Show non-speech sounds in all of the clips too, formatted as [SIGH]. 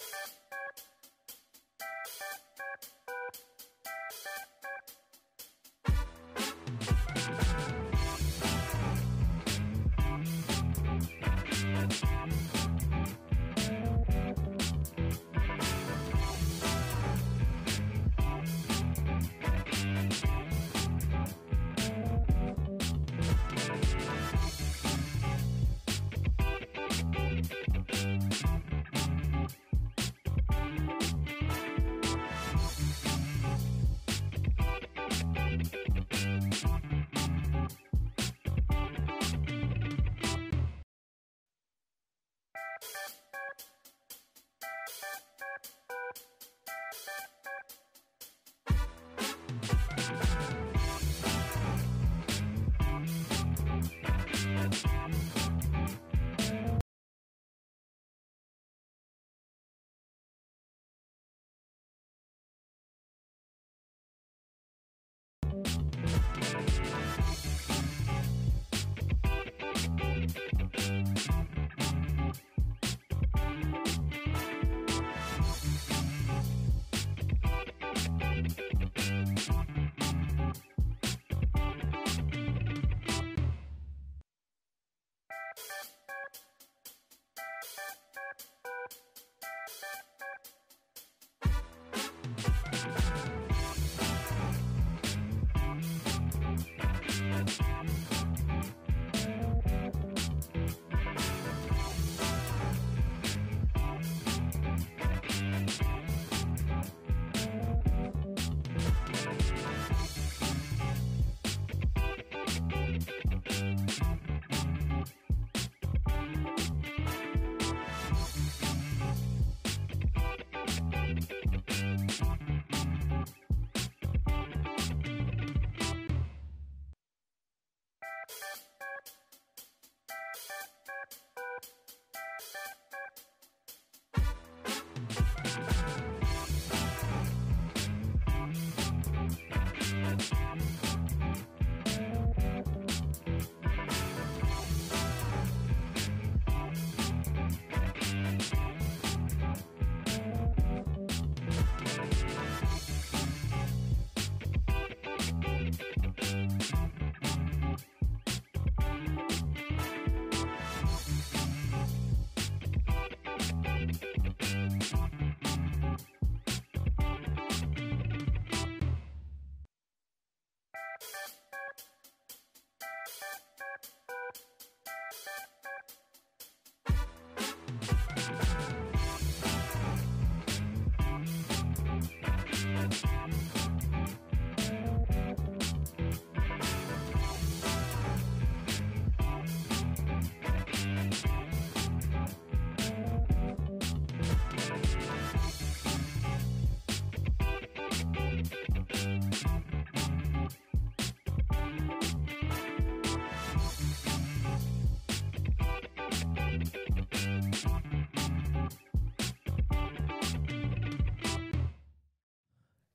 you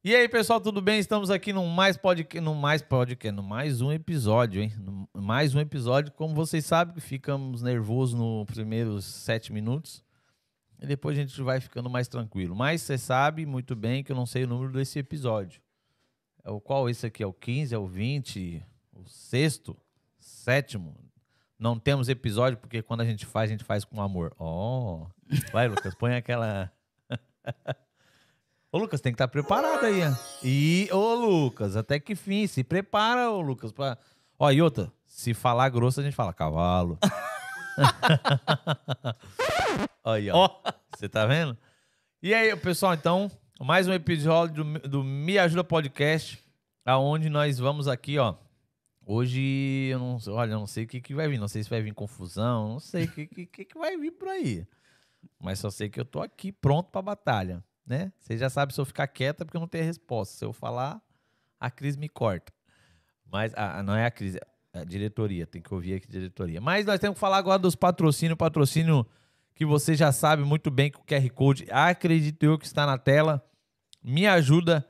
E aí, pessoal, tudo bem? Estamos aqui no mais podcast, no mais podcast, no mais um episódio, hein? No mais um episódio. Como vocês sabem, ficamos nervosos nos primeiros sete minutos. E depois a gente vai ficando mais tranquilo. Mas você sabe muito bem que eu não sei o número desse episódio. É o qual esse aqui? É o 15, é o 20, o sexto, sétimo. Não temos episódio porque quando a gente faz, a gente faz com amor. Ó, oh. vai, Lucas, põe aquela. [LAUGHS] Ô, Lucas, tem que estar tá preparado aí. E, ô, Lucas, até que fim. Se prepara, ô, Lucas. Pra... Ó, e outra, se falar grosso, a gente fala cavalo. [LAUGHS] aí, ó. Você tá vendo? E aí, pessoal, então, mais um episódio do, do Me Ajuda Podcast, aonde nós vamos aqui, ó. Hoje, eu não, olha, eu não sei o que, que vai vir. Não sei se vai vir confusão, não sei o que, que, que vai vir por aí. Mas só sei que eu tô aqui pronto pra batalha né? Você já sabe se eu ficar quieta é porque eu não tenho resposta. Se eu falar, a Cris me corta. Mas ah, não é a Cris, é a diretoria. Tem que ouvir aqui a diretoria. Mas nós temos que falar agora dos patrocínios. Patrocínio que você já sabe muito bem que o QR Code, acredito eu que está na tela, me ajuda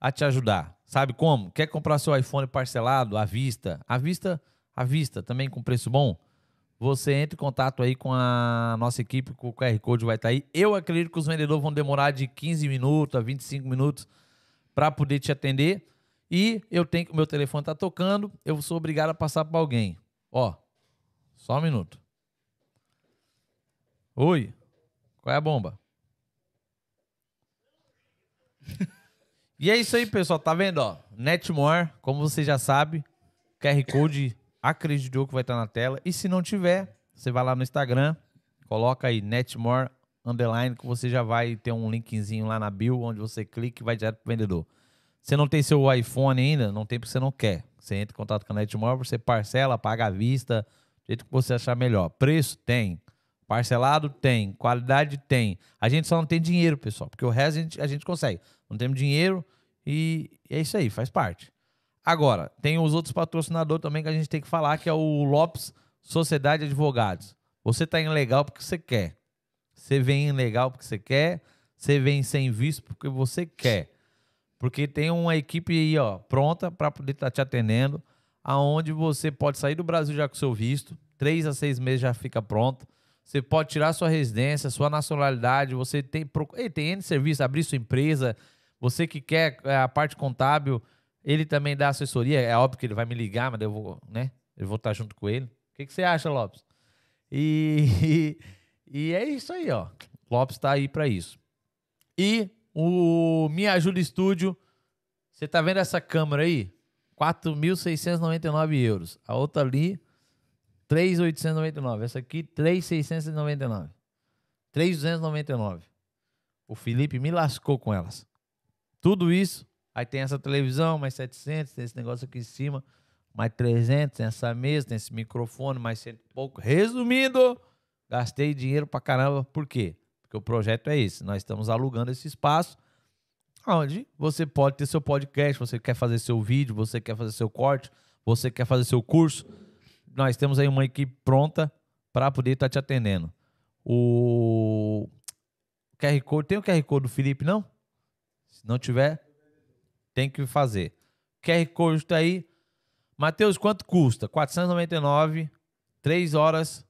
a te ajudar. Sabe como? Quer comprar seu iPhone parcelado à vista? À vista, à vista, também com preço bom? Você entra em contato aí com a nossa equipe, com o QR Code vai estar aí. Eu acredito que os vendedores vão demorar de 15 minutos a 25 minutos para poder te atender. E eu tenho que o meu telefone tá tocando, eu sou obrigado a passar para alguém. Ó, só um minuto. Oi, qual é a bomba? [LAUGHS] e é isso aí, pessoal. Tá vendo, ó? Netmore, como você já sabe, QR Code acreditou que vai estar na tela. E se não tiver, você vai lá no Instagram, coloca aí Netmore underline que você já vai ter um linkzinho lá na bio onde você clica e vai direto pro vendedor. Você não tem seu iPhone ainda, não tem porque você não quer. Você entra em contato com a Netmore, você parcela, paga à vista, do jeito que você achar melhor. Preço tem. Parcelado tem, qualidade tem. A gente só não tem dinheiro, pessoal, porque o resto a gente, a gente consegue. Não temos dinheiro e é isso aí, faz parte. Agora, tem os outros patrocinadores também que a gente tem que falar, que é o Lopes Sociedade de Advogados. Você está em legal porque você quer. Você vem em porque você quer. Você vem sem visto porque você quer. Porque tem uma equipe aí, ó, pronta para poder estar tá te atendendo, aonde você pode sair do Brasil já com seu visto, três a seis meses já fica pronto. Você pode tirar sua residência, sua nacionalidade, você tem, tem N serviço, abrir sua empresa. Você que quer é, a parte contábil, ele também dá assessoria. É óbvio que ele vai me ligar, mas eu vou, né? Eu vou estar junto com ele. O que, que você acha, Lopes? E, [LAUGHS] e, e é isso aí, ó. Lopes está aí para isso. E o Me Ajuda Estúdio, você tá vendo essa câmera aí? 4.699 euros. A outra ali, 3.899. Essa aqui, 3.699. 3.299. O Felipe me lascou com elas. Tudo isso. Aí tem essa televisão, mais 700, tem esse negócio aqui em cima, mais 300, tem essa mesa, tem esse microfone, mais cento e pouco. Resumindo, gastei dinheiro pra caramba. Por quê? Porque o projeto é esse. Nós estamos alugando esse espaço onde você pode ter seu podcast, você quer fazer seu vídeo, você quer fazer seu corte, você quer fazer seu curso nós temos aí uma equipe pronta para poder estar tá te atendendo. O QR Code, tem o QR Code do Felipe, não? Se não tiver, tem que fazer. QR Code está aí. Matheus, quanto custa? 499, 3 horas,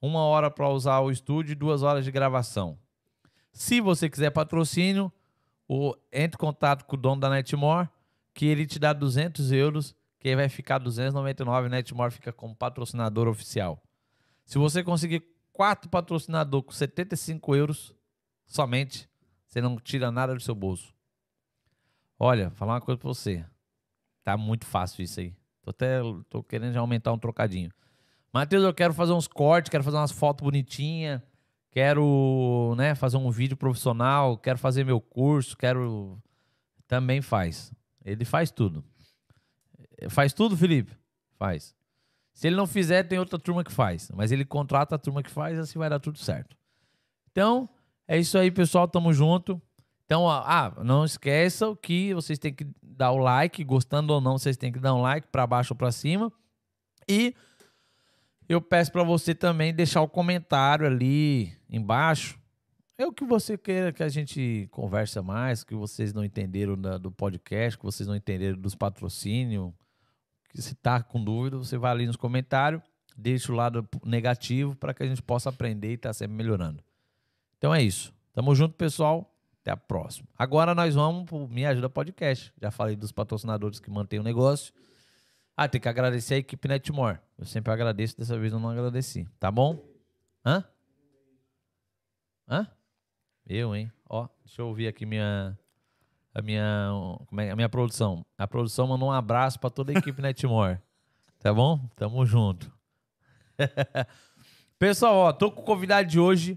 uma hora para usar o estúdio e duas horas de gravação. Se você quiser patrocínio, o, entre em contato com o dono da Netmore, que ele te dá 200 euros que aí vai ficar 299, Netmore fica como patrocinador oficial. Se você conseguir quatro patrocinadores com 75 euros somente, você não tira nada do seu bolso. Olha, falar uma coisa pra você. Tá muito fácil isso aí. Tô até tô querendo já aumentar um trocadinho. Matheus, eu quero fazer uns cortes, quero fazer umas fotos bonitinhas, quero, né, fazer um vídeo profissional, quero fazer meu curso, quero também faz. Ele faz tudo. Faz tudo, Felipe? Faz. Se ele não fizer, tem outra turma que faz. Mas ele contrata a turma que faz, assim vai dar tudo certo. Então, é isso aí, pessoal. Tamo junto. Então, ah, não esqueçam que vocês têm que dar o like, gostando ou não, vocês têm que dar um like para baixo ou para cima. E eu peço para você também deixar o comentário ali embaixo. É o que você queira que a gente converse mais, que vocês não entenderam do podcast, que vocês não entenderam dos patrocínios se tá com dúvida, você vai ali nos comentários, deixa o lado negativo para que a gente possa aprender e estar tá sempre melhorando. Então é isso. Tamo junto, pessoal. Até a próxima. Agora nós vamos pro Me Ajuda Podcast. Já falei dos patrocinadores que mantêm o negócio. Ah, tem que agradecer a equipe Netmore. Eu sempre agradeço, dessa vez eu não agradeci. Tá bom? Hã? Hã? Eu, hein? Ó, deixa eu ouvir aqui minha a minha, como é, a minha produção. A produção mandou um abraço para toda a equipe [LAUGHS] Netmore. Tá bom? Tamo junto. [LAUGHS] Pessoal, ó, tô com o convidado de hoje.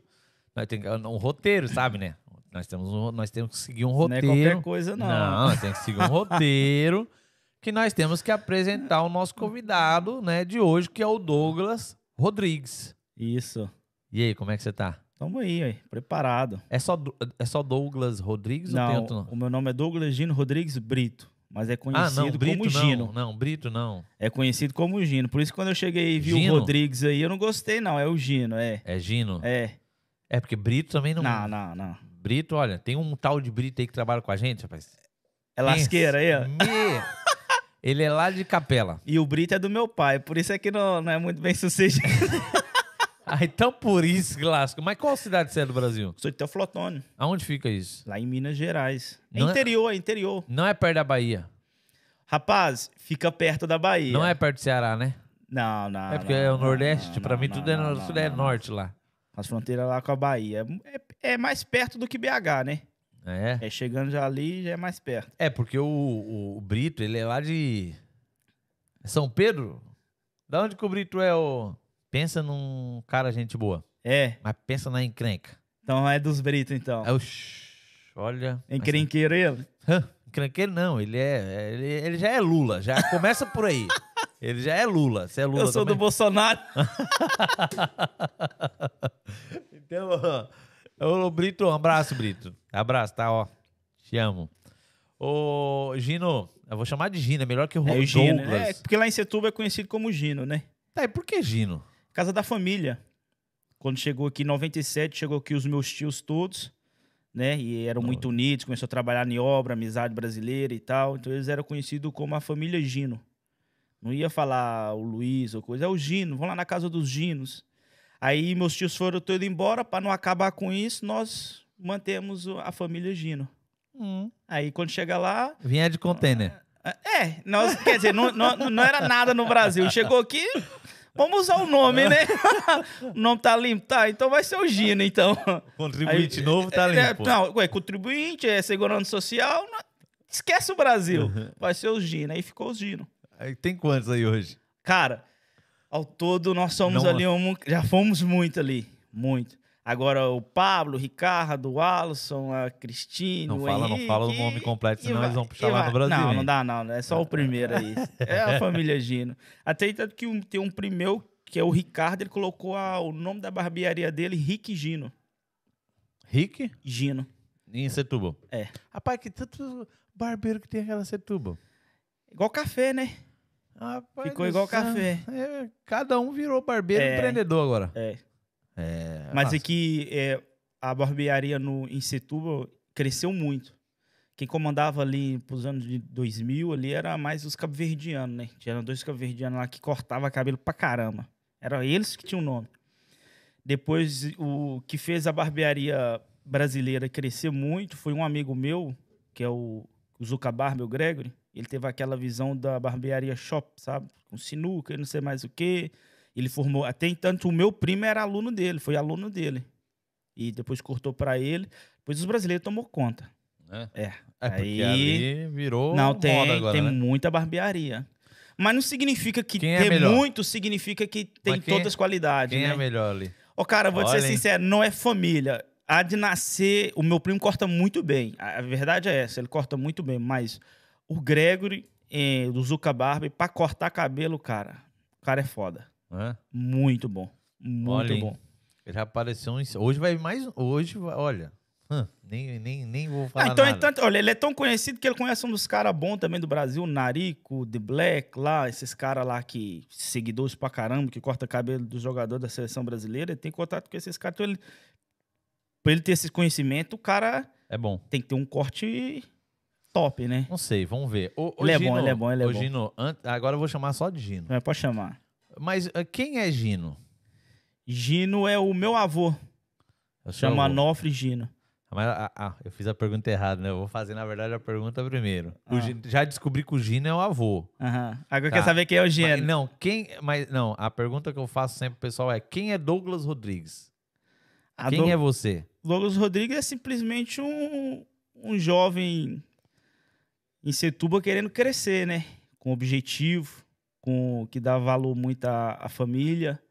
Nós temos um roteiro, sabe, né? Nós temos, um, nós temos que seguir um roteiro. Não é qualquer coisa, não. Não, nós temos que seguir um roteiro [LAUGHS] que nós temos que apresentar o nosso convidado, né, de hoje, que é o Douglas Rodrigues. Isso. E aí, como é que você tá? Tamo aí, aí, preparado. É só, é só Douglas Rodrigues não, ou tem outro? o meu nome é Douglas Gino Rodrigues Brito, mas é conhecido ah, não, Brito como Gino. Não, não, Brito não. É conhecido como Gino. Por isso quando eu cheguei e vi Gino? o Rodrigues aí, eu não gostei não, é o Gino, é. É Gino? É. É porque Brito também não... Não, não, não. Brito, olha, tem um tal de Brito aí que trabalha com a gente, rapaz. É lasqueira aí, ó. Me... Ele é lá de Capela. E o Brito é do meu pai, por isso é que não, não é muito bem sucedido. [LAUGHS] ah, então por isso, Glasgow. Mas qual cidade você é do Brasil? Sou de Teoflotone. Aonde fica isso? Lá em Minas Gerais. É não é- interior, é... é interior. Não é perto da Bahia? Rapaz, fica perto da Bahia. Não é perto do Ceará, né? Não, não. É porque não, é o Nordeste, não, pra não, mim tudo, é, tudo é norte lá. As fronteiras lá com a Bahia. É, é mais perto do que BH, né? É. É chegando já ali, já é mais perto. É, porque o, o, o Brito, ele é lá de São Pedro? Da onde que o Brito é o... Pensa num cara gente boa. É. Mas pensa na encrenca. Então é dos Brito, então. É o... Olha... Encrenqueiro ele? Encrenqueiro não, ele é... Ele, ele já é Lula, já começa por aí. [LAUGHS] Ele já é Lula. Você é Lula Eu sou também? do Bolsonaro. [LAUGHS] então, ô, Brito, um abraço, Brito. Abraço, tá, ó. Te amo. Ô, Gino, eu vou chamar de Gino, é melhor que o é, Gino. É, porque lá em Setúbal é conhecido como Gino, né? Tá, e por que Gino? Casa da família. Quando chegou aqui em 97, chegou aqui os meus tios todos, né? E eram muito unidos, começou a trabalhar em obra, amizade brasileira e tal. Então eles eram conhecidos como a família Gino. Não ia falar o Luiz ou coisa, é o Gino, vamos lá na casa dos Ginos. Aí meus tios foram todos embora, para não acabar com isso, nós mantemos a família Gino. Hum. Aí quando chega lá. Vinha de container. É, nós, quer dizer, não, não, não era nada no Brasil. Chegou aqui, vamos usar o nome, né? o nome tá limpo, tá? Então vai ser o Gino, então. Contribuinte Aí, novo tá é, limpo. É, não, é contribuinte, é segurança social. Não, esquece o Brasil. Uhum. Vai ser o Gino. Aí ficou o Gino. Tem quantos aí hoje? Cara, ao todo nós somos Não... ali, um, já fomos muito ali, muito. Agora o Pablo, o Ricardo, o Alisson, a Cristine, não o fala, Henrique, Não fala o nome completo, senão eles vão puxar lá no Brasil. Não, hein? não dá não, é só o primeiro aí. É a família Gino. Até tanto que um, tem um primeiro, que é o Ricardo, ele colocou a, o nome da barbearia dele, Rick Gino. Rick? Gino. Em Setúbal? É. Rapaz, que tanto barbeiro que tem aquela Setúbal. Igual café, né? Rapaz Ficou igual café. É, cada um virou barbeiro é, empreendedor agora. É. é Mas é que é, a barbearia no, em Setúbal cresceu muito. Quem comandava ali pros anos de 2000 ali era mais os cabo-verdianos, né? Tinha dois cabo-verdianos lá que cortava cabelo pra caramba. Era eles que tinham o nome. Depois, o que fez a barbearia brasileira crescer muito foi um amigo meu, que é o Zuca Barber, o Gregory. Ele teve aquela visão da barbearia shop, sabe? Com sinuca e não sei mais o quê. Ele formou. Até tanto o meu primo era aluno dele, foi aluno dele. E depois cortou para ele. Depois os brasileiros tomou conta. É. É, é porque aí virou não tem agora, tem né? muita barbearia. Mas não significa que quem é muito, significa que tem quem, todas as qualidades. Quem né? é melhor ali? Ô, cara, vou Olha, ser sincero, não é família. A de nascer, o meu primo corta muito bem. A verdade é essa, ele corta muito bem, mas o Gregory eh, do Zuka Barber, pra cortar cabelo, cara, o cara é foda. É? Muito bom. Muito olha, bom. Já apareceu um... Hoje vai mais. Hoje, vai... olha. Hum, nem, nem, nem vou falar. Ah, então, nada. Então, olha, ele é tão conhecido que ele conhece um dos caras bons também do Brasil, Narico, The Black, lá, esses caras lá que. seguidores pra caramba, que corta cabelo do jogador da seleção brasileira. Ele tem contato com esses caras. Então, ele, pra ele ter esse conhecimento, o cara. É bom. Tem que ter um corte top, né? Não sei, vamos ver. O, o ele Gino, é bom, ele é bom, ele é o bom. Gino, agora eu vou chamar só de Gino. É, pode chamar. Mas uh, quem é Gino? Gino é o meu avô. É Chama Anofre Gino. Mas, ah, ah, eu fiz a pergunta errada, né? Eu vou fazer, na verdade, a pergunta primeiro. Ah. Gino, já descobri que o Gino é o avô. Aham. Agora tá. quer saber quem é o Gino. Mas, não, quem. Mas não, a pergunta que eu faço sempre pro pessoal é: quem é Douglas Rodrigues? A quem é você? Douglas Rodrigues é simplesmente um, um jovem em Setúbal querendo crescer, né? Com objetivo, com que dá valor muito à, à família,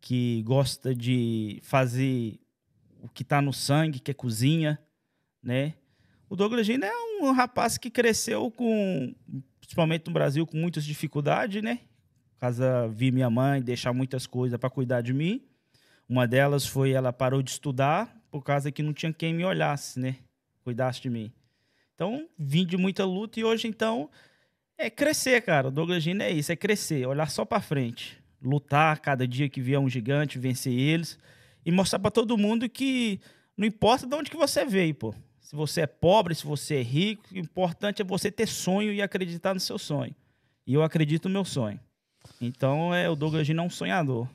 que gosta de fazer o que está no sangue, que é cozinha, né? O Douglas Gino é um rapaz que cresceu com, principalmente no Brasil, com muitas dificuldades, né? Casa vi minha mãe deixar muitas coisas para cuidar de mim. Uma delas foi ela parou de estudar por causa que não tinha quem me olhasse, né? Cuidasse de mim. Então, vim de muita luta e hoje, então, é crescer, cara. O Douglas Gino é isso, é crescer, olhar só para frente. Lutar cada dia que vier um gigante, vencer eles e mostrar para todo mundo que não importa de onde que você veio, pô. Se você é pobre, se você é rico, o importante é você ter sonho e acreditar no seu sonho. E eu acredito no meu sonho. Então, é o Douglas Gino é um sonhador.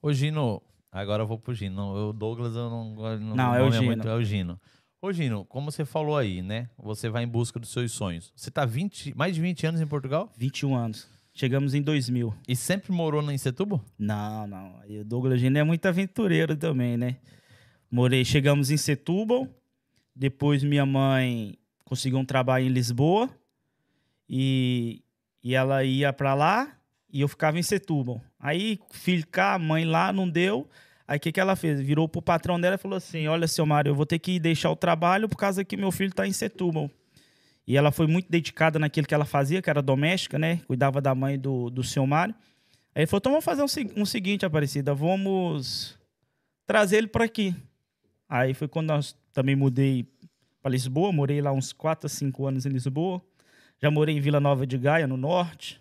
Ô, Gino, agora eu vou pro Gino. O Douglas eu não gosto. Não, é o nome Gino. muito, é o Gino. Ô, Gino, como você falou aí, né? Você vai em busca dos seus sonhos. Você tá 20, mais de 20 anos em Portugal? 21 anos. Chegamos em 2000. E sempre morou em Setúbal? Não, não. E o Douglas Gino é muito aventureiro também, né? Morei, chegamos em Setúbal. Depois minha mãe conseguiu um trabalho em Lisboa. E, e ela ia pra lá e eu ficava em Setúbal. Aí, filho cá, mãe lá, não deu. Aí o que, que ela fez? Virou pro patrão dela e falou assim: Olha, seu Mário, eu vou ter que deixar o trabalho por causa que meu filho tá em Setúbal. E ela foi muito dedicada naquilo que ela fazia, que era doméstica, né? Cuidava da mãe do, do seu Mário. Aí ele falou: então vamos fazer um, um seguinte, Aparecida, vamos trazer ele para aqui. Aí foi quando nós também mudei para Lisboa, morei lá uns 4 a 5 anos em Lisboa. Já morei em Vila Nova de Gaia, no norte.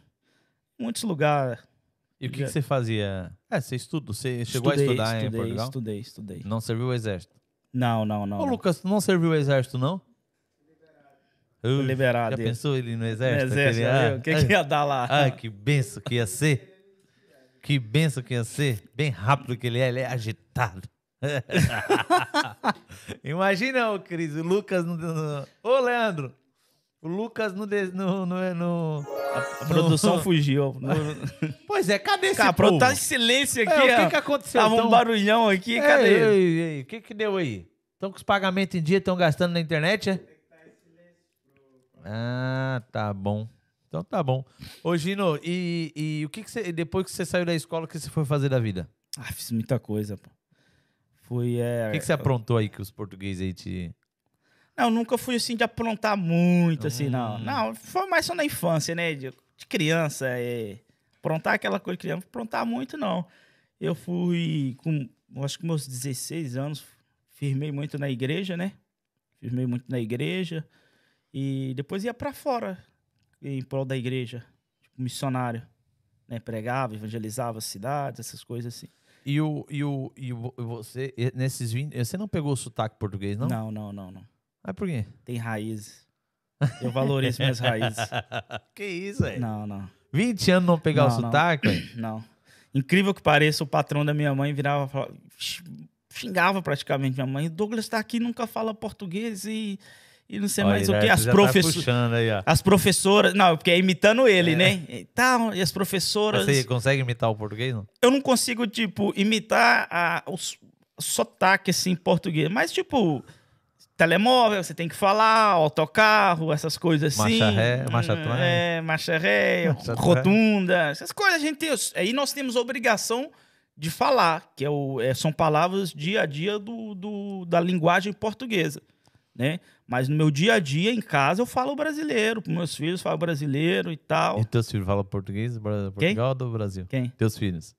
Muitos lugares. E o que, que você fazia? É, você estuda, você chegou Estudei, a estudar em estudei, Portugal? Estudei, estudei. Não serviu o exército. Não, não, não. Ô. Lucas, tu não serviu o exército, não? Uh, liberado. Já dele. pensou ele no No exército? exército, Aquele- viu? o que, que ia dar lá? Ah, que benção que ia ser. Que benção que ia ser. Bem rápido que ele é, ele é agitado. [LAUGHS] Imagina, ô Cris, o Lucas no- Ô, Leandro! O Lucas no. de- no, no, no- A produção [LAUGHS] no- fugiu. Pois é, cadê esse Cara, povo? tá em silêncio aqui, É, o que, que aconteceu? Tava um Tão- barulhão aqui, Ei, cadê ei, ei, O que que deu aí? Estão com os pagamentos em dia, estão gastando na internet, é? Ah, tá bom. Então tá bom. Ô, Gino, e, e o que, que você. Depois que você saiu da escola, o que você foi fazer da vida? Ah, fiz muita coisa, pô. Fui, é... O que, que você aprontou aí que os portugueses aí te. Não, eu nunca fui assim de aprontar muito, assim, não. Hum. Não, foi mais só na infância, né? De, de criança, é... Aprontar aquela coisa que criança, aprontar muito, não. Eu fui com, acho que meus 16 anos, firmei muito na igreja, né? Firmei muito na igreja. E depois ia pra fora, em prol da igreja, tipo missionário. Né? Pregava, evangelizava as cidades, essas coisas assim. E o. E o e você, nesses 20. Você não pegou o sotaque português, não? Não, não, não, não. Mas por quê? Tem raízes. Eu valorizo minhas raízes. [LAUGHS] que isso, velho? Não, não. 20 anos não pegar o Não, não. sotaque, velho? [CLEARS THROAT] Não. Incrível que pareça, o patrão da minha mãe virava, falava- xingava praticamente minha mãe. Douglas tá aqui, nunca fala português e, e não sei mais Olha, o que. As, tá professoras ó. as professoras. Não, porque é imitando ele, né? E, tal, e as professoras. Você consegue imitar o português, não? Eu não consigo, tipo, imitar a, o sotaque assim em português. Mas, tipo, telemóvel, você tem que falar, autocarro, essas coisas assim. Marcha ré, marcha Hum. É, marcha ré, [LAUGHS] Marcha rotunda, essas coisas a gente tem. Aí nós temos a obrigação de falar, que é o, é, são palavras dia a dia do, do- da linguagem portuguesa, né? Mas no meu dia a dia, em casa, eu falo brasileiro, para meus filhos falo brasileiro e tal. E teus filhos falam português, Portugal ou do Brasil? Quem? Teus filhos.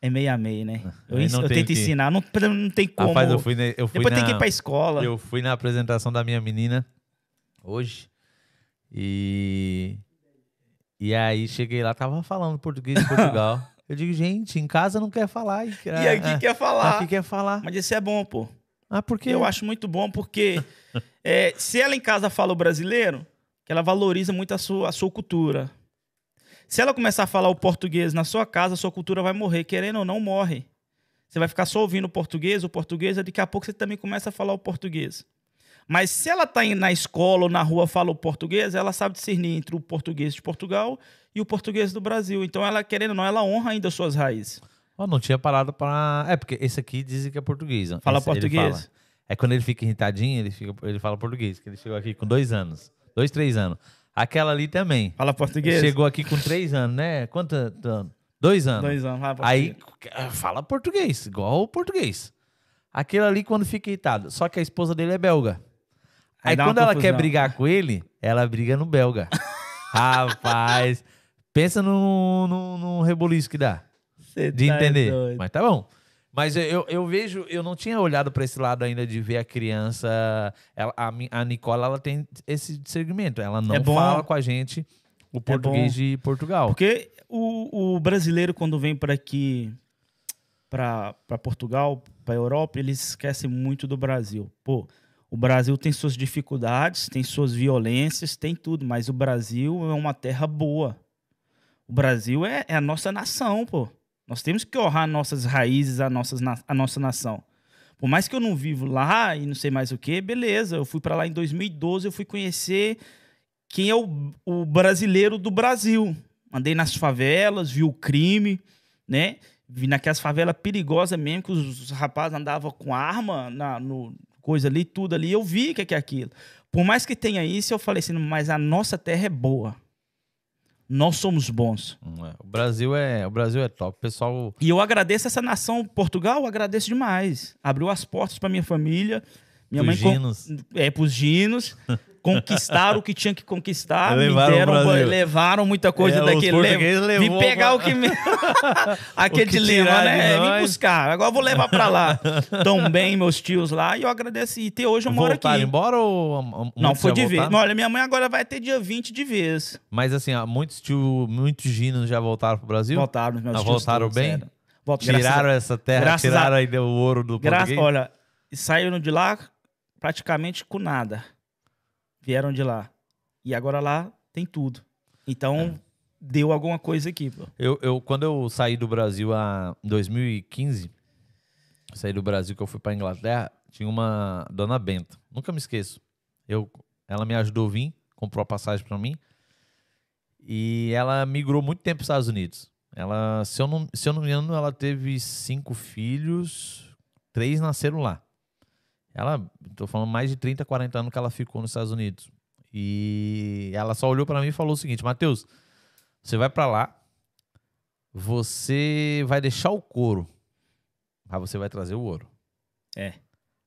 É meio a meio, né? [LAUGHS] Eu, eu tem tento que- ensinar, não, não tem como. Rapaz, eu fui, na, eu fui Depois na, tem que ir pra escola. eu fui na apresentação da minha menina hoje. E e aí cheguei lá, tava falando português de [LAUGHS] Portugal. eu digo, gente, em casa não quer falar. E, E aqui quer falar. Aqui quer falar. Mas isso é bom, pô. Ah, por quê? Eu acho muito bom porque [LAUGHS] é, se ela em casa fala o brasileiro, que ela valoriza muito a sua, a sua cultura. Se ela começar a falar o português na sua casa, a sua cultura vai morrer. Querendo ou não, morre. Você vai ficar só ouvindo o português, o português, e daqui a pouco você também começa a falar o português. Mas se ela está na escola ou na rua fala o português, ela sabe discernir entre o português de Portugal e o português do Brasil. Então, ela, querendo ou não, ela honra ainda as suas raízes. Não tinha parado pra. É, porque esse aqui dizem que é português. Fala Esse português? fala. É quando ele fica irritadinho, ele, fica, ele fala português. Que ele chegou aqui com dois anos. Dois, três anos. Aquela ali também. Fala português? Chegou aqui com três anos, né? Quanto ano? Dois anos. Dois anos. Fala Aí fala português, igual o português. Aquele ali quando fica irritado. Só que a esposa dele é belga. Aí Aí quando ela confusão. quer brigar com ele, ela briga no belga. [LAUGHS] Rapaz, pensa num, num, num reboliço que dá Cê de tá entender. doido. Mas tá bom. Mas eu- eu, vejo, eu não tinha olhado para esse lado ainda de ver a criança. ela- a, a Nicola, ela tem esse segmento. Ela não É bom. fala com a gente o português bom. de Portugal. Porque o, o brasileiro, quando vem para aqui, para Portugal, para Europa, eles esquecem muito do Brasil. Pô, o Brasil tem suas dificuldades, tem suas violências, tem tudo, mas o Brasil é uma terra boa. O Brasil é, é a nossa nação, pô. Nós temos que honrar nossas raízes, a, nossas, a nossa nação. Por mais que eu não vivo lá e não sei mais o que, beleza. Eu fui para lá em 2012, eu fui conhecer quem é o, o brasileiro do Brasil. Andei nas favelas, vi o crime, né? Vi naquelas favelas perigosas mesmo, que os rapazes andavam com arma na no, coisa ali, tudo ali. Eu vi o que é, que é aquilo. Por mais que tenha isso, eu falei assim, mas a nossa terra é boa. Nós somos bons. Hum, é. O Brasil é, o Brasil é top, pessoal. E eu agradeço essa nação Portugal, agradeço demais. Abriu as portas para minha família. Minha Pros mãe ginos. é pros ginos. [LAUGHS] conquistaram o que tinha que conquistar, Levaram me deram, levaram muita coisa É, daquele. portugueses Vim pegar pra- o que me... [LAUGHS] aquele O que de Lima, tirar de né? Vim buscar. Agora vou levar pra lá. [LAUGHS] Tão bem meus tios lá e eu agradeço. E até hoje eu moro Voltaram aqui. embora ou Não, foi de vez. Olha, minha mãe agora vai ter dia 20 de vez. Mas assim, muitos tio, muitos ginos já voltaram pro Brasil? Voltaram, meus Ah, tios voltaram bem? sério. Volto, Tiraram essa terra, graças a- tiraram ainda o ouro do Graças, português? olha, saíram de lá praticamente com nada. Vieram de lá. E agora lá tem tudo. Então, É. deu alguma coisa aqui, pô. Eu, eu, quando eu saí do Brasil a- em 2015, saí do Brasil que eu fui pra Inglaterra, tinha uma dona Benta. Nunca me esqueço. Eu, ela me ajudou a vir, comprou a passagem pra mim. E ela migrou muito tempo para os Estados Unidos. Ela, se eu, não, se eu não me engano, ela teve cinco filhos, três nasceram lá. Ela, tô falando mais de 30, 40 anos que ela ficou nos Estados Unidos. E ela só olhou pra mim e falou o seguinte: Matheus, você vai pra lá, você vai deixar o couro, mas você vai trazer o ouro. É.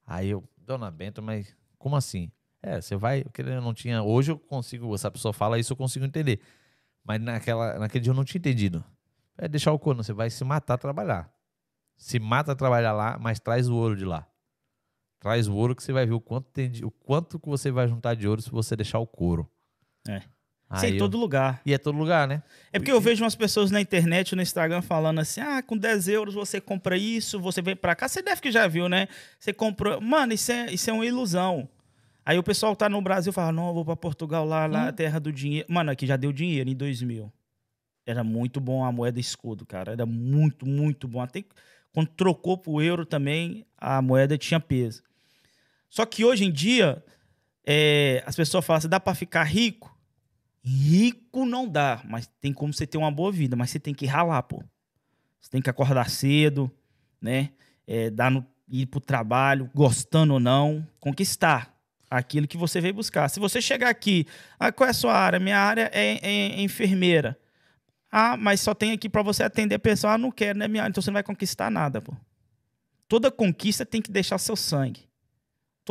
Aí eu, dona Benta, mas como assim? É, você vai, porque eu não tinha, hoje eu consigo, essa pessoa fala isso, eu consigo entender. Mas naquela, naquele dia eu não tinha entendido. É deixar o couro, você vai se matar a trabalhar. Se mata a trabalhar lá, mas traz o ouro de lá. Traz o ouro que você vai ver o quanto, tem de- o quanto que você vai juntar de ouro se você deixar o couro. É. Isso em eu- todo lugar. E é todo lugar, né? É porque eu vejo umas pessoas na internet, no Instagram, falando assim: ah, com 10 euros você compra isso, você vem pra cá. Você deve que já viu, né? Você comprou. Mano, isso é, isso é uma ilusão. Aí o pessoal tá no Brasil e fala: não, eu vou pra Portugal lá, lá é a terra do dinheiro. Mano, aqui já deu dinheiro em 2000. Era muito bom a moeda escudo, cara. Era muito, muito bom. Até quando trocou pro euro também, a moeda tinha peso. Só que hoje em dia, é, as pessoas falam assim: dá pra ficar rico? Rico não dá, mas tem como você ter uma boa vida, mas você tem que ralar, pô. Você tem que acordar cedo, né? É, dar no, ir pro trabalho, gostando ou não, conquistar aquilo que você veio buscar. Se você chegar aqui, ah, qual é a sua área? Minha área é, é- é enfermeira. Ah, mas só tem aqui para você atender a pessoa. Ah, não quero, né, minha área? Então você não vai conquistar nada, pô. Toda conquista tem que deixar seu sangue.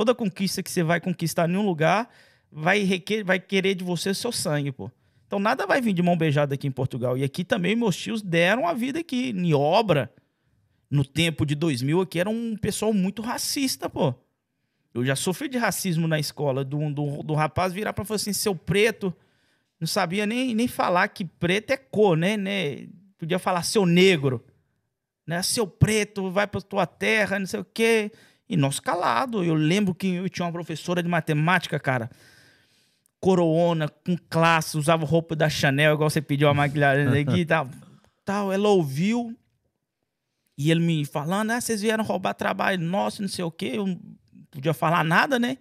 Toda conquista que você vai conquistar em um lugar vai, requer, vai querer de você seu sangue, pô. Então nada vai vir de mão beijada aqui em Portugal. E aqui também meus tios deram a vida aqui, em obra. No tempo de 2000 aqui era um pessoal muito racista, pô. Eu já sofri de racismo na escola, do, do, do rapaz virar pra falar assim, seu preto, não sabia nem, nem falar que preto é cor, né? né? Podia falar seu negro, né? Seu preto, vai pra tua terra, não sei o quê. E nós calado. Eu lembro que eu tinha uma professora de matemática, cara, coroona, com classe, usava roupa da Chanel, igual você pediu a maquilhagem aqui e tal. [LAUGHS] tal. Ela ouviu e ele me falando, ah, vocês vieram roubar trabalho nosso, não sei o quê. Eu não podia falar nada, né?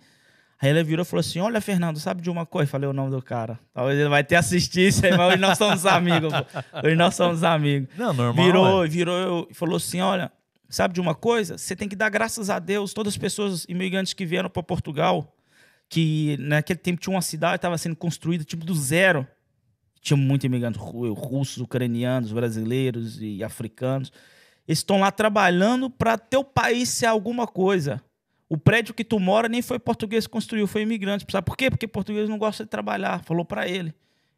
Aí ela virou e falou assim: Olha, Fernando, sabe de uma coisa? Eu Falei o nome do cara. Talvez ele vai ter assistido isso aí, mas hoje nós somos amigos. pô. Hoje nós somos amigos. Não, normal. Virou, é. virou e falou assim: olha, sabe de uma coisa? Você tem que dar graças a Deus, todas as pessoas imigrantes que vieram para Portugal, que naquele tempo tinha uma cidade que estava sendo construída tipo do zero. Tinha muito imigrante, ru- russos, ucranianos, brasileiros e africanos. Eles estão lá trabalhando para teu país ser alguma coisa. O prédio que tu mora nem foi português que construiu, foi imigrante. Sabe por quê? Porque português não gosta de trabalhar, falou para ele.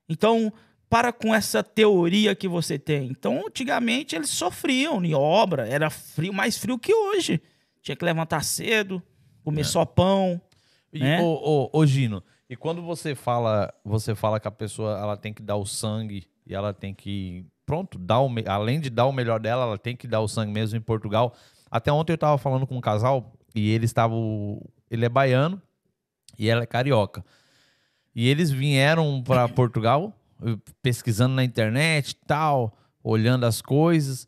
Então, para com essa teoria que você tem. Então, antigamente eles sofriam em obra, era frio, mais frio que hoje. Tinha que levantar cedo, comer só pão. E, né? ô, ô, ô, Gino, e quando você fala, você fala que a pessoa ela tem que dar o sangue e ela tem que, pronto, dar o, além de dar o melhor dela, ela tem que dar o sangue mesmo em Portugal. Até ontem eu tava falando com um casal e ele estava, ele é baiano e ela é carioca. E eles vieram para Portugal pesquisando na internet tal, olhando as coisas.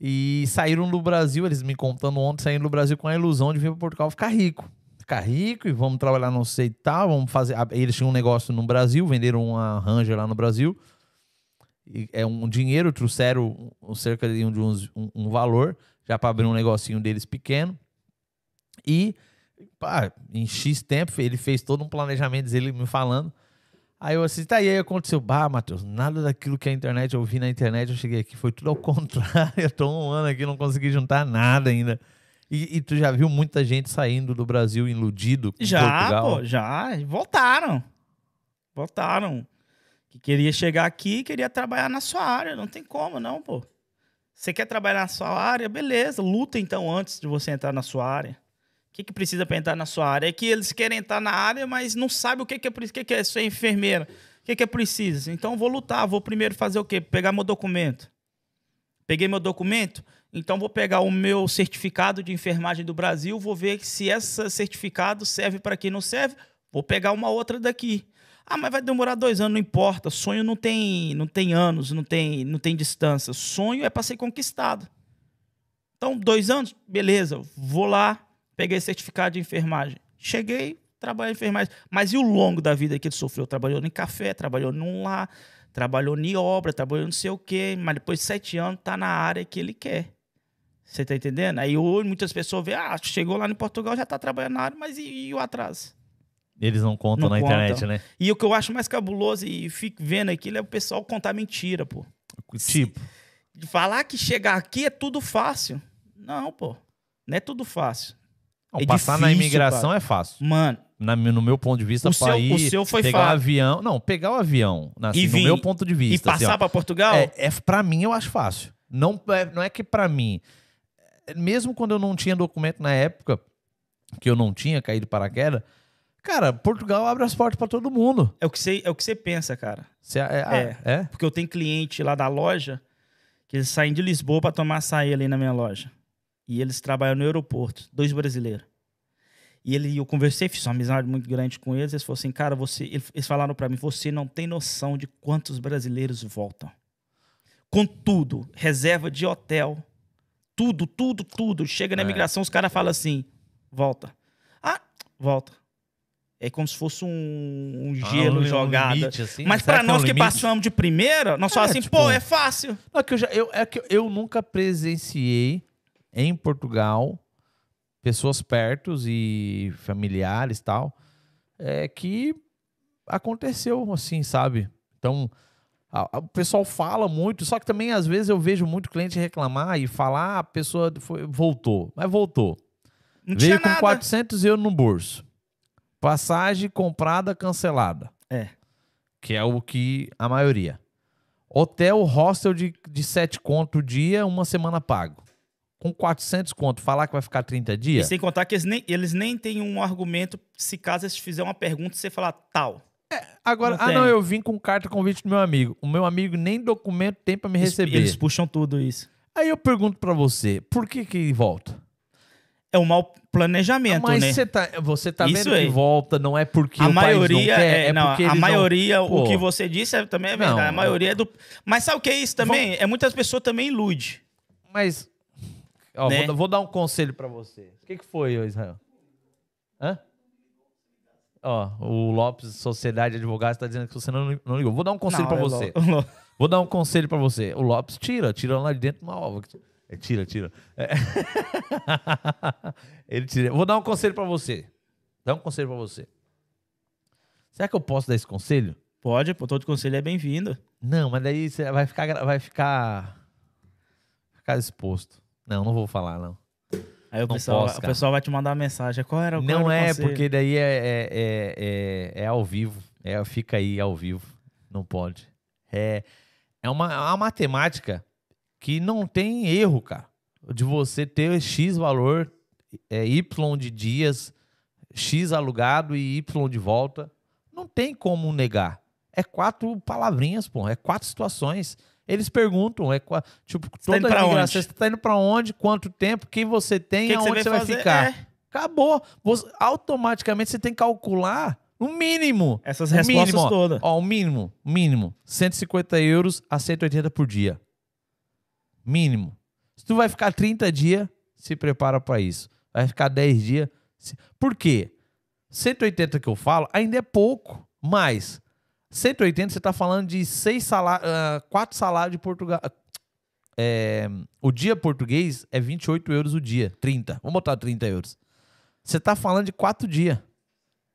E saíram do Brasil, eles me contando ontem, saíram do Brasil com a ilusão de vir para Portugal ficar rico. Ficar rico e vamos trabalhar não sei tal, vamos fazer. Eles tinham um negócio no Brasil, venderam uma Ranger lá no Brasil. E é um dinheiro, trouxeram cerca de um, um, um valor, já para abrir um negocinho deles pequeno. E pá, em X tempo, ele fez todo um planejamento, ele me falando. Aí eu assim, tá, e aí aconteceu, bah, Matheus, nada daquilo que a internet, eu vi na internet, eu cheguei aqui, foi tudo ao [LAUGHS] contrário, eu tô um ano aqui, não consegui juntar nada ainda. E, e tu já viu muita gente saindo do Brasil iludido com já, Portugal? Pô, já, voltaram. Voltaram. Que queria chegar aqui, queria trabalhar na sua área, não tem como não, pô. Você quer trabalhar na sua área, beleza, luta então antes de você entrar na sua área que, que precisa para entrar na sua área? É que eles querem entrar na área, mas não sabem o que, que é o que, que é ser enfermeira, o que, que é preciso. Então, vou lutar, vou primeiro fazer o quê? Pegar meu documento. Peguei meu documento, então vou pegar o meu certificado de enfermagem do Brasil, vou ver se esse certificado serve para quem não serve, vou pegar uma outra daqui. Ah, mas vai demorar dois anos, não importa. Sonho não tem, não tem anos, não tem, não tem distância. Sonho é para ser conquistado. Então, dois anos, beleza, vou lá, peguei certificado de enfermagem. Cheguei, trabalhei em enfermagem. Mas e o longo da vida que ele sofreu? Trabalhou em café, trabalhou num lar, trabalhou em obra, trabalhou não sei o quê, mas depois de sete anos tá na área que ele quer. Você tá entendendo? Aí hoje muitas pessoas veem, ah, chegou lá em Portugal, já tá trabalhando na área, mas e, e o atraso? Eles não contam não na contam. internet, né? E o que eu acho mais cabuloso e fico vendo aquilo é o pessoal contar mentira, pô. Tipo? Falar que chegar aqui é tudo fácil. Não, pô. Não é tudo fácil. Não, é passar difícil, na imigração cara. é fácil. Mano. Na, no meu ponto de vista, o seu, ir, o seu foi pegar fácil. o avião. Não, pegar o avião, assim, e vir, no meu ponto de vista. E passar assim, para Portugal? É, é, pra mim, eu acho fácil. Não é, não é que para mim. Mesmo quando eu não tinha documento na época, que eu não tinha caído paraquedas, cara, Portugal abre as portas para todo mundo. É o que você, é o que você pensa, cara. Você, é, ah, é, é, Porque eu tenho cliente lá da loja que eles saem de Lisboa para tomar açaí ali na minha loja. E eles trabalham no aeroporto, dois brasileiros. E ele, eu conversei, fiz uma amizade muito grande com eles. Eles falaram assim, cara, você, eles falaram para mim, você não tem noção de quantos brasileiros voltam. Com tudo, reserva de hotel, tudo, tudo, tudo. Chega na é. imigração, os caras falam assim, volta. Ah, volta. É como se fosse um, um gelo ah, um jogado. Limite, assim? Mas para nós que, que passamos de primeira, nós é, falamos assim, tipo, pô, é fácil. Não, é que eu, já, eu, é que eu nunca presenciei em Portugal pessoas perto e familiares tal, é que aconteceu assim, sabe? Então, a, a, o pessoal fala muito, só que também às vezes eu vejo muito cliente reclamar e falar, ah, a pessoa foi, voltou, mas voltou. Não Veio com nada. 400 euros no bolso. Passagem comprada, cancelada. É. Que é o que a maioria. Hotel, hostel de, de 7 conto o dia, uma semana pago com 400 conto, falar que vai ficar 30 dias. E sem contar que eles nem, eles nem têm um argumento se caso eles fizer uma pergunta você falar tal. É, agora, não ah, não, eu vim com carta convite do meu amigo. O meu amigo nem documento tem para me eles, receber. Eles puxam tudo isso. Aí eu pergunto para você, por que que volta? É um mau planejamento, Mas né? Mas você tá, você tá vendo que volta, não é porque a o maioria quer, é, é não, porque a maioria, não... o que você disse é, também é verdade. Não, a maioria é do. Mas sabe o que é isso também? É muitas pessoas também ilude. Mas Ó, né? vou, vou, dar um conselho para você. O que, que foi, Israel? Hã? Ó, o Lopes, Sociedade de Advogados, está dizendo que você não, não ligou. Vou dar um conselho para você. [LAUGHS] Vou dar um conselho para você. O Lopes tira, tira lá de dentro uma ova. É, tira, tira. É. [LAUGHS] Ele tira. Vou dar um conselho para você. Dá um conselho para você. Será que eu posso dar esse conselho? Pode, pô, todo conselho é bem-vindo. Não, mas daí você vai ficar, vai ficar, ficar exposto. Não, não vou falar, não. Aí o, pessoal, posso, o pessoal vai te mandar uma mensagem. Qual era o Não é, conselho? porque daí é, é, é, é, é ao vivo. É, fica aí ao vivo. Não pode. É, é uma, é uma matemática que não tem erro, cara. De você ter X valor, é, Y de dias, X alugado e Y de volta. Não tem como negar. É quatro palavrinhas, pô. É quatro situações. Eles perguntam, é tipo, você toda tá imigração, você está indo para onde, quanto tempo, quem você tem, que aonde que você, você vai ficar. É. Acabou. Você, automaticamente você tem que calcular No mínimo. Essas o respostas mínimo, ó. todas. Ó, o mínimo, mínimo. 150 euros a 180 por dia. Mínimo. Se tu vai ficar 30 dias, se prepara para isso. Vai ficar 10 dias. se- Por quê? 180 que eu falo ainda é pouco, mas 180 você tá falando de seis salários, quatro salários de Portugal. É, o dia português é 28 euros o dia, 30. Vamos botar 30 euros. Você tá falando de quatro dias.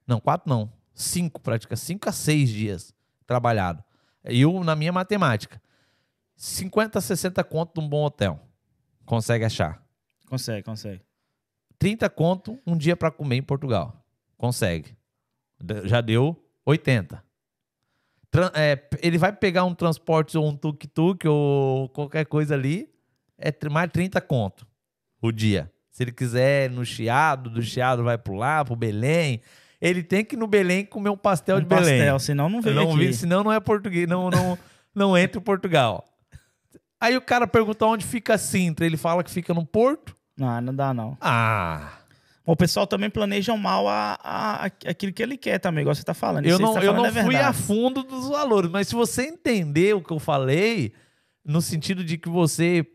Não, quatro não. Cinco, praticamente. Cinco a seis dias trabalhado. Eu, na minha matemática, 50, 60 conto de um bom hotel. Consegue achar. Consegue, consegue. 30 conto um dia para comer em Portugal. Consegue. Já deu 80. É, ele vai pegar um transporte ou um tuk-tuk ou qualquer coisa ali, é mais 30 conto o dia. Se ele quiser no Chiado, do Chiado vai pro lá, pro Belém. Ele tem que ir no Belém comer um pastel Um de Belém. pastel, senão não veio não aqui. vi, senão não é português, não, não, não entra em Portugal. Aí o cara pergunta onde fica Sintra, ele fala que fica no Porto. Não, não dá não. Ah, O pessoal também planeja mal a, a- aquilo que ele quer também, igual você tá falando. eu Isso não, tá eu não é fui a fundo dos valores, mas se você entender o que eu falei, no sentido de que você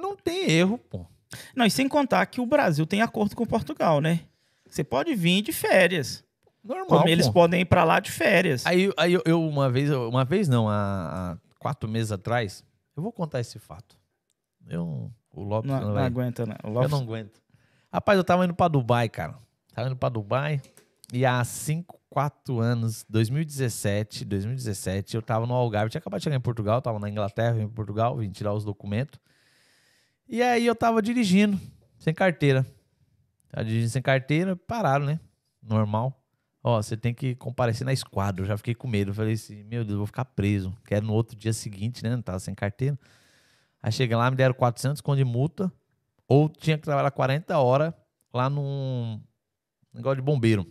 não tem erro, pô. Não, e sem contar que o Brasil tem acordo com Portugal, né? Você pode vir de férias. Normal, Como pô. eles podem ir pra lá de férias. Aí, aí eu, eu uma vez, uma vez não, há, há quatro meses atrás, eu vou contar esse fato. Eu, o Lopes não, não não vai- aguenta, né? O Eu Lopes- não aguento. Rapaz, eu tava indo pra Dubai, cara. Tava indo pra Dubai e há 5, 4 anos, 2017, 2017, eu tava no Algarve. Eu tinha acabado de chegar em Portugal, tava na Inglaterra, em Portugal, vim tirar os documentos. E aí eu tava dirigindo, sem carteira. Tava dirigindo sem carteira, pararam, né? Normal. Ó, você tem que comparecer na esquadra. Eu já fiquei com medo. Eu falei assim, meu Deus, eu vou ficar preso. Quero no outro dia seguinte, né? Não tava sem carteira. Aí cheguei lá, me deram 400 conto de multa. Ou tinha que trabalhar 40 horas lá num negócio de bombeiro.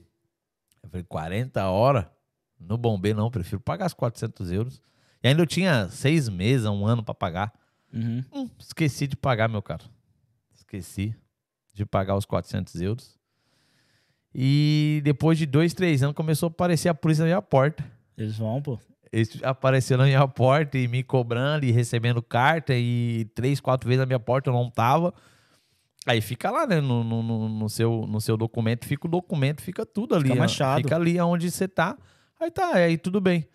Eu falei, 40 horas? No bombeiro não, prefiro pagar os 400 euros. E ainda eu tinha seis meses, um ano pra pagar. Uhum. Hum, esqueci de pagar, meu caro. Esqueci de pagar os 400 euros. E depois de dois, três anos, começou a aparecer a polícia na minha porta. Eles vão, pô. Eles apareceram na minha porta e me cobrando e recebendo carta e três, quatro vezes na minha porta eu não tava. Aí fica lá, né, no, no, no- seu, no seu documento, fica o documento, fica tudo ali. Fica ó. manchado. Fica ali onde você tá. Aí tá, aí tudo bem.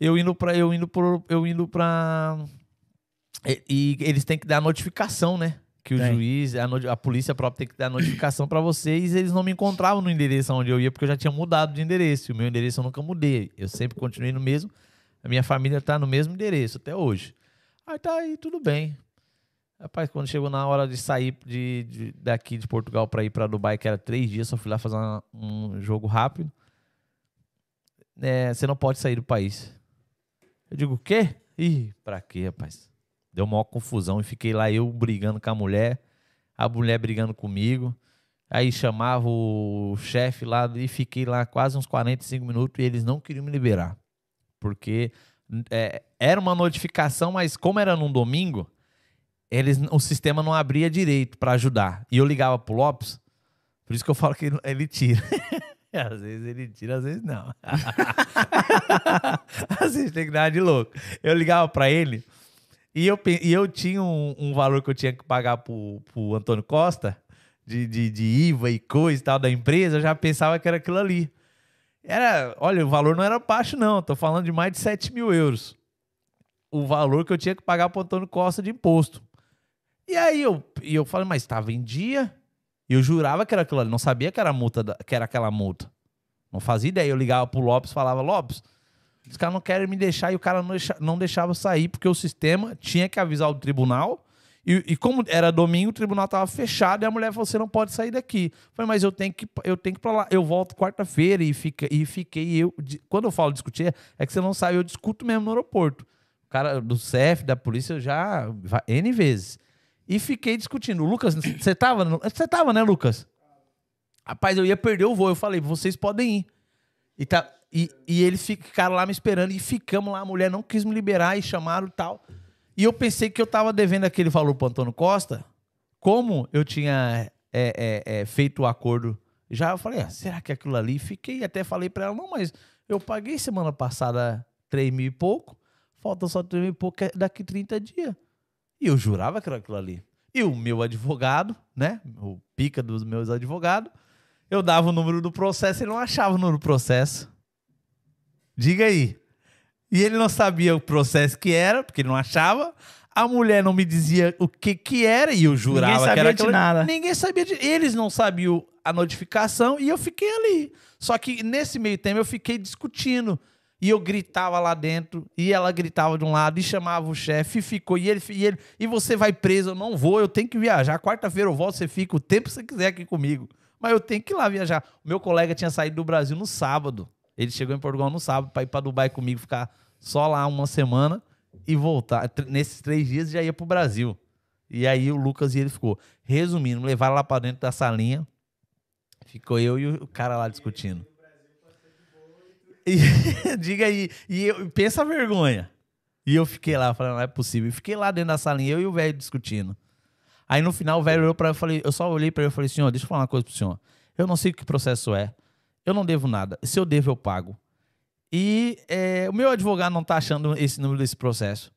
Eu indo pra, eu indo pro, eu indo pra... E, e eles têm que dar notificação, né? Que o Tem. juiz, a, a polícia própria tem que dar notificação pra vocês. Eles não me encontravam no endereço onde eu ia, porque eu já tinha mudado de endereço. E o meu endereço eu nunca mudei. Eu sempre continuei no mesmo. A minha família tá no mesmo endereço até hoje. Aí tá aí, tudo bem. Rapaz, quando chegou na hora de sair de, de- daqui de Portugal pra ir pra Dubai, que era três dias, só fui lá fazer uma- um jogo rápido. É, você não pode sair do país. Eu digo, o quê? Ih, pra quê, rapaz? Deu maior confusão e fiquei lá eu brigando com a mulher, a mulher brigando comigo. Aí chamava o chefe lá e fiquei lá quase uns 45 minutos e eles não queriam me liberar. Porque é, era uma notificação, mas como era num domingo, eles, o sistema não abria direito para ajudar. E eu ligava pro Lopes, por isso que eu falo que ele, tira. [LAUGHS] às vezes ele tira, às vezes não. [LAUGHS] às vezes tem que dar de louco. Eu ligava para ele e eu, e eu tinha um, um valor que eu tinha que pagar pro, pro Antônio Costa, de, de, de IVA e coisa e tal da empresa, eu já pensava que era aquilo ali. Era, olha, o valor não era baixo, não. Eu Tô falando de mais de 7 mil euros. O valor que eu tinha que pagar pro Antônio Costa de imposto. E aí eu, e eu falei, mas estava em dia. E eu jurava que era aquilo ali. Não sabia que era, multa da- que era aquela multa. Não fazia ideia. Eu ligava pro Lopes falava, Lopes, os caras não querem me deixar e o cara não, deixa- não deixava sair porque o sistema tinha que avisar o tribunal. E, e como era domingo, o tribunal tava fechado e a mulher falou: você não pode sair daqui. Eu falei, mas eu tenho que, eu tenho que ir pra lá. Eu volto quarta-feira e, fica, e fiquei eu. Quando eu falo discutir, é que você não sabe, eu discuto mesmo no aeroporto. O cara do CEF, da polícia, eu já. N vezes. E fiquei discutindo. Lucas, você tava? Você tava, né, Lucas? Rapaz, eu ia perder o voo. Eu falei, vocês podem ir. E, tá, e, e eles ficaram lá me esperando e ficamos lá. A mulher não quis me liberar e chamaram e tal. E eu pensei que eu tava devendo aquele valor pro Antônio Costa. Como eu tinha é, é, é, feito o acordo Já eu falei, ah, será que é aquilo ali? Fiquei, até falei pra ela, não, mas eu paguei semana passada 3 mil e pouco, falta só 3 mil e pouco é daqui 30 dias. E eu jurava que era aquilo ali. E o meu advogado, né? O pica dos meus advogados, eu dava o número do processo e ele não achava o número do processo. Diga aí. E ele não sabia o processo que era, porque ele não achava. A mulher não me dizia o que que era e eu jurava Ninguém sabia que era de nada. Ninguém sabia de... Eles não sabiam a notificação e eu fiquei ali. Só que nesse meio tempo eu fiquei discutindo. E eu gritava lá dentro, e ela gritava de um lado, e chamava o chefe, e ficou, e ele, e ele, e você vai preso, eu não vou, eu tenho que viajar. Quarta-feira eu volto, você fica o tempo que você quiser aqui comigo. Mas eu tenho que ir lá viajar. O meu colega tinha saído do Brasil no sábado. Ele chegou em Portugal no sábado para ir para Dubai comigo, ficar só lá uma semana e voltar. Nesses três dias já ia pro Brasil. E aí o Lucas e ele ficou. Resumindo, levaram lá para dentro da salinha. Ficou eu e o cara lá discutindo. E, [LAUGHS] diga aí. E eu, pensa a vergonha. E eu fiquei lá, falando, não é possível. E fiquei lá dentro da salinha, eu e o velho discutindo. Aí no final o velho olhou pra eu falei, eu só olhei pra ele e falei, senhor, deixa eu falar uma coisa pro senhor. Eu não sei o que processo é. Eu não devo nada. Se eu devo, eu pago. E é, o meu advogado não tá achando esse número desse processo.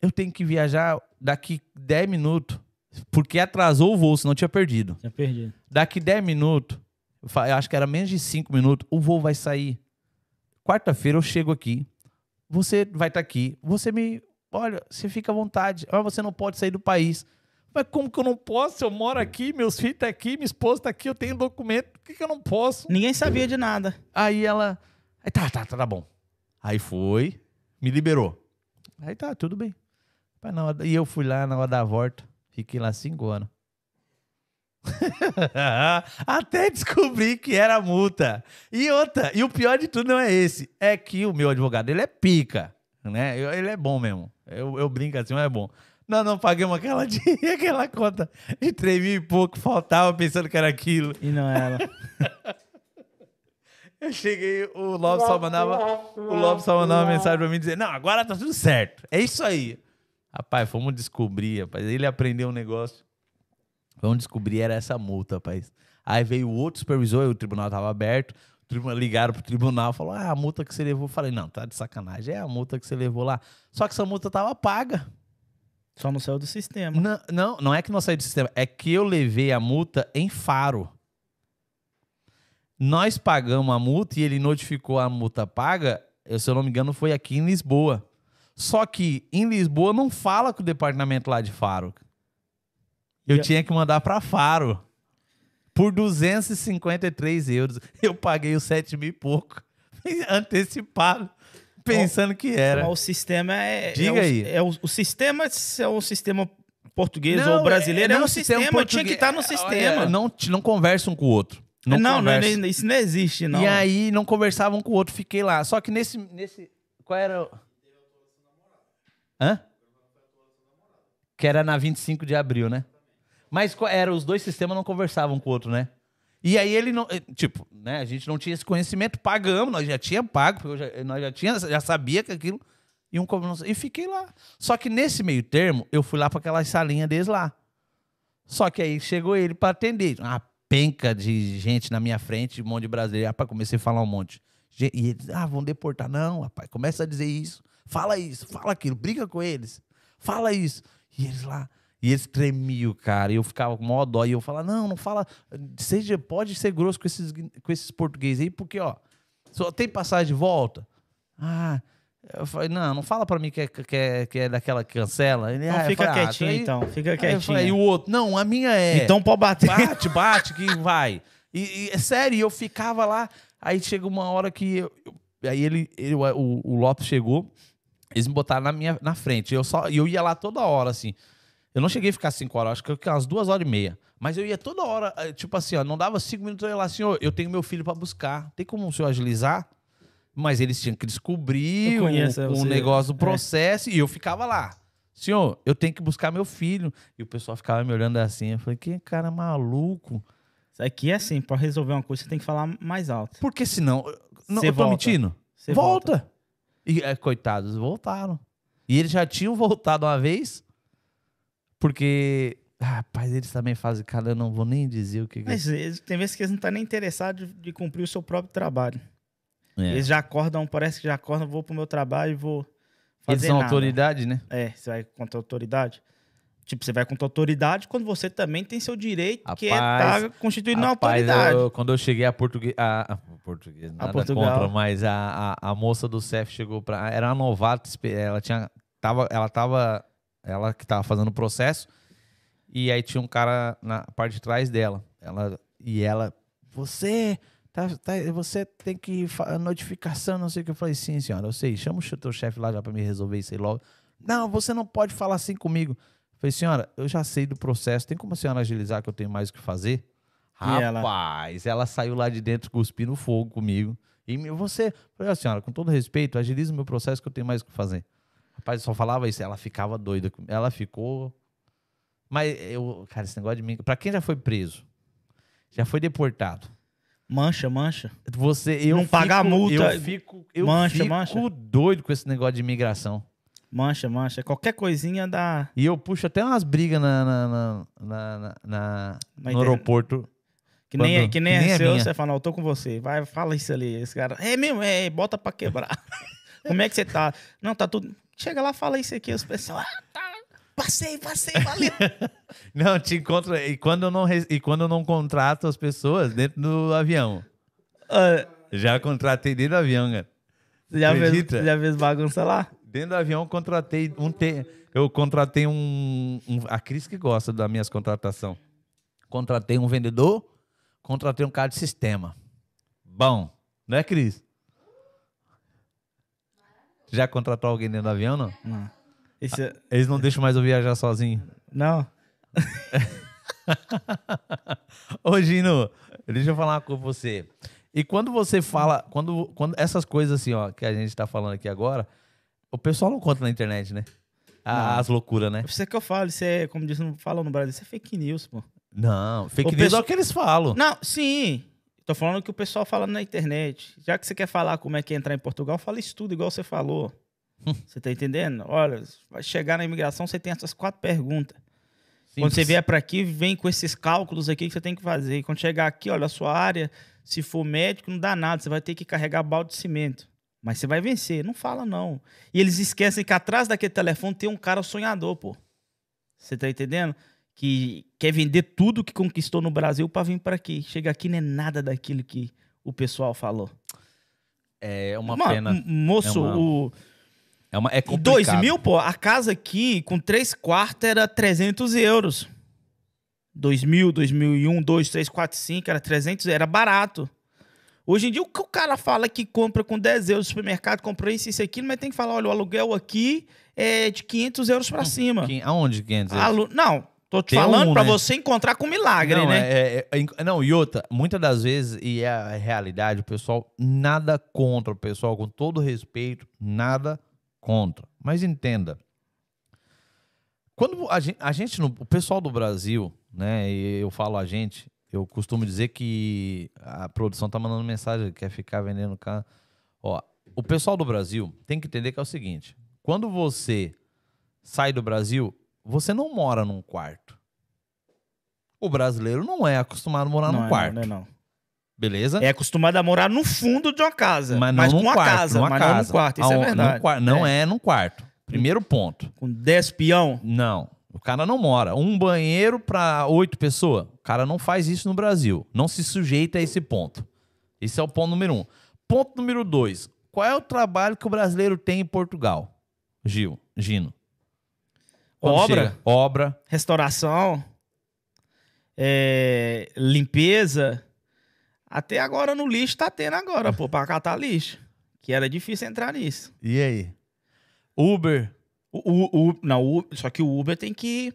Eu tenho que viajar daqui 10 minutos, porque atrasou o voo, senão eu tinha perdido. Tinha perdido. Daqui 10 minutos, eu acho que era menos de 5 minutos, o voo vai sair. Quarta-feira eu chego aqui. Você vai estar aqui. Você me. Olha, você fica à vontade. Mas você não pode sair do país. Mas como que eu não posso? Eu moro aqui, meus filhos estão aqui, minha esposa está aqui, eu tenho documento. Por que, que eu não posso? Ninguém sabia de nada. Aí ela. Aí tá, tá, tá, tá bom. Aí foi, me liberou. Aí tá, tudo bem. Mas E eu fui lá na hora da volta, fiquei lá cinco anos. [LAUGHS] Até descobri que era multa. E outra, e o pior de tudo não é esse, é que o meu advogado, ele é pica, né? Ele é bom mesmo. Eu, eu brinco assim, mas é bom. Nós não pagamos aquela, [LAUGHS] de, aquela conta de 3 mil e pouco, faltava pensando que era aquilo. E não era. [LAUGHS] Eu cheguei, o Lopes só mandava, o Lopes só mandava uma mensagem pra mim dizer, não, agora tá tudo certo. É isso aí. Rapaz, fomos descobrir, rapaz. Ele aprendeu um negócio. Vamos descobrir, era essa multa, rapaz. Aí veio outro supervisor, o tribunal tava aberto. Tribunal, ligaram pro tribunal, falou, ah, a multa que você levou. Eu falei, não, tá de sacanagem. É a multa que você levou lá. Só que essa multa tava paga. Só não saiu do sistema. Não, não, não é que não saiu do sistema, é que eu levei a multa em Faro. Nós pagamos a multa e ele notificou a multa paga, eu, se eu não me engano, foi aqui em Lisboa. Só que em Lisboa não fala com o departamento lá de Faro. Eu tinha que mandar para Faro. Por 253 euros. Eu paguei os 7 mil e pouco. [LAUGHS] Antecipado. Pensando que era. O sistema é. Diga é o, aí. É o, o sistema, é o sistema português Não, ou brasileiro, é, não, um sistema. tinha português- que estar no é, sistema. é, não, não conversa um com o outro. Não, não, não, isso não existe, não. E aí não conversavam com o outro, fiquei lá. Só que nesse. nesse qual era. o- Hã? Que era na 25 de abril, né? Mas era? Os dois sistemas não conversavam com o outro, né? E aí ele não. eh, Tipo, né? A gente não tinha esse conhecimento, pagamos, nós já tinha pago, porque já- nós já, tinha, já sabia que aquilo. E, um, e fiquei lá. Só que nesse meio termo, eu fui lá para aquela salinha deles lá. Só que aí chegou ele para atender. Uma penca de gente na minha frente, um monte de brasileiro. Rapaz, comecei a falar um monte. E eles, ah, vão deportar. Não, rapaz, começa a dizer isso. Fala isso, fala aquilo, briga com eles. Fala isso. E eles lá. E eles tremiam, cara. E eu ficava com maior dó. E eu falava, não, não fala. Seja, pode ser grosso com esses, com esses portugueses aí, porque, ó, só tem passagem de volta. Ah. Eu falei, não, não fala pra mim que é, que é, que é daquela que cancela. Ele, Então ah, fica falei, ah, quietinho, aí- então. Fica quietinho. falei, e o outro, não, a minha é. Então pode bater. Bate, bate, que vai. E, e é sério, eu ficava lá. Aí chega uma hora que. eu- eu- aí ele, ele- o, o Lopes chegou, eles me botaram na minha na frente. Eu só eu ia lá toda hora, assim. Eu não cheguei a ficar cinco horas, acho que eu fiquei umas duas horas e meia. Mas eu ia toda hora, eh, tipo assim, ó, não dava cinco minutos, eu ia lá, senhor, eu tenho meu filho pra buscar. Tem como o senhor agilizar? Mas eles tinham que descobrir o, eu o negócio do É. processo e eu ficava lá. Senhor, eu tenho que buscar meu filho. E o pessoal ficava me olhando assim. Eu falei, que cara maluco. Isso aqui é assim, pra resolver uma coisa, você tem que falar mais alto. Porque senão. Não, Cê eu tô volta. mentindo? Você volta. E, é, coitados, voltaram. E eles já tinham [LAUGHS] voltado uma vez, porque Ah, rapaz, eles também fazem, cara, eu não vou nem dizer o que. que- Mas eles- tem vezes que eles não estão nem interessados de, de cumprir o seu próprio trabalho. É. Eles já acordam, parece que já acordam, vou pro meu trabalho e vou Eles fazer são nada. autoridade, né? É, você vai contra a autoridade. Tipo, você vai contra a autoridade quando você também tem seu direito, que é Rapaz, estar constituído na Rapaz, autoridade. eu- quando eu cheguei a português. A, a- português, nada Portugal. contra, mas a, a, a moça do CEF chegou pra. Era uma novata, ela tinha. Tava, ela tava. Ela que tava fazendo o processo. E aí tinha um cara na parte de trás dela. Ela, e ela. Você. Tá, tá- você tem que. Notificação, não sei o que. Eu falei, sim, senhora, eu sei. Chama o teu chefe lá já pra me resolver isso aí logo. Não, você não pode falar assim comigo. Eu falei, senhora, eu já sei do processo. Tem como a senhora agilizar que eu tenho mais o que fazer? E ela? Rapaz, ela? saiu lá de dentro cuspindo fogo comigo. E você, eu falei, "Ó, senhora, com todo respeito, agiliza o meu processo que eu tenho mais o que fazer. Rapaz, eu só falava isso, ela ficava doida. Ela ficou. Mas eu, cara, esse negócio de mim. Pra quem já foi preso, já foi deportado. Mancha, mancha. Você, eu Não pagar multa, Eu fico, eu mancha, fico mancha. doido com esse negócio de imigração. Mancha, mancha. Qualquer coisinha dá. E eu puxo até umas brigas na, na, na, na- no internet. aeroporto. Que nem, Quando- que nem que nem é é seu, você fala, não, eu tô com você. Vai, fala isso ali. Esse cara, é mesmo, é, bota pra quebrar. [LAUGHS] Como é que você tá? Não, tá tudo. Chega lá, fala isso aqui, os pessoal. Ah, tá. Passei, passei, valeu. [LAUGHS] Não, te encontro. E quando eu não, e quando eu não contrato as pessoas dentro do avião. Ah, Já contratei dentro do avião, cara. você já, fez, já fez bagunça lá? Dentro do avião contratei um. Te... Eu contratei um, um- A Cris que gosta das minhas contratações. Contratei um vendedor, contratei um cara de sistema. Bom, não é, Cris? Já contratou alguém dentro do avião, não? Não. Esse, é- Eles não deixam mais eu viajar sozinho. não. [LAUGHS] Ô, Gino, deixa eu falar uma coisa pra você. E quando você fala, quando, quando essas coisas assim, ó, que a gente tá falando aqui agora, o pessoal não conta na internet, né? A- Não. As loucuras, né? Isso é que eu falo, isso é, como diz, falam no Brasil, isso é fake news, pô. Não, fake O news é o que eles falam. Não, sim. Tô falando que o pessoal fala na internet. Já que você quer falar como é que é entrar em Portugal, fala isso tudo igual você falou. [LAUGHS] Você tá entendendo? Olha, vai chegar na imigração, você tem essas quatro perguntas. Quando você Simples. vier para aqui, vem com esses cálculos aqui que você tem que fazer. E quando chegar aqui, olha, a sua área, se for médico, não dá nada. Você vai ter que carregar balde de cimento. Mas você vai vencer. Não fala, não. E eles esquecem que atrás daquele telefone tem um cara sonhador, pô. Você tá entendendo? Que quer vender tudo que conquistou no Brasil para vir para aqui. Chega aqui, não é nada daquilo que o pessoal falou. É uma Mano, pena. Moço, É uma- o... É, uma, é complicado. 2000, pô, a casa aqui com três quartos era 300 euros. 2000, 2001, 2, 3, 4, 5, era 300, era barato. Hoje em dia, o que o cara fala que compra com 10 euros no supermercado, comprou isso, isso, aquilo, mas tem que falar, olha, o aluguel aqui é de 500 euros pra cima. Quem- aonde 500 euros? Alu... Não, tô te Tem falando um, pra né? você encontrar com milagre, não, né? é- é- é- não, e outra, muitas das vezes, e é a realidade, o pessoal nada contra, o pessoal, com todo respeito, nada contra. Mas entenda. Quando a gente, a gente no- o pessoal do Brasil, né, e eu falo a gente, eu costumo dizer que a produção tá mandando mensagem, quer ficar vendendo carro. Ó, o pessoal do Brasil tem que entender que é o seguinte: quando você sai do Brasil, você não mora num quarto. O brasileiro não é acostumado a morar não, num é quarto. não, não é não. Beleza? É acostumado a morar no fundo de uma casa. mas Mas, não com num uma quarto, casa, numa mas casa. não num quarto. Isso é verdade. num não é. num quarto. Primeiro ponto. Com 10 peão. Não. O cara não mora. Um banheiro para oito pessoas. O cara não faz isso no Brasil. Não se sujeita a esse ponto. Esse é o ponto número um. Ponto número dois. Qual é o trabalho que o brasileiro tem em Portugal? Gil, Gino. Obra. chega? Obra. restauração, é, limpeza. Até agora no lixo tá tendo agora, pô, pra catar lixo. Que era difícil entrar nisso. E aí? Uber. O, o, o- não, o, só que o Uber tem que.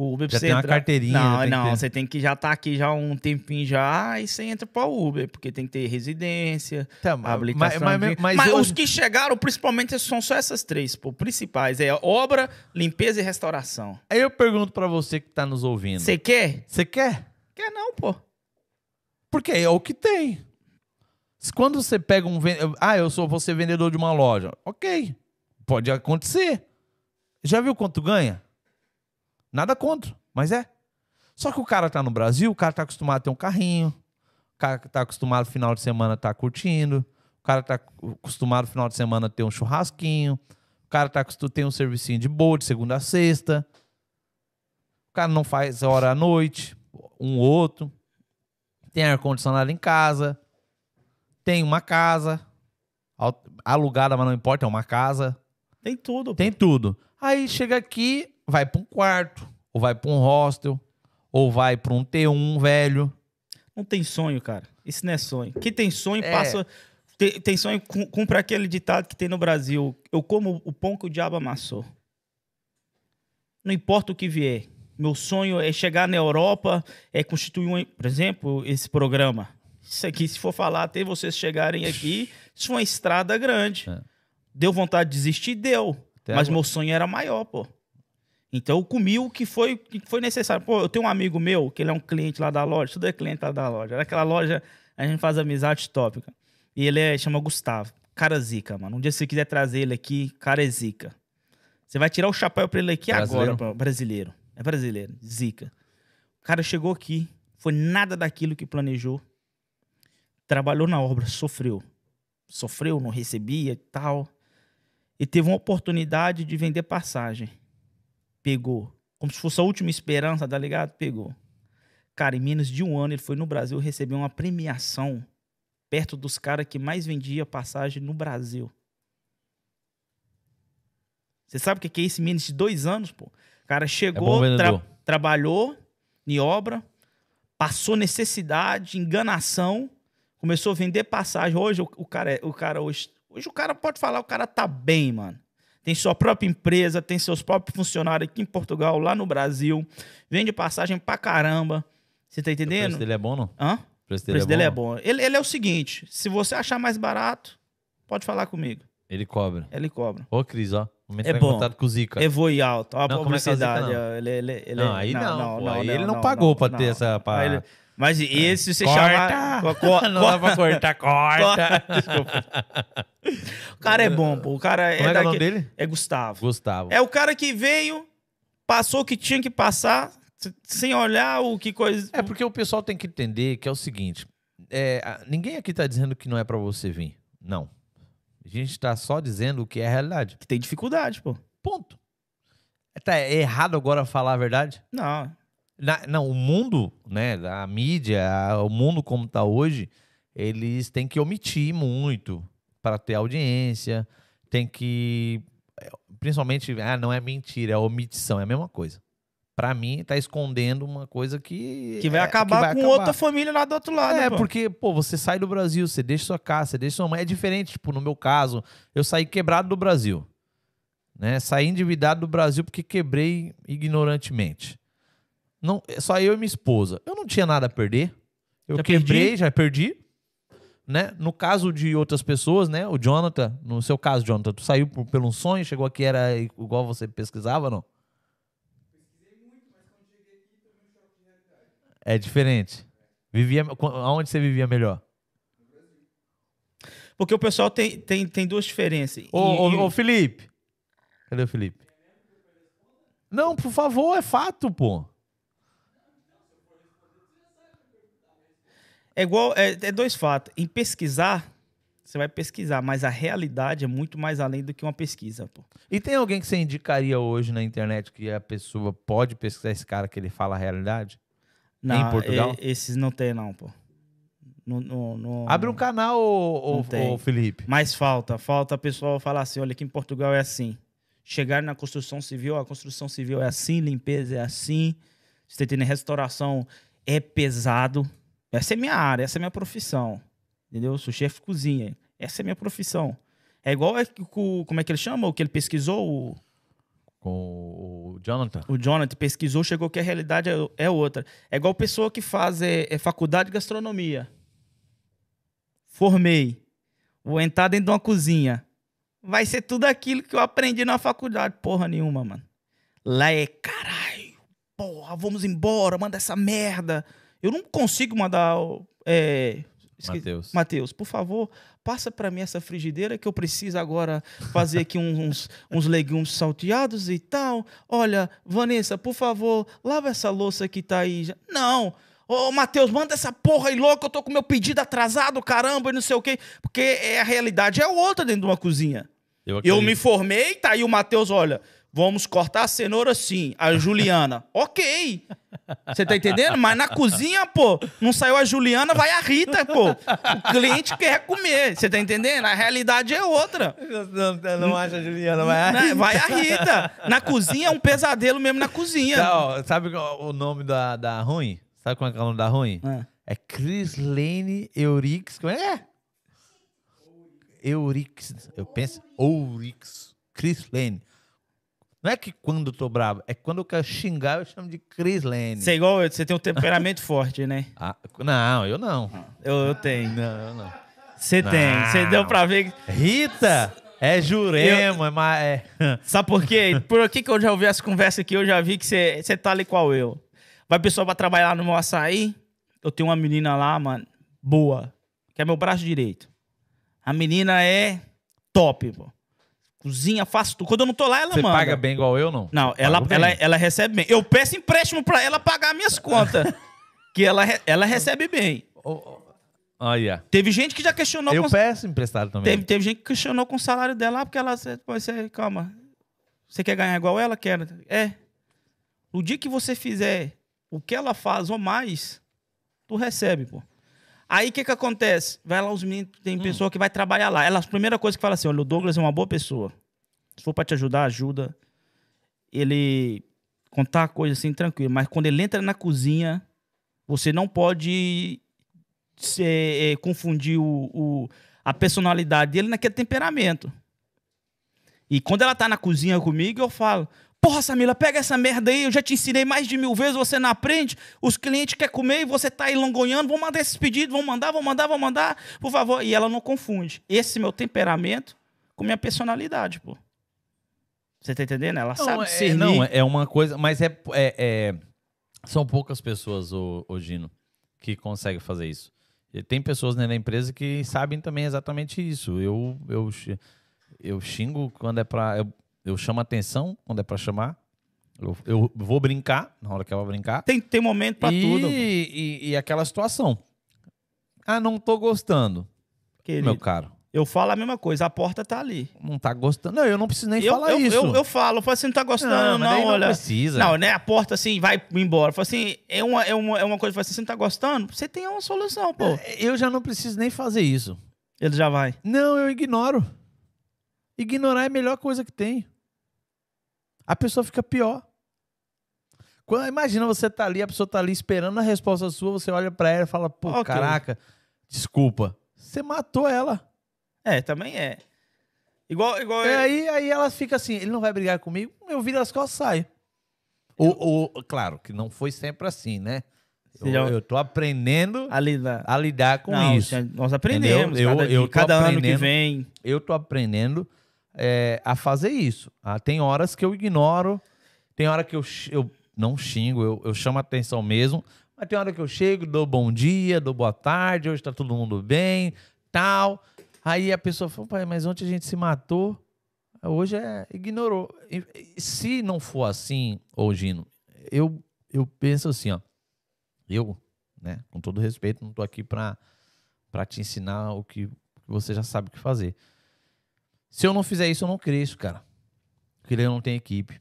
O Uber Já você tem uma entrar- carteirinha, Não, tem não, ter. você tem que já estar aqui já um tempinho já e você entra para o Uber, porque tem que ter residência, Tá, habilitação. mas, mas, mas Mas, eu- os que chegaram, principalmente, são só essas três, pô, principais. É obra, limpeza e restauração. Aí eu pergunto pra você que tá nos ouvindo. Você quer? Você quer? Quer não, pô. Porque é o que tem. Quando você pega um. Ah, eu sou você vendedor de uma loja. Ok. Pode acontecer. Já viu quanto ganha? Nada contra. Mas é. Só que o cara tá no Brasil, o cara tá acostumado a ter um carrinho, o cara tá acostumado no final de semana tá curtindo, o cara tá acostumado no final de semana a ter um churrasquinho, o cara tá ter um servicinho de boa de segunda a sexta. O cara não faz hora à noite, um outro. Tem ar-condicionado em casa. Tem uma casa. Alugada, mas não importa, é uma casa. Tem tudo. Tem tudo. Aí chega aqui, vai para um quarto, ou vai para um hostel, ou vai para um T1 velho. Não tem sonho, cara. Isso não é sonho. Quem tem sonho é. passa. Tem, tem sonho, cumpre aquele ditado que tem no Brasil: eu como o pão que o diabo amassou. Não importa o que vier. Meu sonho é chegar na Europa, é constituir, um, por exemplo, esse programa. Isso aqui, se for falar até vocês chegarem aqui, isso é uma estrada grande. É. Deu vontade de desistir? Deu. Até mas agora. meu sonho era maior, pô. Então eu comi o que foi, que foi necessário. Pô, eu tenho um amigo meu, que ele é um cliente lá da loja, tudo é cliente lá da loja. Aquela loja, a gente faz amizade tópica. E ele é, chama Gustavo. Cara zica, mano. Um dia se você quiser trazer ele aqui, cara é zica. Você vai tirar o chapéu pra ele aqui brasileiro. agora, brasileiro. É brasileiro, zica. O cara chegou aqui, foi nada daquilo que planejou. Trabalhou na obra, sofreu. Sofreu, não recebia e tal. E teve uma oportunidade de vender passagem. Pegou. Como se fosse a última esperança, tá ligado? Pegou. Cara, em menos de um ano ele foi no Brasil receber uma premiação perto dos caras que mais vendia passagem no Brasil. Você sabe o que é isso em menos de dois anos, pô? cara chegou, é tra trabalhou em obra, passou necessidade, enganação, começou a vender passagem. Hoje o, o cara, é, o cara hoje, hoje o cara pode falar, o cara tá bem, mano. Tem sua própria empresa, tem seus próprios funcionários aqui em Portugal, lá no Brasil, vende passagem pra caramba. Você tá entendendo? O preço dele é bom, não? Hã? O preço dele, o preço é, dele bom, é bom. Ele, ele é o seguinte: se você achar mais barato, pode falar comigo. Ele cobra. Ele cobra. Ô, Cris, ó. Entrar é bom. em contato com o Zica. Eu vou ir alto. Ó, a não, publicidade. É ele, ele, ele, não, aí não. não, não ele não, pagou pra ter essa. Pra... Ele... Mas esse você corta. chama. Co [LAUGHS] não dá pra cortar, [LAUGHS] corta. Desculpa. [LAUGHS] O cara é bom, pô. O cara é, Como é, daqui... é o nome dele? É Gustavo. Gustavo. É o cara que veio, passou o que tinha que passar, sem olhar o que coisa. É porque o pessoal tem que entender que é o seguinte: é, ninguém aqui tá dizendo que não é para você vir. Não. A gente está só dizendo o que é a realidade. Que tem dificuldade, pô. Ponto. Tá errado agora falar a verdade? Não. Na, não, o mundo, né, a mídia, o mundo como está hoje, eles têm que omitir muito para ter audiência, tem que principalmente, ah, não é mentira, é omissão, é a mesma coisa para mim, tá escondendo uma coisa que. Que vai é, acabar que vai com acabar. outra família lá do outro lado. É, pô. porque, pô, você sai do Brasil, você deixa sua casa, você deixa sua mãe. É diferente, tipo, no meu caso, eu saí quebrado do Brasil. Né? Saí endividado do Brasil porque quebrei ignorantemente. Não, só eu e minha esposa. Eu não tinha nada a perder. Eu já quebrei, perdi? já perdi. Né? No caso de outras pessoas, né? O Jonathan, no seu caso, Jonathan, tu saiu por, pelo um sonho, chegou aqui, era igual você pesquisava, não? É diferente. Vivia, aonde você vivia melhor? Porque o pessoal tem, tem, tem duas diferenças. Ô, ô, ô, Felipe. Cadê o Felipe? Não, por favor, é fato, pô. É igual, é, é dois fatos. Em pesquisar, você vai pesquisar, mas a realidade é muito mais além do que uma pesquisa, pô. E tem alguém que você indicaria hoje na internet que a pessoa pode pesquisar esse cara que ele fala a realidade? Não, em Portugal? esses não tem, não, pô. No, no, no, Abre um canal, ô, ô, Felipe. Mas falta, falta a pessoa falar assim: olha, aqui em Portugal é assim. Chegar na construção civil, a construção civil é assim, limpeza é assim. Você tem restauração é pesado. Essa é minha área, essa é minha profissão. Entendeu? Eu sou chefe cozinha. Essa é minha profissão. É igual é, como é que ele chama? O que ele pesquisou? com o Jonathan. O Jonathan pesquisou, chegou que a realidade é, é outra. É igual pessoa que faz é, é faculdade de gastronomia. Formei. Vou entrar dentro de uma cozinha. Vai ser tudo aquilo que eu aprendi na faculdade. Porra nenhuma, mano. Lá é caralho. Porra, vamos embora, manda essa merda. Eu não consigo mandar é, Matheus. Matheus, por favor, passa pra mim essa frigideira que eu preciso agora fazer aqui uns, uns legumes salteados e tal. Olha, Vanessa, por favor, lava essa louça que tá aí. já." Não! Ô, Matheus, manda essa porra aí louca, eu tô com meu pedido atrasado, caramba, e não sei o quê. Porque é, a realidade é outra dentro de uma cozinha. Eu acredito. me formei, tá aí o Matheus, olha, vamos cortar a cenoura sim. A Juliana, [LAUGHS] ok. Você tá entendendo? Mas na cozinha, pô, não saiu a Juliana, vai a Rita, pô. O cliente quer comer. Você tá entendendo? A realidade é outra. Não, não, acha, Juliana, vai. Né? Vai a Rita. Na cozinha é um pesadelo mesmo na cozinha. Ó, sabe o nome da, da ruim? Sabe como é que é o nome da ruim? É. É Crislane Eurix. Como é? Eurix. Eu penso. Ourix. Crislane. Não é que quando eu tô bravo, é que quando eu quero xingar, eu chamo de Crislane. Você é igual eu, você tem um temperamento [LAUGHS] forte, né? Ah, não, eu não. Eu, eu tenho. Não, eu não. Você tem. Você deu pra ver. Rita! É Jurema, é ma- é. [LAUGHS] Sabe por quê? Por aqui que eu já ouvi essa conversa aqui, eu já vi que você tá ali qual eu. Vai pessoa pra trabalhar no meu açaí. Eu tenho uma menina lá, mano, boa. Que é meu braço direito. A menina é top, pô. Cozinha, faço tudo. Quando eu não tô lá, ela Você manda. paga bem igual eu, não? Não, ela, Pago bem. ela, ela recebe bem. Eu peço empréstimo pra ela pagar minhas contas. [LAUGHS] que ela, re- ela recebe bem. Ô, ô, Olha. Teve gente que já questionou Eu com- peço emprestado também. Teve, teve gente que questionou com o salário dela, ah, porque ela. Você, pô, você- calma. Você quer ganhar igual ela? Quer. É. O dia que você fizer o que ela faz ou mais, tu recebe, pô. Aí o que que acontece? Vai lá os meninos, tem Hum. pessoa que vai trabalhar lá. Ela, a primeira coisa que fala assim: olha, o Douglas é uma boa pessoa. Se for pra te ajudar, ajuda. Ele contar a coisa assim, tranquilo. Mas quando ele entra na cozinha, você não pode se- eh, confundir o, o- a personalidade dele naquele temperamento. E quando ela tá na cozinha comigo, eu falo: Porra, Samila, pega essa merda aí, eu já te ensinei mais de mil vezes, você não aprende. Os clientes querem comer e você tá aí longonhando, vão mandar esses pedidos, vão mandar, vão mandar, vão mandar, por favor. E ela não confunde esse meu temperamento com minha personalidade, pô. Você tá entendendo? Ela Não, sabe é, discernir. não, é uma coisa, mas é, é- é- são poucas pessoas, o, Gino, que conseguem fazer isso. E tem pessoas na empresa que sabem também exatamente isso. Eu, eu, eu xingo quando é pra. Eu, eu chamo atenção quando é pra chamar. Eu, eu vou brincar na hora que ela brincar. Tem, tem momento pra e, tudo, E, e aquela situação. Ah, não tô gostando. querido. Meu caro, Eu falo a mesma coisa, a porta tá ali. não tá gostando. Não, eu não preciso nem eu, falar eu, isso. Eu, eu falo, eu falo assim, não tá gostando, não, daí olha. precisa. Não, né? A porta assim, vai embora. Fala assim, é uma, é uma, é uma coisa, fala assim, você não tá gostando? Você tem uma solução, pô. Eu já não preciso nem fazer isso. Ele já vai. Não, eu ignoro. Ignorar é a melhor coisa que tem. A pessoa fica pior. Quando, imagina você tá ali, a pessoa tá ali esperando a resposta sua, você olha pra ela e fala, pô, Ok. caraca, desculpa. Você matou ela. É, também é. Igual, igual. E aí, aí ela fica assim, ele não vai brigar comigo, eu viro as costas e saio. O, o- claro que não foi sempre assim, né? Eu, já- eu tô aprendendo ali na. a lidar com Não, isso. Nós aprendemos. Entendeu? Eu- cada eu tô cada ano que vem. eu tô aprendendo é, a fazer isso. Ah, tem horas que eu ignoro, tem hora que eu, eu não xingo, eu, eu chamo atenção mesmo, mas tem hora que eu chego, dou bom dia, dou boa tarde, hoje tá todo mundo bem, tal. Aí a pessoa fala, pai, mas ontem a gente se matou, hoje é, ignorou. E- e se não for assim, ô Gino, eu, eu penso assim, ó, eu, né, com todo respeito, não tô aqui pra te ensinar o que você já sabe o que fazer. Se eu não fizer isso, eu não cresço, cara. Porque eu não tenho equipe.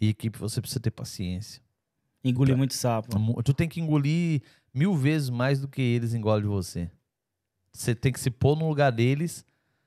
E equipe você precisa ter paciência. Engoli muito sapo. Mu- Tu tem que engolir mil vezes mais do que eles engolem de você. Você tem que se pôr no lugar deles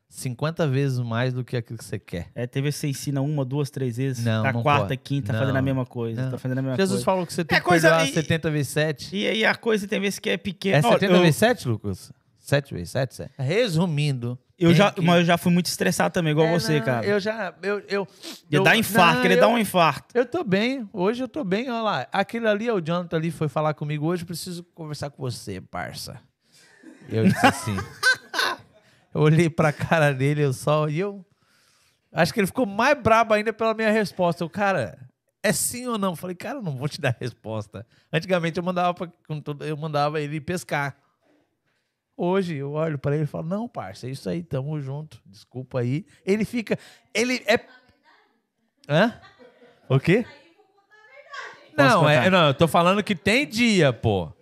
50 vezes mais do que aquilo que você quer. É, teve você ensina uma, duas, três vezes. Não, tá não quarta, pode. quinta, Não, fazendo a mesma coisa. não. Tá fazendo a mesma Jesus coisa. falou que você tem É que coisa- perdoar e- 70 vezes 7. E aí a coisa tem vezes que é pequena. É Ó, 70 eu- vezes 7, Lucas? 7 vezes 7? Resumindo. Eu tem já, que- mas eu já fui muito estressado também, igual É, você, não, cara. Eu já. Eu, eu, eu- dar infarto, não, eu- dar um infarto. Eu tô bem, hoje eu tô bem, olha lá. Aquele ali, o Jonathan ali foi falar comigo hoje, preciso conversar com você, parça. Eu disse assim. [LAUGHS] eu olhei pra cara dele, eu só, e eu acho que ele ficou mais brabo ainda pela minha resposta. Eu, cara, é sim ou não? Eu falei, cara, eu não vou te dar resposta. Antigamente eu mandava, pra, eu mandava ele pescar. Hoje eu olho pra ele e falo: Não, parça, é isso aí, tamo junto. Desculpa aí. Ele fica. Ele é. Hã? O quê? Não, é, não, eu tô falando que tem dia, pô.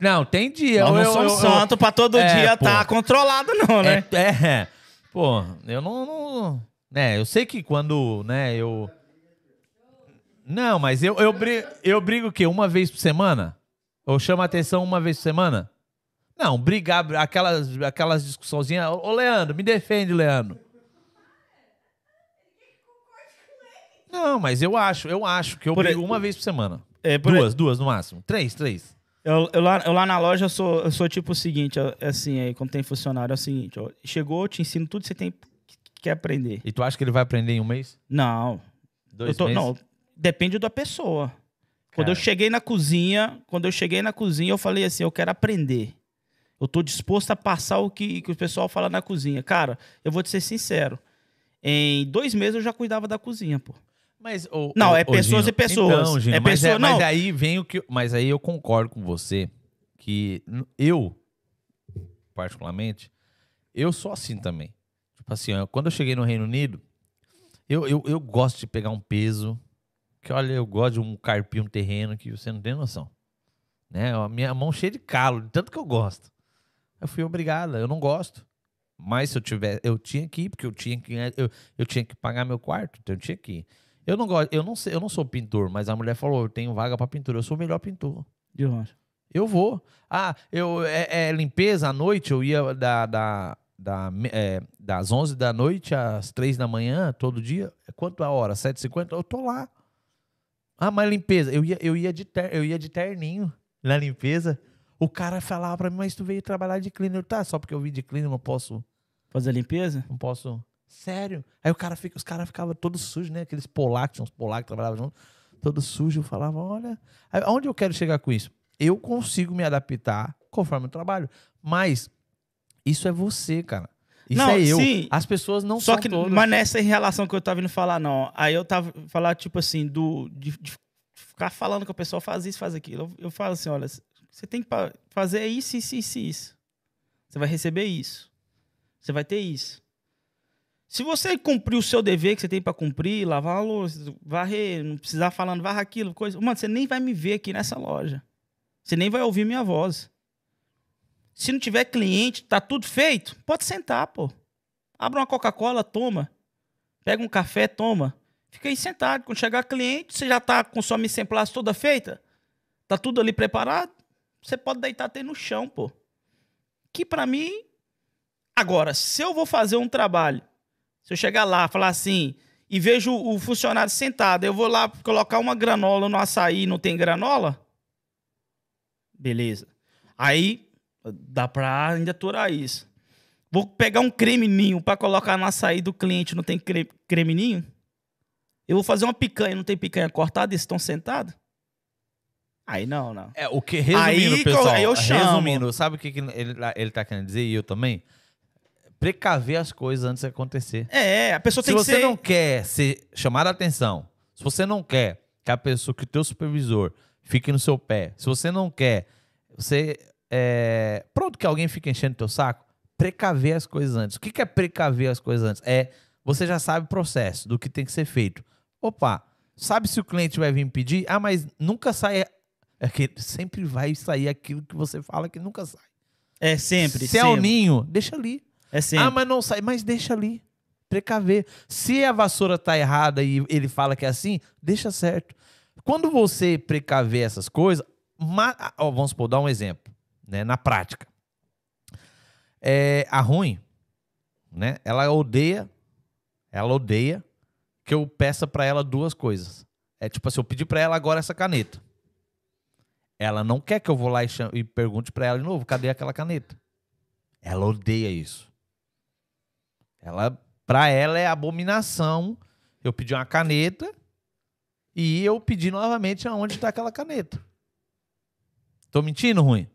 Não, tem dia. Nós não Eu- eu- somos eu- santo pra todo É, dia pô. tá controlado, não, né? É, é. Pô, eu não, não. né, eu sei que quando, né, eu. Não, mas eu, eu, brigo, eu brigo o quê? Uma vez por semana? Ou chamo a atenção uma vez por semana? Não, brigar, aquelas, aquelas discussãozinhas. Ô, Leandro, me defende, Leandro. Não, mas eu acho, eu acho que eu Por brigo e- uma vez por semana. É, por- Duas, duas no máximo. Três, três. Eu, eu lá, eu lá na loja eu sou, eu sou tipo o seguinte, é assim, aí, quando tem funcionário, é o seguinte, ó, chegou, eu te ensino tudo que você tem que quer aprender. E tu acha que ele vai aprender em um mês? Não, Dois tô, meses? não, depende da pessoa. Quando eu Cara. cheguei na cozinha, quando eu cheguei na cozinha, eu falei assim, eu quero aprender. Eu tô disposto a passar o que, que o pessoal fala na cozinha. Cara, eu vou te ser sincero. Em dois meses eu já cuidava da cozinha, pô. Mas, ô, Não, ô, é pessoas Gino, e pessoas. Então, Gino, É mas, pessoa- mas não. aí vem o que. Mas aí eu concordo com você que eu, particularmente, eu sou assim também. Tipo assim, quando eu cheguei no Reino Unido, eu, eu, eu gosto de pegar um peso. Que olha, eu gosto de um carpir um terreno que você não tem noção. Né? A minha mão cheia de calo, tanto que eu gosto. Eu fui obrigada, eu não gosto. Mas se eu tiver, eu tinha que ir, porque eu tinha que, eu, eu tinha que pagar meu quarto, então eu tinha que ir. Eu não gosto, eu não sei, eu não sou pintor, mas a mulher falou, eu tenho vaga pra pintura, eu sou o melhor pintor. De longe. Eu vou. Ah, eu é, é limpeza à noite, eu ia da, da, da, é, das 11 da noite às 3 da manhã, todo dia. É Quanto a hora? 7h50? Eu tô lá. Ah, mas limpeza, eu ia, eu ia, de, ter, eu ia de terninho na limpeza. O cara falava pra mim, mas tu veio trabalhar de cleaner. Eu, Tá, só porque eu vim de cleaner, não posso Fazer limpeza? não posso. Sério? Aí o cara fica, os caras ficavam todos sujos, né? Aqueles polacos, uns polacos que trabalhavam junto, todos sujos. Eu falava, olha. Aí, aonde eu quero chegar com isso? Eu consigo me adaptar conforme eu trabalho. Mas isso é você, cara. Isso Não, é eu. sim. As pessoas não Só que, todas. mas nessa relação que eu tava vindo falar, não. Aí eu tava falar, tipo assim, do, de, de ficar falando que a pessoa faz isso, faz aquilo. Eu, eu falo assim, olha, você tem que fazer isso, isso, isso, isso. Você vai receber isso. Você vai ter isso. Se você cumprir o seu dever que você tem pra cumprir, lavar a louça, varrer, não precisar falando, varra aquilo, coisa. Mano, você nem vai me ver aqui nessa loja. Você nem vai ouvir minha voz. Se não tiver cliente, tá tudo feito, pode sentar, pô. Abre uma Coca-Cola, toma. Pega um café, toma. Fica aí sentado. Quando chegar cliente, você já tá com sua mise en toda feita? Tá tudo ali preparado? Você pode deitar até no chão, pô. Que pra mim. Agora, se eu vou fazer um trabalho, se eu chegar lá, falar assim, e vejo o funcionário sentado, eu vou lá colocar uma granola no açaí não tem granola? Beleza. Aí dá pra ainda aturar isso. Vou pegar um creme ninho pra colocar no açaí do cliente, não tem cre-? Eu vou fazer uma picanha, não tem picanha cortada estão sentados? Aí não, não. É, o que, resumindo, Aí pessoal, aí eu chamo. resumindo, sabe o que, que ele, ele tá querendo dizer? E eu também? Precaver as coisas antes de acontecer. É, a pessoa se tem que você ser... não quer ser chamar a atenção, se você não quer que a pessoa, que o teu supervisor fique no seu pé, se você não quer, você é, pronto que alguém fique enchendo teu saco, precaver as coisas antes. O que que é precaver as coisas antes? É você já sabe o processo do que tem que ser feito. Opa, sabe se o cliente vai vir pedir? Ah, mas nunca sai. É que sempre vai sair aquilo que você fala que nunca sai. É sempre, Se é o ninho, deixa ali. É sempre. Ah, mas não sai. Mas deixa ali. Precaver. Se a vassoura tá errada e ele fala que é assim, deixa certo. Quando você precaver essas coisas, ó, vamos supor, dar um exemplo, né? Na prática. É, a ruim, né? Ela odeia, ela odeia que eu peça pra ela duas coisas. É tipo assim, eu pedi pra ela agora essa caneta. Ela não quer que eu vou lá e, cham- e pergunte pra ela de novo, cadê aquela caneta? Ela odeia isso. Ela, para ela é abominação. Eu pedi uma caneta e eu pedi novamente aonde está aquela caneta. Tô mentindo, ruim?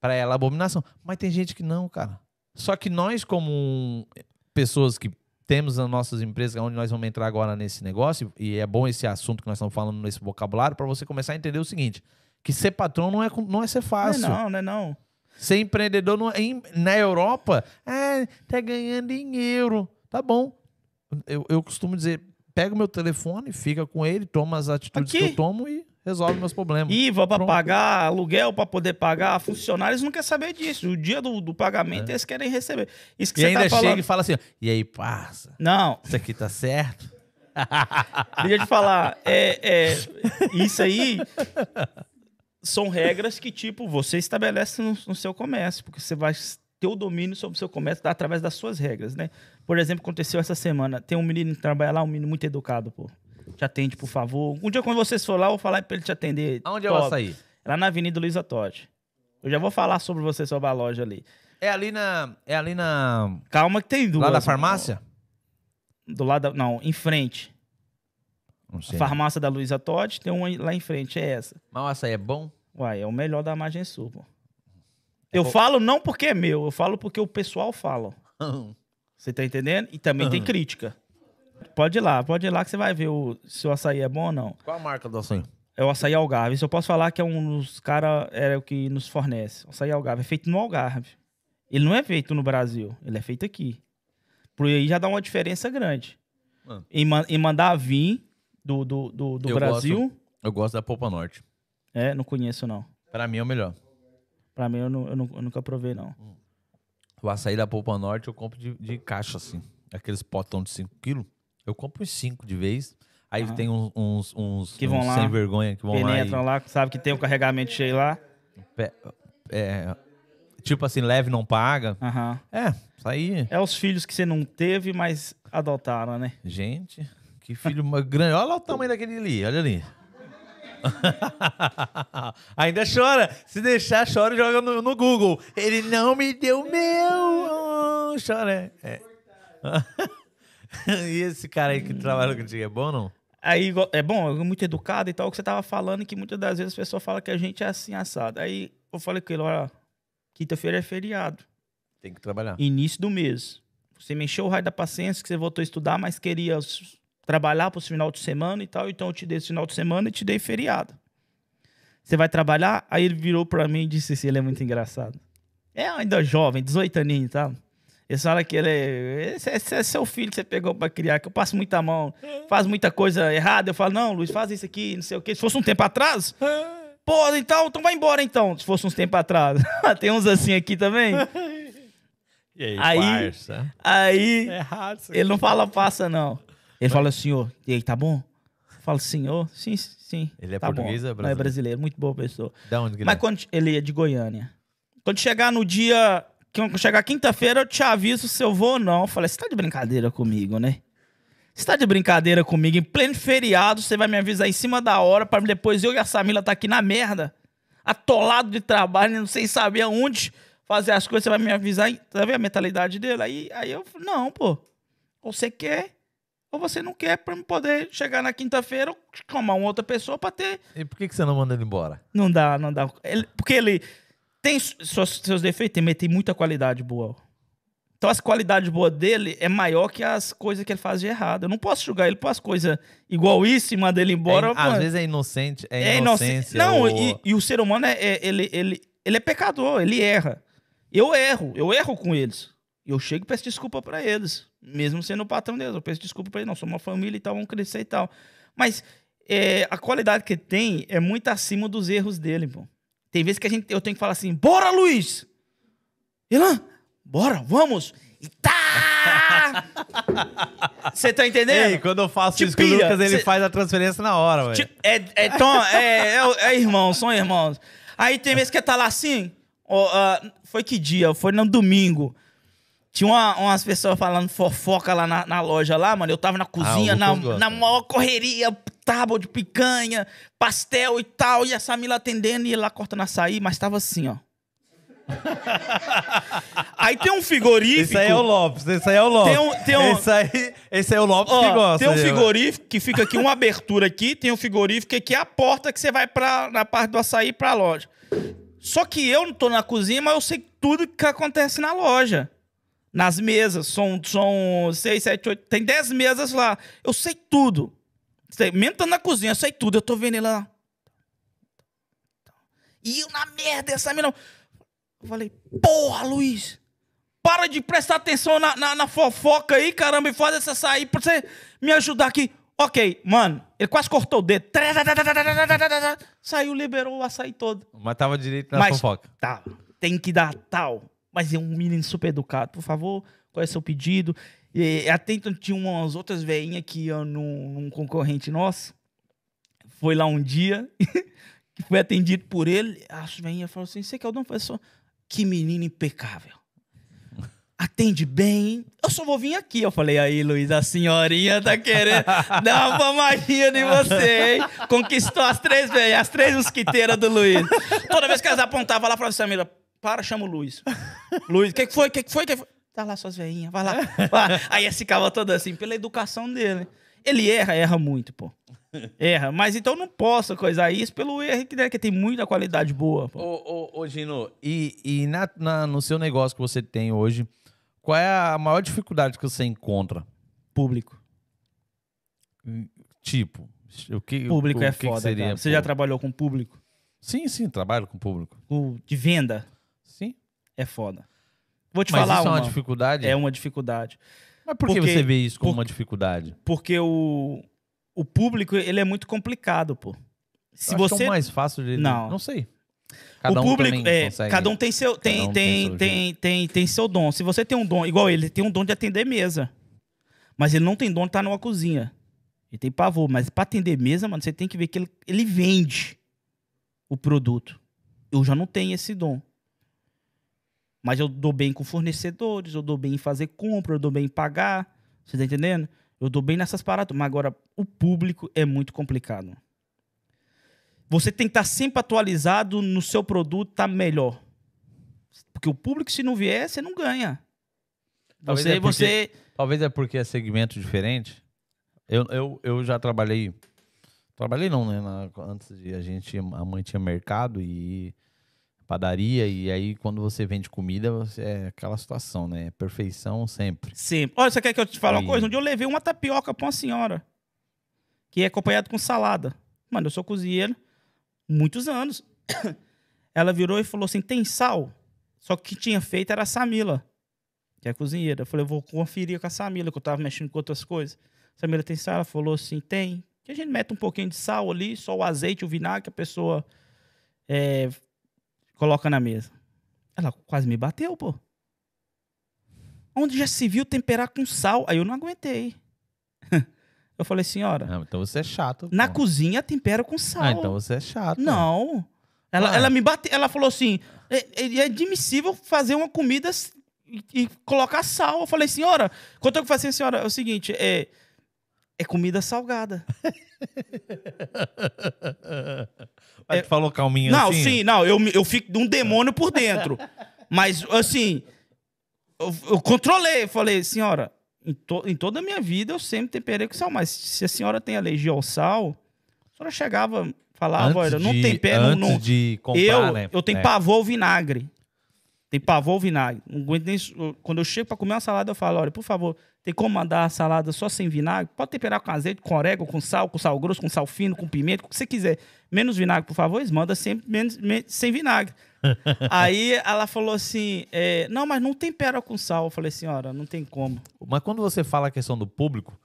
Para ela é abominação. Mas tem gente que não, cara. Só que nós, como pessoas que temos as nossas empresas, onde nós vamos entrar agora nesse negócio, e é bom esse assunto que nós estamos falando nesse vocabulário, para você começar a entender o seguinte: que ser patrão não é, não é ser Não é fácil. não, não é não. Ser empreendedor no- em- na Europa, ah, tá ganhando em euro. Tá bom. Eu, eu costumo dizer, pega o meu telefone, fica com ele, toma as atitudes Aqui. que eu tomo e resolve meus problemas. IVA pra Pronto. pagar, aluguel pra poder pagar, funcionários não querem saber disso. O dia do, do pagamento eles querem receber. Isso que É. E você ainda tá falando. chega e fala assim, e aí, parça, Não, isso aqui tá certo? deixa eu te falar. É, é, isso aí são regras que, tipo, você estabelece no, no seu comércio, porque você vai ter o domínio sobre o seu comércio através das suas regras, né? Por exemplo, aconteceu essa semana. Tem um menino que trabalha lá, um menino muito educado, pô. Te atende, por favor. Um dia, quando vocês for lá, eu vou falar pra ele te atender. Aonde é o Top. açaí? Lá na Avenida Luiza Totti. Eu já vou falar sobre você, sobre a loja ali. É ali na... É ali na... Calma que tem duas. Lá da farmácia? Do lado da, Não, em frente. A sei. farmácia da Luiza Totti tem uma lá em frente, é essa. Mas o açaí é bom? Uai, é o melhor da Margem Sul, pô. É Eu bom. falo não porque é meu, eu falo porque o pessoal fala. [LAUGHS] Você tá entendendo? E também tem crítica. Pode ir lá, pode ir lá que você vai ver o, se o açaí é bom ou não. Qual a marca do açaí? É o açaí Algarve. Isso eu posso falar que é um dos caras é o que nos fornece. O açaí Algarve é feito no Algarve. Ele não é feito no Brasil, ele é feito aqui. Por aí já dá uma diferença grande. Ah. Em, em mandar vir do, do, do, do Eu Brasil, Eu gosto da Polpa Norte. é, não conheço não. Pra mim é o melhor. Pra mim eu, não, eu, não- eu nunca provei não. O açaí da Polpa Norte eu compro de, de caixa, assim. Aqueles potão de 5 quilos. Eu compro uns 5 de vez. Aí Aham. tem uns, uns, uns, Que vão uns lá, sem vergonha que vão lá e... Penetram lá, sabe que tem o carregamento cheio lá. pe- é, tipo assim, leve não paga. Aham. É, isso aí... É os filhos que você não teve, mas adotaram, né? Gente, que filho grande. Olha lá o tamanho daquele ali, olha ali. [LAUGHS] Ainda chora. Se deixar, chora e joga no, no Google. Ele não me deu meu. Oh, chora. É. [LAUGHS] e esse cara aí que trabalha contigo é bom ou não? Aí, é bom, muito educado e tal, o que você tava falando, que muitas das vezes as pessoas falam que a gente é assim, assado. Aí eu falei com ele, olha, quinta-feira é feriado, Tem que trabalhar. início do mês. Você me encheu o raio da paciência que você voltou a estudar, mas queria trabalhar pro final de semana e tal, então eu te dei esse final de semana e te dei feriado. Você vai trabalhar? Aí ele virou pra mim e disse assim, ele é muito engraçado. É ainda jovem, 18 aninhos, tá? Ele fala que ele é. Esse, esse é seu filho que você pegou pra criar, que eu passo muita mão, faz muita coisa errada. Eu falo, não, Luiz, faz isso aqui, não sei o quê. Se fosse um tempo atrás, pô, então, então vai embora então. Se fosse uns tempo atrás. [LAUGHS] Tem uns assim aqui também. [LAUGHS] E aí, Aí- parça? Aí errado isso ele não fala passa, não. Ele fala, senhor, e aí, tá bom? Eu falo, senhor, sim, sim. Ele é tá português bom. ou é Não, é brasileiro? brasileiro, muito boa pessoa. Da onde que ele Mas é? quando ele é de Goiânia. Quando chegar no dia. Quando chegar quinta-feira, eu te aviso se eu vou ou não. Eu falei, você tá de brincadeira comigo, né? Você tá de brincadeira comigo? Em pleno feriado, você vai me avisar em cima da hora pra depois eu e a Samila tá aqui na merda. Atolado de trabalho, não sei saber aonde fazer as coisas, você vai me avisar. Tá vendo a mentalidade dele? Aí, aí eu falei, não, pô. Você quer, ou você não quer eu poder chegar na quinta-feira, chamar uma outra pessoa pra ter E por que, que você não manda ele embora? não dá, não dá. Ele- porque ele tem seus, seus defeitos, mas tem muita qualidade boa. Então as qualidades boas dele é maior que as coisas que ele faz de errado. Eu não posso julgar ele por as coisas igual isso e mandar ele embora. É às vezes é inocente, é, é inocência. inocente. Não, ou- e, e o ser humano é, é- ele, ele, ele é pecador, ele erra. Eu erro, eu erro com eles. Eu chego e peço desculpa pra eles, mesmo sendo o patrão deles. Eu peço desculpa pra eles, não, somos uma família e tal, vamos crescer e tal. Mas é, a qualidade que tem é muito acima dos erros dele, pô. Tem vezes que a gente, eu tenho que falar assim, bora, Luiz! Ilan, bora, vamos! E tá! [LAUGHS] Você tá entendendo? Ei, quando eu faço Te isso com o Lucas, ele cê- faz a transferência na hora, velho. É, é, Tom, é, é, é [LAUGHS] irmão, são irmãos. Aí tem vezes que tá lá assim, ó, ah, foi que dia? Foi no domingo. Tinha uma- umas pessoas falando fofoca lá na, na loja lá, mano. Eu tava na cozinha, Ah, na, gosta. na maior correria, tábua de picanha, pastel e tal. E a Samila atendendo e lá cortando açaí, mas tava assim, ó. [LAUGHS] Aí tem um frigorífico. Esse aí é o Lopes, esse aí é o Lopes. Tem um- tem um- Esse aí, esse é o Lopes Ó, que gosta. Tem um frigorífico que fica aqui, uma abertura aqui, tem um frigorífico que aqui é a porta que você vai pra, na parte do açaí pra loja. Só que eu não tô na cozinha, mas eu sei tudo que acontece na loja. Nas mesas, são, são seis, sete, oito, tem dez mesas lá. Eu sei tudo. Mesmo na cozinha, eu sei tudo. Eu tô vendo ele lá. E eu na merda, essa mina. Eu falei, porra, Luiz, para de prestar atenção na, na, na fofoca aí, caramba, e faz essa sair pra você me ajudar aqui. Ok, mano, ele quase cortou o dedo. Saiu, liberou o açaí todo. Mas tava direito na Mas- fofoca. Tá, tem que dar tal. Mas é um menino super educado. Por favor, qual é o seu pedido? E tinha umas outras veinhas que iam num, num concorrente nosso. Foi lá um dia, [LAUGHS] que foi atendido por ele. As veinhas falaram assim: você que é o dono? Eu falei, que menino impecável. Atende bem. Eu só vou vir aqui. Eu falei, aí, Luiz, a senhorinha tá querendo [LAUGHS] dar uma magia em você, hein? Conquistou as três velhas, as três mosquiteiras do Luiz. Toda vez que elas apontavam lá, falava assim, Samira, para, chama o Luiz. Luiz, o que, que foi? O que, que foi? que foi? Tá lá suas velhinhas, vai lá. [LAUGHS] vai lá. Aí esse ficava todo assim, pela educação dele. Ele erra, erra muito, pô. Erra. Mas então eu não posso coisar isso pelo erro que, né, que tem muita qualidade boa. Pô. Ô, ô, ô, Gino, e, e na, na- no seu negócio que você tem hoje, qual é a maior dificuldade que você encontra? Público. Tipo, o que, Público o, é que que foda, seria? cara. Você já trabalhou com público? Sim, sim, trabalho com público. O de venda? É foda. Vou te Mas falar isso é uma. uma dificuldade? É uma dificuldade. Mas por que porque- você vê isso como por- uma dificuldade? Porque o, o público, ele é muito complicado, pô. Se acho que você é o mais fácil de... Não. Não sei. Cada o um público, também é, consegue. cada um tem seu, tem, um tem tem, tem, tem, tem, seu dom. Se você tem um dom, igual ele, ele tem um dom de atender mesa. Mas ele não tem dom de estar numa cozinha. Ele tem pavor, mas pra atender mesa, mano, você tem que ver que ele, ele vende o produto. Eu já não tenho esse dom. Mas eu dou bem com fornecedores, eu dou bem em fazer compra, eu dou bem em pagar. Você tá entendendo? Eu dou bem nessas paradas. Mas agora, o público é muito complicado. Você tem que estar sempre atualizado no seu produto, tá melhor. Porque o público, se não vier, você não ganha. Talvez Você, é porque- você. Talvez é porque é segmento diferente. Eu, eu, eu já trabalhei. Trabalhei não, né? Na- antes de a gente. A mãe tinha mercado e padaria. E aí, quando você vende comida, você, é aquela situação, né? Perfeição sempre. Sempre. Olha, você quer que eu te fale uma E- coisa? Um dia eu levei uma tapioca pra uma senhora. Que é acompanhado com salada. Mano, eu sou cozinheiro. Muitos anos. [COUGHS] Ela virou e falou assim: tem sal? Só que o que tinha feito era a Samila, que é cozinheira. Eu falei, eu vou conferir com a Samila, que eu tava mexendo com outras coisas. Samila tem sal? Ela falou assim: tem. Que a gente mete um pouquinho de sal ali, só o azeite, o vinagre que a pessoa é, coloca na mesa. Ela quase me bateu, pô. Onde já se viu temperar com sal? Aí eu não aguentei. [LAUGHS] Eu falei, senhora, Ah, então você é chato. na pô. cozinha tempera com sal. Ah, então você é chato. Não. Ela, ela me bateu, ela falou assim: é, é admissível fazer uma comida e, e colocar sal. Eu falei, senhora, quanto eu fazer, senhora? É o seguinte, é, é comida salgada. [LAUGHS] Mas tu falou calminho não, assim? sim, não, eu, eu fico de um demônio por dentro. [LAUGHS] Mas, assim, eu, eu controlei. Eu falei, senhora, em, to- em toda a minha vida eu sempre temperei com sal, mas se a senhora tem alergia ao sal, a senhora chegava, falava, Antes olha, não de- tempero, Antes não, de comprar, eu, né? eu tenho É. pavor ao vinagre. Tem pavor ao vinagre. Não aguento nem Quando eu chego pra comer uma salada, eu falo: olha, por favor, tem como mandar a salada só sem vinagre? Pode temperar com azeite, com orégano, com sal, com sal grosso, com sal fino, com pimenta, com o que você quiser. Menos vinagre, por favor, eles mandam sempre menos, me- sem vinagre. [LAUGHS] Aí ela falou assim: é, não, mas não tempera com sal. Eu falei, senhora, não tem como. Mas quando você fala a questão do público,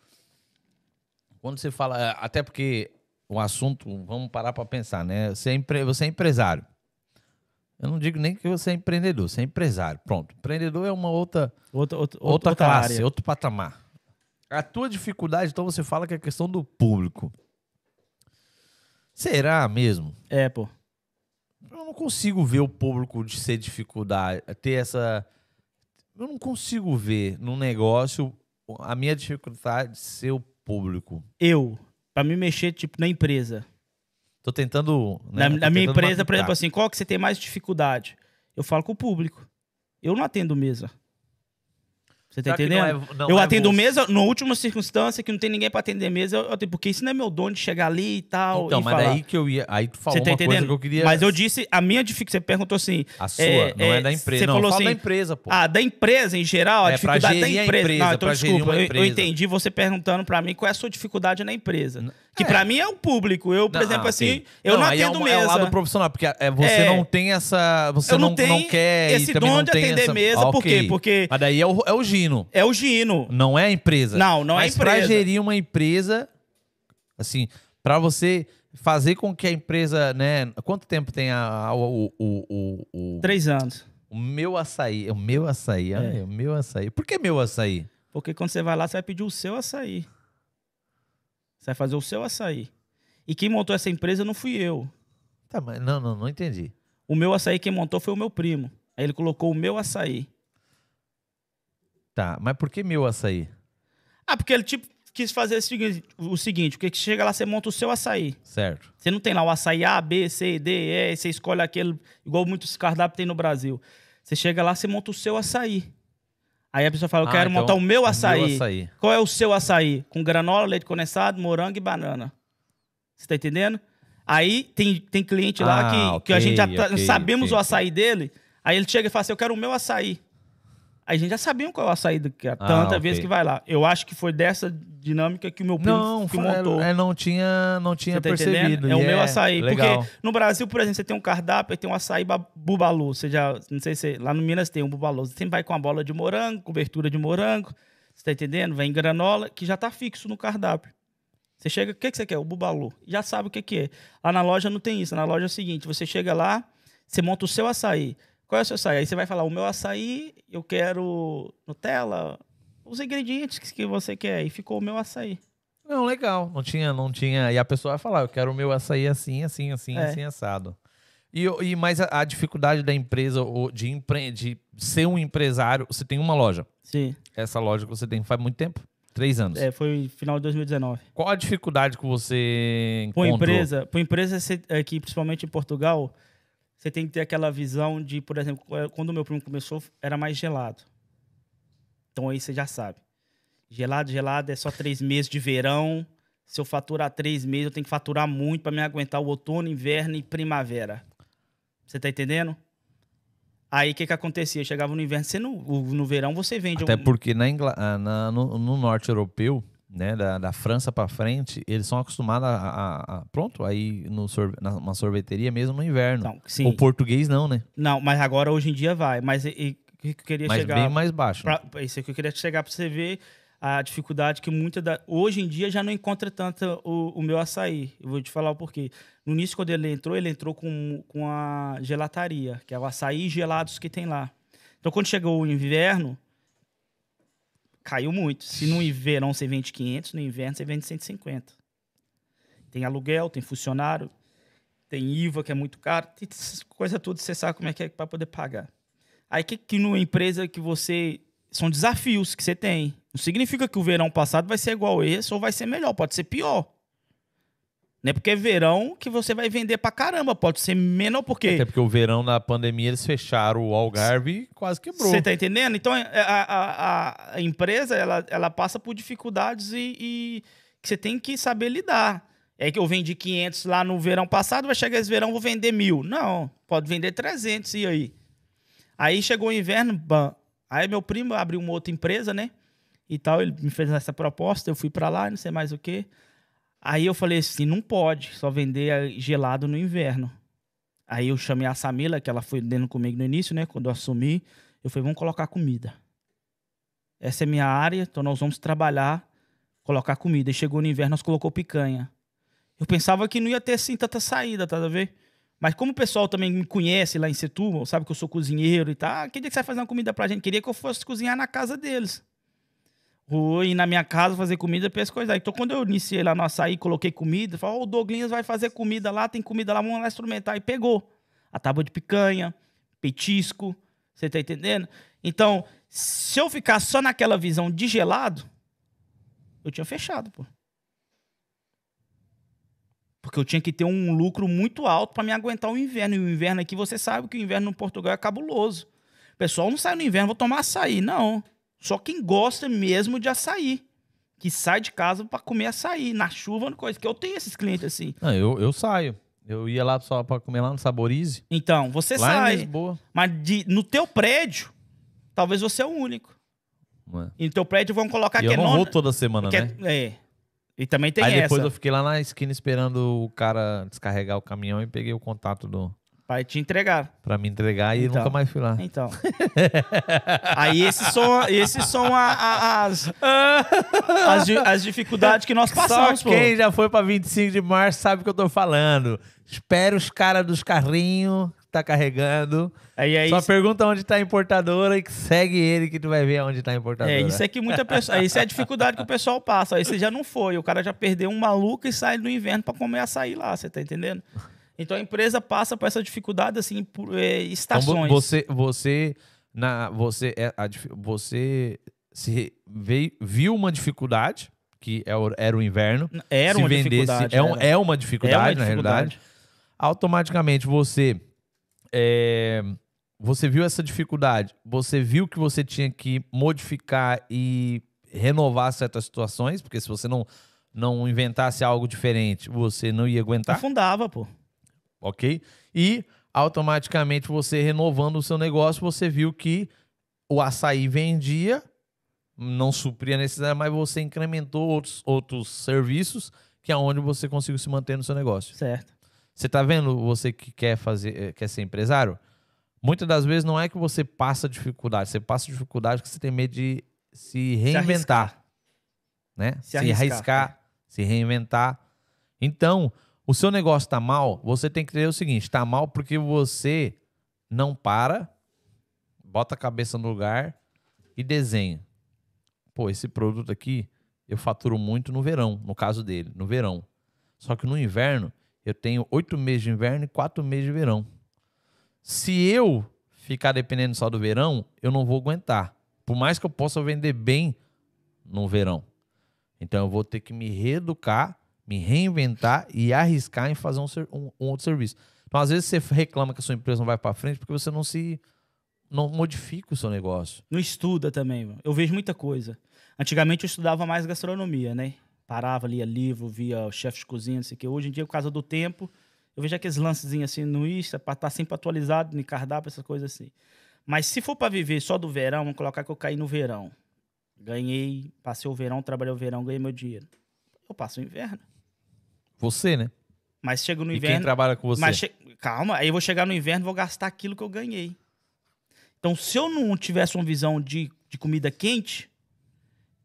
quando você fala, até porque o assunto, vamos parar para pensar, né? Você é, empre- você é empresário. Eu não digo nem que você é empreendedor, você é empresário. Pronto. Empreendedor é uma outra, Outra, outra, outra, classe, área. outro patamar. A tua dificuldade, então, você fala que é a questão do público. Será mesmo? É, pô. Eu não consigo ver o público de ser dificuldade, ter essa. Eu não consigo ver no negócio a minha dificuldade ser o público. Eu, pra me mexer, tipo, na empresa. Tô tentando. né, Na, tô na minha tentando empresa, por mapear. exemplo, assim, qual que você tem mais dificuldade? Eu falo com o público. Eu não atendo mesa. Você tá Será entendendo? não é- não eu é atendo você? mesa, na última circunstância, que não tem ninguém pra atender mesa, eu atendo, porque isso não é meu dono de chegar ali e tal. Então, e mas falar. daí que eu ia. Aí tu falou Você tá uma coisa entendendo? que eu queria. Mas eu disse, a minha dificuldade, você perguntou assim, A sua, é, não é, é, da empresa. você Não, falou fala da assim, empresa, pô. ah, da empresa em geral, a É, pra dificuldade da empresa. empresa, não, então pra gerir desculpa, eu- eu, entendi você perguntando pra mim qual é a sua dificuldade na empresa. N- Que É. pra mim é o público. Eu, por Não, exemplo, ah, assim, ok. eu não, aí atendo é, um, mesa. é o lado profissional, porque é, você É. não tem essa. Você eu não, não tenho quer. esse dom não de atender essa... mesa, Ah, por quê? ok. Porque Mas daí é o, é o Gino, é o Gino. não é a empresa. Não, não é Mas pra empresa. gerir uma empresa, assim, pra você fazer com que a empresa, né? Quanto tempo tem a, a- o, o, o, o, Três anos. o meu açaí? O meu açaí, É. ai, o meu açaí. Por que meu açaí? Porque quando você vai lá, você vai pedir o seu açaí. Você vai fazer o seu açaí. E quem montou essa empresa não fui eu. Tá, mas não, não, não entendi. O meu açaí quem montou foi o meu primo. Aí ele colocou o meu açaí. Tá, mas por que meu açaí? Ah, porque ele tipo quis fazer o seguinte, porque chega lá, você monta o seu açaí. Certo. Você não tem lá o açaí A, B, C, D, E, você escolhe aquele, igual muitos cardápios tem no Brasil. Você chega lá, você monta o seu açaí. Aí a pessoa fala, eu Ah, quero então, montar o meu açaí. Meu açaí. Qual é o seu açaí? Com granola, leite condensado, morango e banana. Você tá entendendo? Aí tem, tem cliente lá Ah, que, que a gente já ok, tá- sabemos ok, o açaí dele. Aí ele chega e fala assim: Eu quero o meu açaí. Aí a gente já sabia qual é o açaí do que Ah, tanta ok. vez que vai lá. Eu acho que foi dessa dinâmica que o meu primo Não, que montou. é, não tinha, não tinha tá percebido. É o meu açaí. Legal. Porque no Brasil, por exemplo, você tem um cardápio e tem um açaí ba- bubalu. Você já, não sei se lá no Minas tem um bubalu. Você sempre vai com a bola de morango, cobertura de morango. Você tá entendendo? Vem granola, que já tá fixo no cardápio. Você chega, o que, que você quer? O bubalu. Já sabe o que, que é. Lá na loja não tem isso. Na loja é o seguinte: você chega lá, você monta o seu açaí. Qual é o seu açaí? Aí você vai falar: o meu açaí, eu quero Nutella, os ingredientes que você quer. E ficou o meu açaí. Não, legal. Não tinha, não tinha. E a pessoa vai falar, eu quero o meu açaí assim, assim, assim, É. assim, assado. E, e mais a, a dificuldade da empresa, ou de, empre, de ser um empresário, você tem uma loja. Sim. Essa loja que você tem faz muito tempo? Três anos. É, foi final de 2019. Qual a dificuldade que você encontrou? empresa, para empresa aqui, principalmente em Portugal, você tem que ter aquela visão de, por exemplo, quando o meu primo começou, era mais gelado. Então aí você já sabe. Gelado, gelado é só três meses de verão. Se eu faturar três meses, eu tenho que faturar muito para me aguentar o outono, inverno e primavera. Você tá entendendo? Aí o que que acontecia? Chegava no inverno, você no, no verão você vende Até um- porque na Ingla- ah, na- no, no norte europeu, né, da, da França pra frente, eles são acostumados a, a- a- pronto, aí no sorve- na- numa sorveteria mesmo no inverno. Sim. O português não, né? Não, mas agora hoje em dia vai. Mas e- e que eu queria Mas chegar bem mais baixo. né? Pra, isso é que eu queria chegar para você ver a dificuldade que muita da. Hoje em dia já não encontra tanto o, o meu açaí. Eu vou te falar o porquê. No início, quando ele entrou, ele entrou com, com a gelataria, que é o açaí gelados que tem lá. Então, quando chegou o inverno, caiu muito. Se no verão você vende 500, no inverno você vende 150. Tem aluguel, tem funcionário, tem IVA, que é muito caro, tem coisa tudo, você sabe como é que é para poder pagar. Aí que, que numa empresa que você. São desafios que você tem. Não significa que o verão passado vai ser igual esse ou vai ser melhor, pode ser pior. Não é porque é verão que você vai vender pra caramba, pode ser menor porque. Até porque o verão da pandemia eles fecharam o Algarve e quase quebrou. Você tá entendendo? Então é, a, a- a- a empresa ela, ela passa por dificuldades e, e que você tem que saber lidar. É que eu vendi 500 lá no verão passado, vai chegar esse verão, vou vender mil. Não, pode vender 300 e aí? Aí chegou o inverno, bam. Aí meu primo abriu uma outra empresa, né? E tal, ele me fez essa proposta, eu fui pra lá, não sei mais o quê. Aí eu falei assim, não pode só vender gelado no inverno. Aí eu chamei a Samila, que ela foi dentro comigo no início, né? Quando eu assumi, eu falei, vamos colocar comida. Essa é minha área, então nós vamos trabalhar, colocar comida. E chegou no inverno, nós colocou picanha. Eu pensava que não ia ter assim tanta saída, tá a ver? Mas como o pessoal também me conhece lá em Setúbal, sabe que eu sou cozinheiro e tal, ah, que dia que você fazer uma comida pra gente? Queria que eu fosse cozinhar na casa deles. Ou ir na minha casa fazer comida pra essas coisas. Então, quando eu iniciei lá no açaí, coloquei comida, falei, ó, o Douglas vai fazer comida lá, tem comida lá, vamos lá experimentar. E pegou a tábua de picanha, petisco, você tá entendendo? Então, se eu ficar só naquela visão de gelado, eu tinha fechado, pô. Porque eu tinha que ter um lucro muito alto para me aguentar o inverno. E o inverno aqui, você sabe que o inverno no Portugal é cabuloso. O pessoal não sai no inverno, vou tomar açaí. Não. Só quem gosta mesmo de açaí. Que sai de casa para comer açaí, na chuva, na coisa. Que eu tenho esses clientes assim. Não, eu, eu saio. Eu ia lá só pra comer lá no Saborize. Então, você lá em sai. Lisboa. Mas de- no teu prédio, talvez você é o único. É? E no teu prédio vão colocar E que eu é não nona- vou toda semana, que né? é, é. E também tem Aí essa. depois eu fiquei lá na esquina esperando o cara descarregar o caminhão e peguei o contato do Pra te entregar. para me entregar e Então. nunca mais fui lá. Então. [LAUGHS] Aí esses são, esses são a- a- as, [LAUGHS] as, as dificuldades que nós passamos, Só pô. quem já foi pra 25 de março sabe o que eu tô falando. Espera os caras dos carrinhos tá carregando. Aí, aí, Só pergunta onde tá a importadora e que segue ele que tu vai ver onde tá a importadora. é, isso é que muita pessoa. Isso é a dificuldade que o pessoal passa. Aí você já não foi. O cara já perdeu um maluco e sai no inverno pra comer açaí lá, você tá entendendo? Então a empresa passa por essa dificuldade, assim, por é, Então, estações. você, você, na, você, é, a você se veio, viu uma dificuldade, que é era o inverno. Era se uma vendesse, dificuldade. É, um- é uma dificuldade, É uma na dificuldade. realidade. Automaticamente você. É, você viu essa dificuldade, você viu que você tinha que modificar e renovar certas situações, porque se você não, não inventasse algo diferente, você não ia aguentar Afundava, pô. ok? E automaticamente você renovando o seu negócio, você viu que o açaí vendia, não supria a necessidade, mas você incrementou outros, outros serviços que é onde você conseguiu se manter no seu negócio. Certo. Você tá vendo você que quer fazer, eh, quer ser empresário? Muitas das vezes não é que você passa dificuldade, você passa dificuldade porque você tem medo de se reinventar, né? Se Se, arriscar, arriscar, se reinventar. Então, o seu negócio tá mal, você tem que entender o seguinte, tá mal porque você não para, bota a cabeça no lugar e desenha. Pô, esse produto aqui eu faturo muito no verão, no caso dele, no verão. Só que no inverno eu tenho oito meses de inverno e quatro meses de verão. Se eu ficar dependendo só do verão, eu não vou aguentar. Por mais que eu possa vender bem no verão. Então eu vou ter que me reeducar, me reinventar e arriscar em fazer um, um- um outro serviço. Então, às vezes, você reclama que a sua empresa não vai para frente porque você não se. não modifica o seu negócio. Não estuda também, mano. Eu vejo muita coisa. Antigamente eu estudava mais gastronomia, né? Parava, lia livro, via o chefe de cozinha, não sei o quê. Hoje em dia, por causa do tempo, eu vejo aqueles lancezinhos assim no Insta, pra estar sempre atualizado, no cardápio, essas coisas assim. Mas se for pra viver só do verão, vamos colocar que eu caí no verão. Ganhei, passei o verão, trabalhei o verão, ganhei meu dinheiro. Eu passo o inverno. Você, né? Mas chego no E quem inverno. trabalha com você? Che- calma, aí eu vou chegar no inverno e vou gastar aquilo que eu ganhei. Então, se eu não tivesse uma visão de, de comida quente,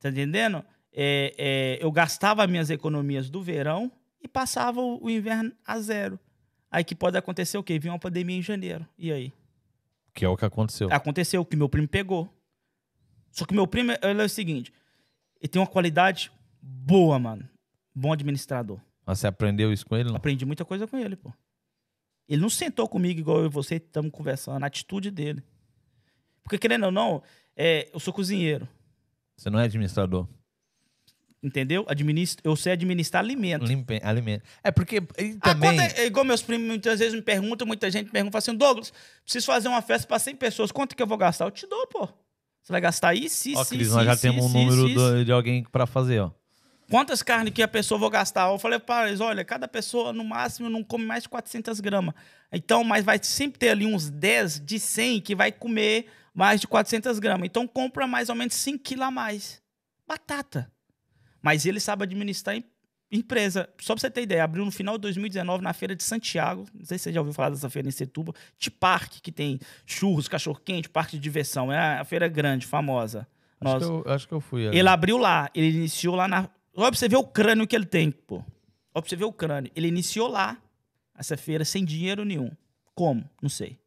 tá entendendo? É, é, eu gastava minhas economias do verão e passava o, o inverno a zero. Aí que pode acontecer o quê? Vinha uma pandemia em janeiro. E aí? Que é o que aconteceu. Aconteceu que meu primo pegou. Só que meu primo, ele é o seguinte, ele tem uma qualidade boa, mano. Bom administrador. Mas você aprendeu isso com ele? Não? Aprendi muita coisa com ele, pô. Ele não sentou comigo igual eu e você estamos conversando, a atitude dele. Porque, querendo ou não, é, eu sou cozinheiro, Você não é administrador. Entendeu? Administro, eu sei administrar alimento. Limpe, alimento. É porque Ah, também. é, é igual meus primos muitas vezes me perguntam, muita gente me pergunta, assim, Douglas, preciso fazer uma festa para 100 pessoas, quanto que eu vou gastar? Eu te dou, pô. Você vai gastar isso, isso, Ó, Cris, isso, nós já isso, temos um isso, número isso. do- de alguém pra fazer, ó. Quantas carnes que a pessoa vou gastar? Eu falei para eles, olha, cada pessoa no máximo não come mais de 400 gramas. Então, mas vai sempre ter ali uns 10 de 100 que vai comer mais de 400 gramas. Então, compra mais ou menos 5 quilos a mais. Batata. Mas ele sabe administrar em- empresa. Só pra você ter ideia, abriu no final de 2019 na feira de Santiago. Não sei se você já ouviu falar dessa feira em Setúbal. De parque, que tem churros, cachorro-quente, parque de diversão. É a feira grande, famosa. Acho Nós- que, eu, acho que eu fui. ali. ele abriu lá, ele iniciou lá na. Olha pra você ver o crânio que ele tem, pô. Olha pra você ver o crânio. Ele iniciou lá, essa feira, sem dinheiro nenhum. Como? Não sei.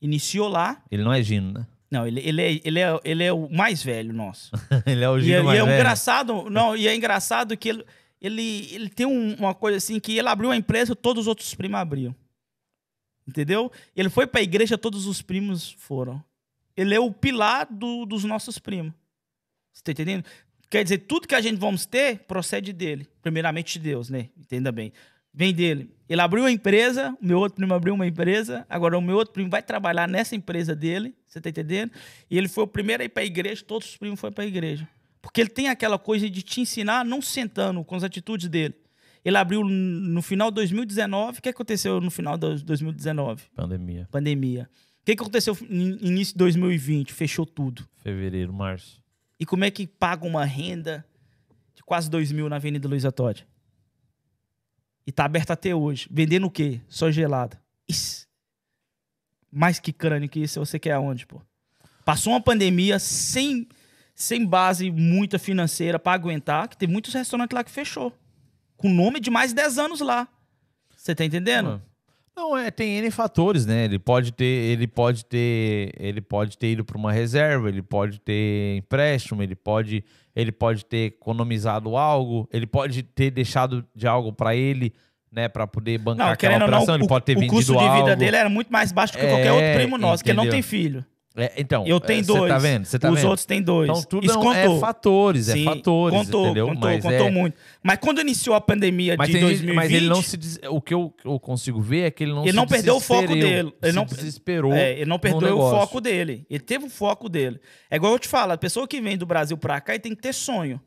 Iniciou lá. Ele não é Gino, né? Não, ele, ele, é, ele, é, ele é o mais velho nosso. [LAUGHS] ele é o E, Gino é- e mais é um velho. engraçado. Não, e é engraçado que ele, ele, ele tem um- uma coisa assim que ele abriu a empresa, todos os outros primos abriam. Entendeu? Ele foi pra igreja, todos os primos foram. Ele é o pilar do- dos nossos primos. Você tá entendendo? Quer dizer, tudo que a gente vamos ter procede dele. Primeiramente de Deus, né? Entenda bem. Vem dele. Ele abriu uma empresa, o meu outro primo abriu uma empresa, agora o meu outro primo vai trabalhar nessa empresa dele, você tá entendendo? E ele foi o primeiro a ir pra igreja, todos os primos foram pra igreja. Porque ele tem aquela coisa de te ensinar não sentando com as atitudes dele. Ele abriu no final de 2019. O que aconteceu no final de 2019? Pandemia. Pandemia. O que aconteceu no início de 2020? Fechou tudo. Fevereiro, março. E como é que paga uma renda? de quase 2 mil na Avenida Luiza Todd. E tá aberta até hoje. Vendendo o quê? Só gelada. Isso. Mais que crânio que isso, você quer aonde, pô? Passou uma pandemia sem, sem base muita financeira para aguentar, que tem muitos restaurantes lá que fechou. Com nome de mais de 10 anos lá. Você tá entendendo? Não, é, tem N fatores, né? Ele pode ter, ele pode ter, ele pode ter ido para uma reserva, ele pode ter empréstimo, ele pode, ele pode ter economizado algo, ele pode ter deixado de algo para ele, né, para poder bancar Não, aquela ou não, operação, ele o, pode ter o vendido custo de algo. vida dele era muito mais baixo do que qualquer outro É, primo nosso, que ele não entendeu? tem filho. É, então, Eu tenho é, cê dois. tá vendo? Tá Os vendo? outros têm dois. Então tudo Isso não- é contou. fatores, é Sim, fatores, contou, entendeu? Contou, Mas contou é- muito. Mas quando iniciou a pandemia Mas, de tem gente- 2020, mas ele não se des- o que eu, eu consigo ver é que ele não Ele se não perdeu o foco dele. Ele não- desesperou. É, ele não perdeu o foco dele. Ele teve o foco dele. É igual eu te falo, a pessoa que vem do Brasil pra cá tem que ter sonho.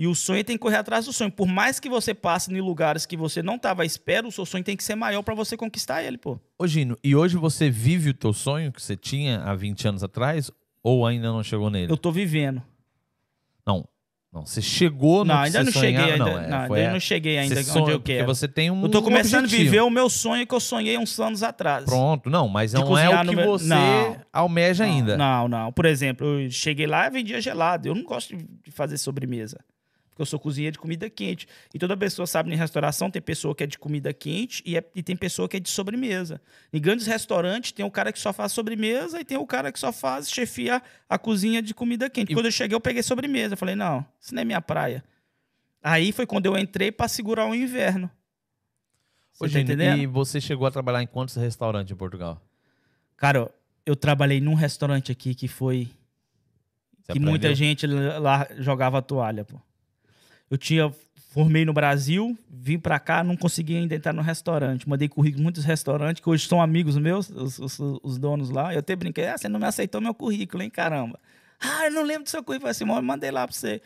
E o sonho tem que correr atrás do sonho. Por mais que você passe em lugares que você não tava à espera, o seu sonho tem que ser maior pra você conquistar ele, pô. Ô Gino, e hoje você vive o teu sonho que você tinha há 20 anos atrás ou ainda não chegou nele? Eu tô vivendo. Não. Não, você chegou no não, ainda não cheguei sonhava, ainda. Não, Não, é, ainda foi a- não cheguei ainda você onde sonha, eu quero. você tem um Eu tô começando objetivo. a viver o meu sonho que eu sonhei uns anos atrás. Pronto, não, mas não é o que no você Não. almeja ainda. Não, não. Por exemplo, eu cheguei lá e vendia gelado. Eu não gosto de fazer sobremesa. Eu sou cozinheiro de comida quente. E toda pessoa sabe, em restauração tem pessoa que é de comida quente e, é- e tem pessoa que é de sobremesa. Em grandes restaurantes tem o cara que só faz sobremesa e tem o cara que só faz chefia a cozinha de comida quente. E- Quando eu cheguei, eu peguei sobremesa. Eu falei, não, isso não é minha praia. Aí foi quando eu entrei para segurar o inverno. Ô, Você tá Gino, entendendo? e você chegou a trabalhar em quantos restaurantes em Portugal? Cara, eu trabalhei num restaurante aqui que foi Você que muita aprendeu? gente lá jogava toalha, pô. Eu tinha formei no Brasil, vim pra cá, não consegui ainda entrar no restaurante. Mandei currículo em muitos restaurantes que hoje são amigos meus, os, os- os donos lá. Eu até brinquei, ah, você não me aceitou meu currículo, hein, caramba. Ah, eu não lembro do seu currículo. Eu falei assim, "Mano, mandei lá pra você.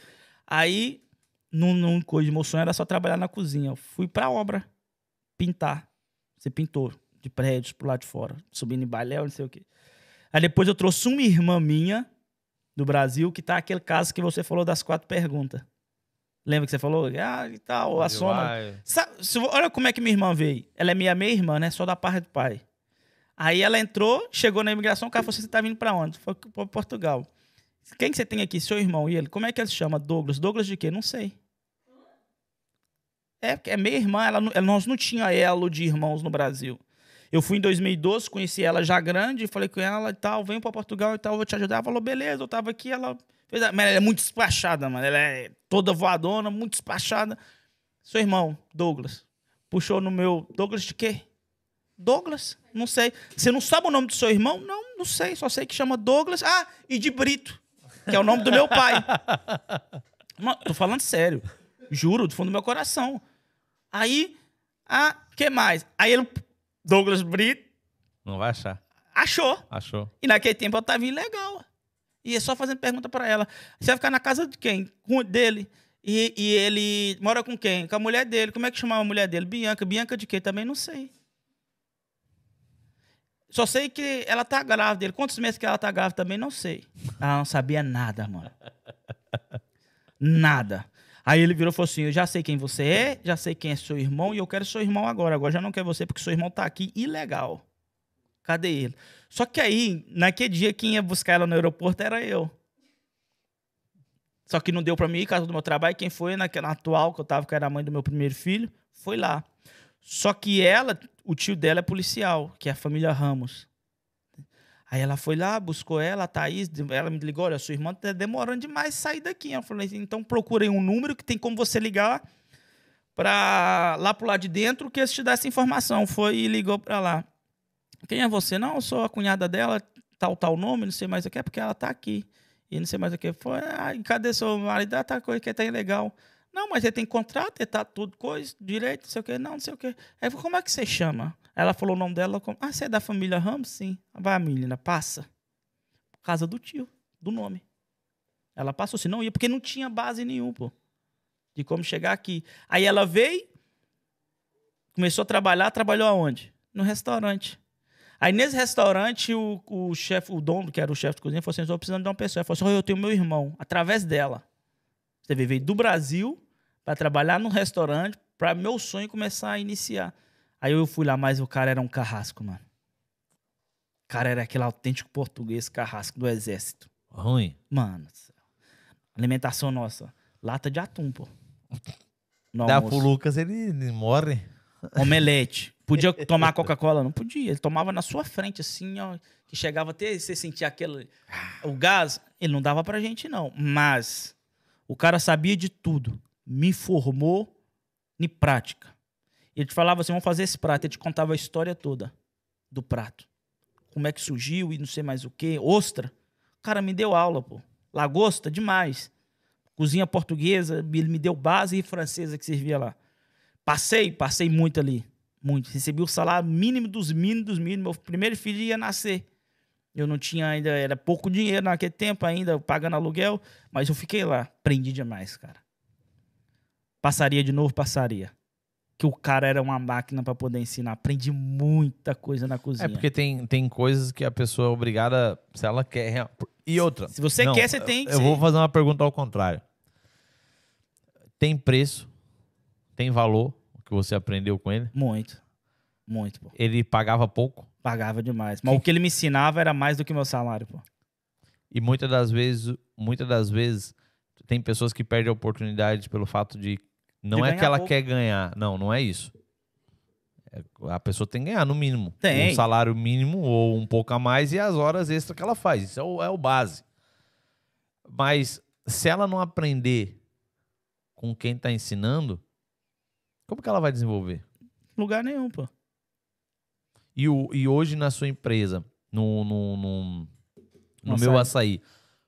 Aí, num coisa, meu sonho era só trabalhar na cozinha. Eu fui pra obra, pintar. Você pintou de prédios pro lado de fora, subindo em baléu, não sei o quê. Aí depois eu trouxe uma irmã minha do Brasil, que tá aquele caso que você falou das quatro perguntas. Lembra que você falou? Ah, e tal, a soma. Sabe, se- olha como é que minha irmã veio. Ela é minha meia-irmã, né? Só da parte do pai. Aí ela entrou, chegou na imigração, o cara falou assim, você tá vindo pra onde? Foi pra Portugal. Quem que você tem aqui? Seu irmão. E ele, como é que ele se chama? Douglas. Douglas de quê? Não sei. É, porque é minha irmã, ela, nós não tinha elo de irmãos no Brasil. Eu fui em 2012, conheci ela já grande, falei com ela e tal, venho pra Portugal e tal, vou te ajudar. Ela falou, beleza, eu tava aqui, ela fez. a- Mas ela é muito despachada, mano. Ela é toda voadona, muito despachada. Seu irmão, Douglas, puxou no meu. Douglas de quê? Douglas? Não sei. Você não sabe o nome do seu irmão? Não, não sei. Só sei que chama Douglas. Ah, e de Brito, que é o nome do meu pai. Mano, tô falando sério. Juro, do fundo do meu coração. Aí, ah, que mais? Aí ele, Douglas Brito, Não vai achar. achou. Achou. E naquele tempo eu tava ilegal. E é só fazendo pergunta pra ela. Você vai ficar na casa de quem? Com dele. E, e ele mora com quem? Com a mulher dele. Como é que chamava a mulher dele? Bianca. Bianca de quê? Também não sei. Só sei que ela tá grávida dele. Quantos meses que ela tá grávida também não sei. Ela não sabia nada, mano. Nada. Aí ele virou e falou assim: Eu já sei quem você é, já sei quem é seu irmão, e eu quero seu irmão agora. Agora já não quero você, porque seu irmão tá aqui ilegal. Cadê ele? Só que aí, naquele dia, quem ia buscar ela no aeroporto era eu. Só que não deu pra mim ir, caso do meu trabalho. Quem foi naquela atual que eu tava, que era a mãe do meu primeiro filho, foi lá. Só que ela, o tio dela é policial, que é a família Ramos. Aí ela foi lá, buscou ela, a Thaís, ela me ligou, olha, sua irmã tá demorando demais sair daqui. Eu falei assim, então procurei um número que tem como você ligar para lá pro lado de dentro que eles te dão essa informação. Foi e ligou para lá. Quem é você? Não, eu sou a cunhada dela, tal, tal nome, não sei mais o que, é porque ela tá aqui. E não sei mais o que. Foi, ah, cadê seu marido? Ah, tá coisa que tá ilegal. Não, mas ele tem contrato, ele tá tudo coisa, direito, não sei o que. Não, não sei o que. Aí falei, como é que você chama? Ela falou o nome dela. Como, ah, você é da família Ramos? Sim. Vai, menina, passa. Por causa do tio, do nome. Ela passou, se não ia, porque não tinha base nenhuma, pô. De como chegar aqui. Aí ela veio, começou a trabalhar, trabalhou aonde? No restaurante. Aí nesse restaurante, o, o chefe, o dono, que era o chefe de cozinha, falou assim: estou precisando de uma pessoa. Ele falou assim: "Ó, eu tenho meu irmão, através dela. Você veio do Brasil para trabalhar num restaurante, para meu sonho começar a iniciar. Aí eu fui lá, mas o cara era um carrasco, mano. O cara era aquele autêntico português carrasco do exército. Ruim. Mano, alimentação nossa, lata de atum, pô. No Dá almoço. pro Lucas, ele, ele morre. Omelete. Podia tomar Coca-Cola? Não podia. Ele tomava na sua frente, assim, ó. Que chegava até você sentir aquele. O gás. Ele não dava pra gente, não. Mas o cara sabia de tudo. Me formou em prática. Ele te falava assim: vamos fazer esse prato. Ele te contava a história toda do prato. Como é que surgiu e não sei mais o quê. Ostra. O cara me deu aula, pô. Lagosta, demais. Cozinha portuguesa, ele me deu base e francesa que servia lá. Passei, passei muito ali. Muito. Recebi o salário mínimo dos mínimos dos mínimos. Meu primeiro filho ia nascer. Eu não tinha ainda, era pouco dinheiro naquele tempo ainda, pagando aluguel, mas eu fiquei lá. Aprendi demais, cara. Passaria de novo, passaria. Que o cara era uma máquina para poder ensinar. Aprendi muita coisa na cozinha. É porque tem, tem coisas que a pessoa é obrigada, se ela quer. E outra. Se você Não, quer, você tem que Eu ser. vou fazer uma pergunta ao contrário. Tem preço, tem valor que você aprendeu com ele. Muito. Muito, pô. Ele pagava pouco Pagava demais. Mas o que ele me ensinava era mais do que meu salário, pô. e muitas das vezes, muitas das vezes tem pessoas que perdem a oportunidade pelo fato de não De é que ela pouco. quer ganhar, não, não é isso. É- A pessoa tem que ganhar no mínimo, Tem. um salário mínimo ou um pouco a mais e as horas extras que ela faz. Isso é o, é o base. Mas se ela não aprender com quem está ensinando, como que ela vai desenvolver? Lugar nenhum, pô. E, o, e hoje na sua empresa, no, no, no, no meu açaí.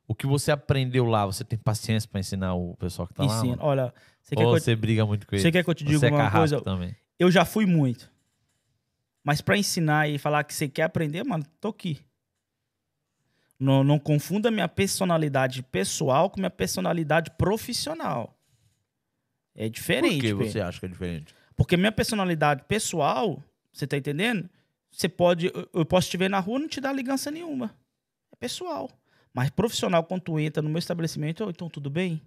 o que você aprendeu lá, você tem paciência para ensinar o pessoal que tá lá? Ensina. mano? Olha, você quer, Ou você briga muito com ele? você quer que eu te diga você é uma carrasco coisa? também. Eu já fui muito. Mas pra ensinar e falar que você quer aprender, mano, tô aqui. Não, não confunda minha personalidade pessoal com minha personalidade profissional. É diferente. Por que você acha que é diferente? Porque minha personalidade pessoal, você tá entendendo? Você pode. eu- posso te ver na rua e não te dar ligança nenhuma. É pessoal. Mas profissional, quando tu entra no meu estabelecimento, "Ô, então tudo bem?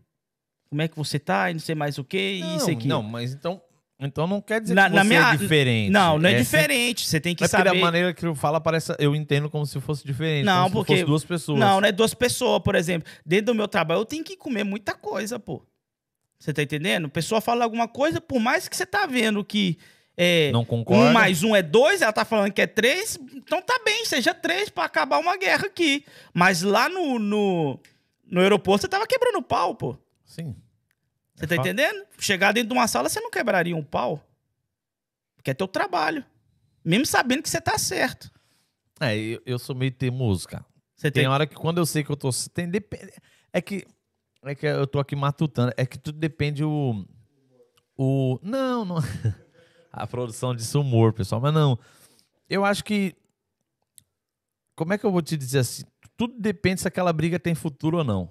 Como é que você tá? E não sei mais o quê, e isso aqui. Não, mas então, então não quer dizer Na- que você minha- é diferente. Não, não é, sempre- diferente. Você tem que É porque saber. da maneira que eu falo, parece, eu entendo como se fosse diferente. Não, como porque- se fosse duas pessoas. Não, não é duas pessoas, por exemplo. Dentro do meu trabalho, eu tenho que comer muita coisa, pô. Você tá entendendo? A pessoa fala alguma coisa, por mais que você tá vendo que é, Não concorda? um mais um é dois, ela tá falando que é três, então tá bem, seja três pra acabar uma guerra aqui. Mas lá no, no, no aeroporto, você tava quebrando pau, pô. Sim. Você É tá fato. entendendo? Chegar dentro de uma sala, você não quebraria um pau. Porque é teu trabalho. Mesmo sabendo que você tá certo. É, eu, eu sou meio teimoso, cara. Você Tem tem... hora que quando eu sei que eu tô. Tem, é que. É que eu tô aqui matutando. É que tudo depende o. O. Não, não. [LAUGHS] A produção de humor, pessoal. Mas não. Eu acho que. Como é que eu vou te dizer assim? Tudo depende se aquela briga tem futuro ou não.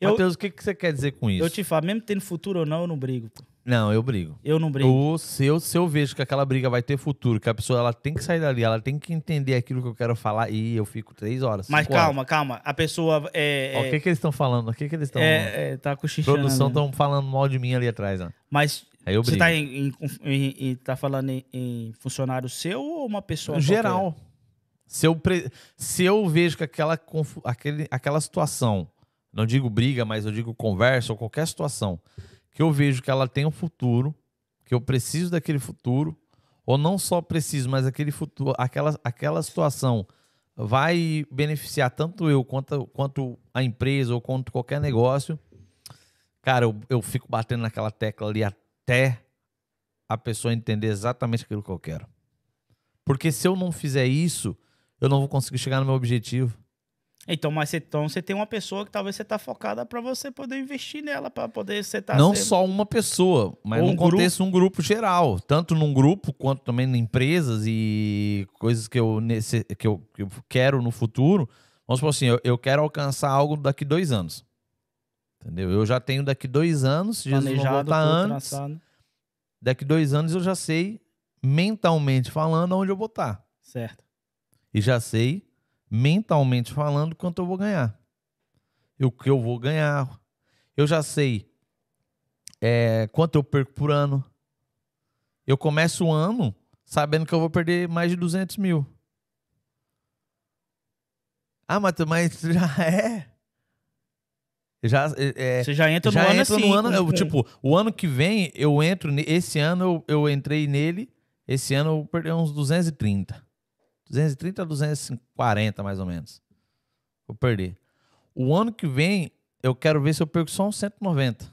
Eu- Matheus, o que, que você quer dizer com isso? Eu te falo, mesmo tendo futuro ou não, eu não brigo. pô. Não, eu brigo. Eu não brigo. Ou se eu, se eu vejo que aquela briga vai ter futuro, que a pessoa ela tem que sair dali, ela tem que entender aquilo que eu quero falar, e eu fico três horas. Mas cinco horas. calma, calma. A pessoa é. Ó, O é- que, que eles estão falando? O que, que eles estão. é, é, tá cochichando. produção né? estão falando mal de mim ali atrás, ó. Mas eu você tá, em, em- em- tá falando em, funcionário seu ou uma pessoa? No geral. Se eu, pre- se eu vejo que aquela, aquele, aquela situação, não digo briga, mas eu digo conversa ou qualquer situação, que eu vejo que ela tem um futuro, que eu preciso daquele futuro, ou não só preciso, mas aquele futuro, aquela, aquela situação vai beneficiar tanto eu quanto, quanto a empresa ou quanto qualquer negócio, cara, eu, eu fico batendo naquela tecla ali até a pessoa entender exatamente aquilo que eu quero. Porque se eu não fizer isso, eu não vou conseguir chegar no meu objetivo. Então, mas você, então você tem uma pessoa que talvez você tá focada para você poder investir nela, para poder você tá não sendo- só uma pessoa, mas Ou num um contexto, um grupo geral. Tanto num grupo, quanto também em empresas e coisas que eu, nesse, que eu, que eu quero no futuro. Vamos supor assim, eu, eu quero alcançar algo daqui dois anos. Entendeu? Eu já tenho daqui dois anos, Jesus não voltar antes. traçado. Daqui dois anos eu já sei, mentalmente falando, onde eu vou estar. Certo. E já sei, mentalmente falando, quanto eu vou ganhar. O que eu vou ganhar. Eu já sei é, quanto eu perco por ano. Eu começo o ano sabendo que eu vou perder mais de 200 mil. Ah, mas, mas [LAUGHS] já é. Já, é, Você já entra já no ano entra assim. no ano. com- eu, tipo, o ano que vem eu entro. Esse ano eu, eu entrei nele. Esse ano eu perdi uns 230. 230 a 240, mais ou menos. Vou perder. O ano que vem eu quero ver se eu perco só uns 190.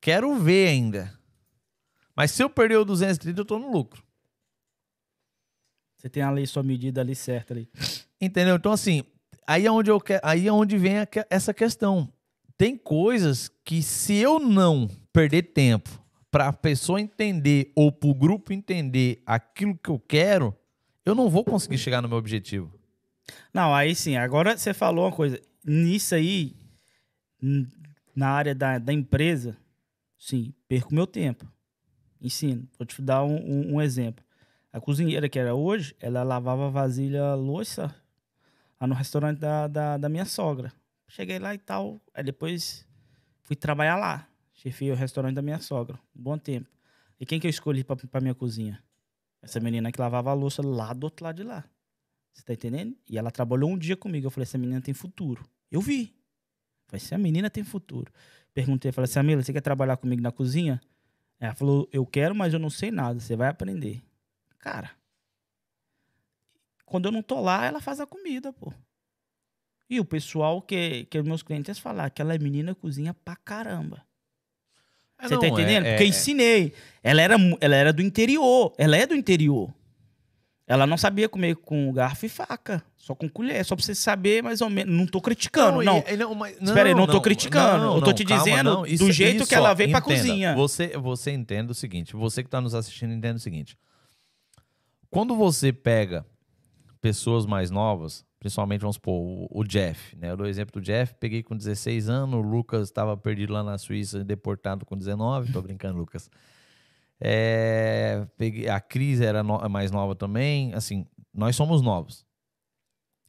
Quero ver ainda. Mas se eu perder o 230, eu tô no lucro. Você tem ali sua medida ali certa ali. [LAUGHS] Entendeu? Então, assim, aí é onde, eu quero, aí é onde vem a essa questão. Tem coisas que, se eu não perder tempo para a pessoa entender ou para o grupo entender aquilo que eu quero, eu não vou conseguir chegar no meu objetivo. Não, aí sim. Agora você falou uma coisa. Nisso aí, na área da, da empresa, sim, perco meu tempo. Ensino. Vou te dar um, um- um exemplo. A cozinheira que era hoje, ela lavava vasilha louça lá no restaurante da, da, da minha sogra. Cheguei lá e tal. Aí depois fui trabalhar lá. Chefei o restaurante da minha sogra. Um bom tempo. E quem que eu escolhi pra minha cozinha? Essa menina que lavava a louça lá do outro lado de lá. Você tá entendendo? E ela trabalhou um dia comigo. Eu falei, essa menina tem futuro. Eu vi. Falei, essa menina tem futuro. Perguntei, falei, Samila, você quer trabalhar comigo na cozinha? Ela falou, eu quero, mas eu não sei nada. Você vai aprender. Cara, quando eu não tô lá, ela faz a comida, pô. E o pessoal que, que meus clientes falam, aquela menina cozinha pra caramba. Você não, tá é- entendendo? é- Porque eu é- ensinei. Ela era, ela era do interior. Ela é do interior. Ela não sabia comer com garfo e faca. Só com colher. Só pra você saber mais ou menos. Não tô criticando, não. e não, mas- Espera aí, não tô criticando. Eu tô te calma, dizendo do jeito que ela veio pra cozinha. Você, você entende o seguinte, você que tá nos assistindo entende o seguinte. Quando você pega pessoas mais novas, principalmente, vamos supor, o, Jeff, né? Eu dou o exemplo do Jeff, peguei com 16 anos, o Lucas estava perdido lá na Suíça, deportado com 19, tô brincando, Lucas. É, peguei, a Cris era no- mais nova também, assim, nós somos novos.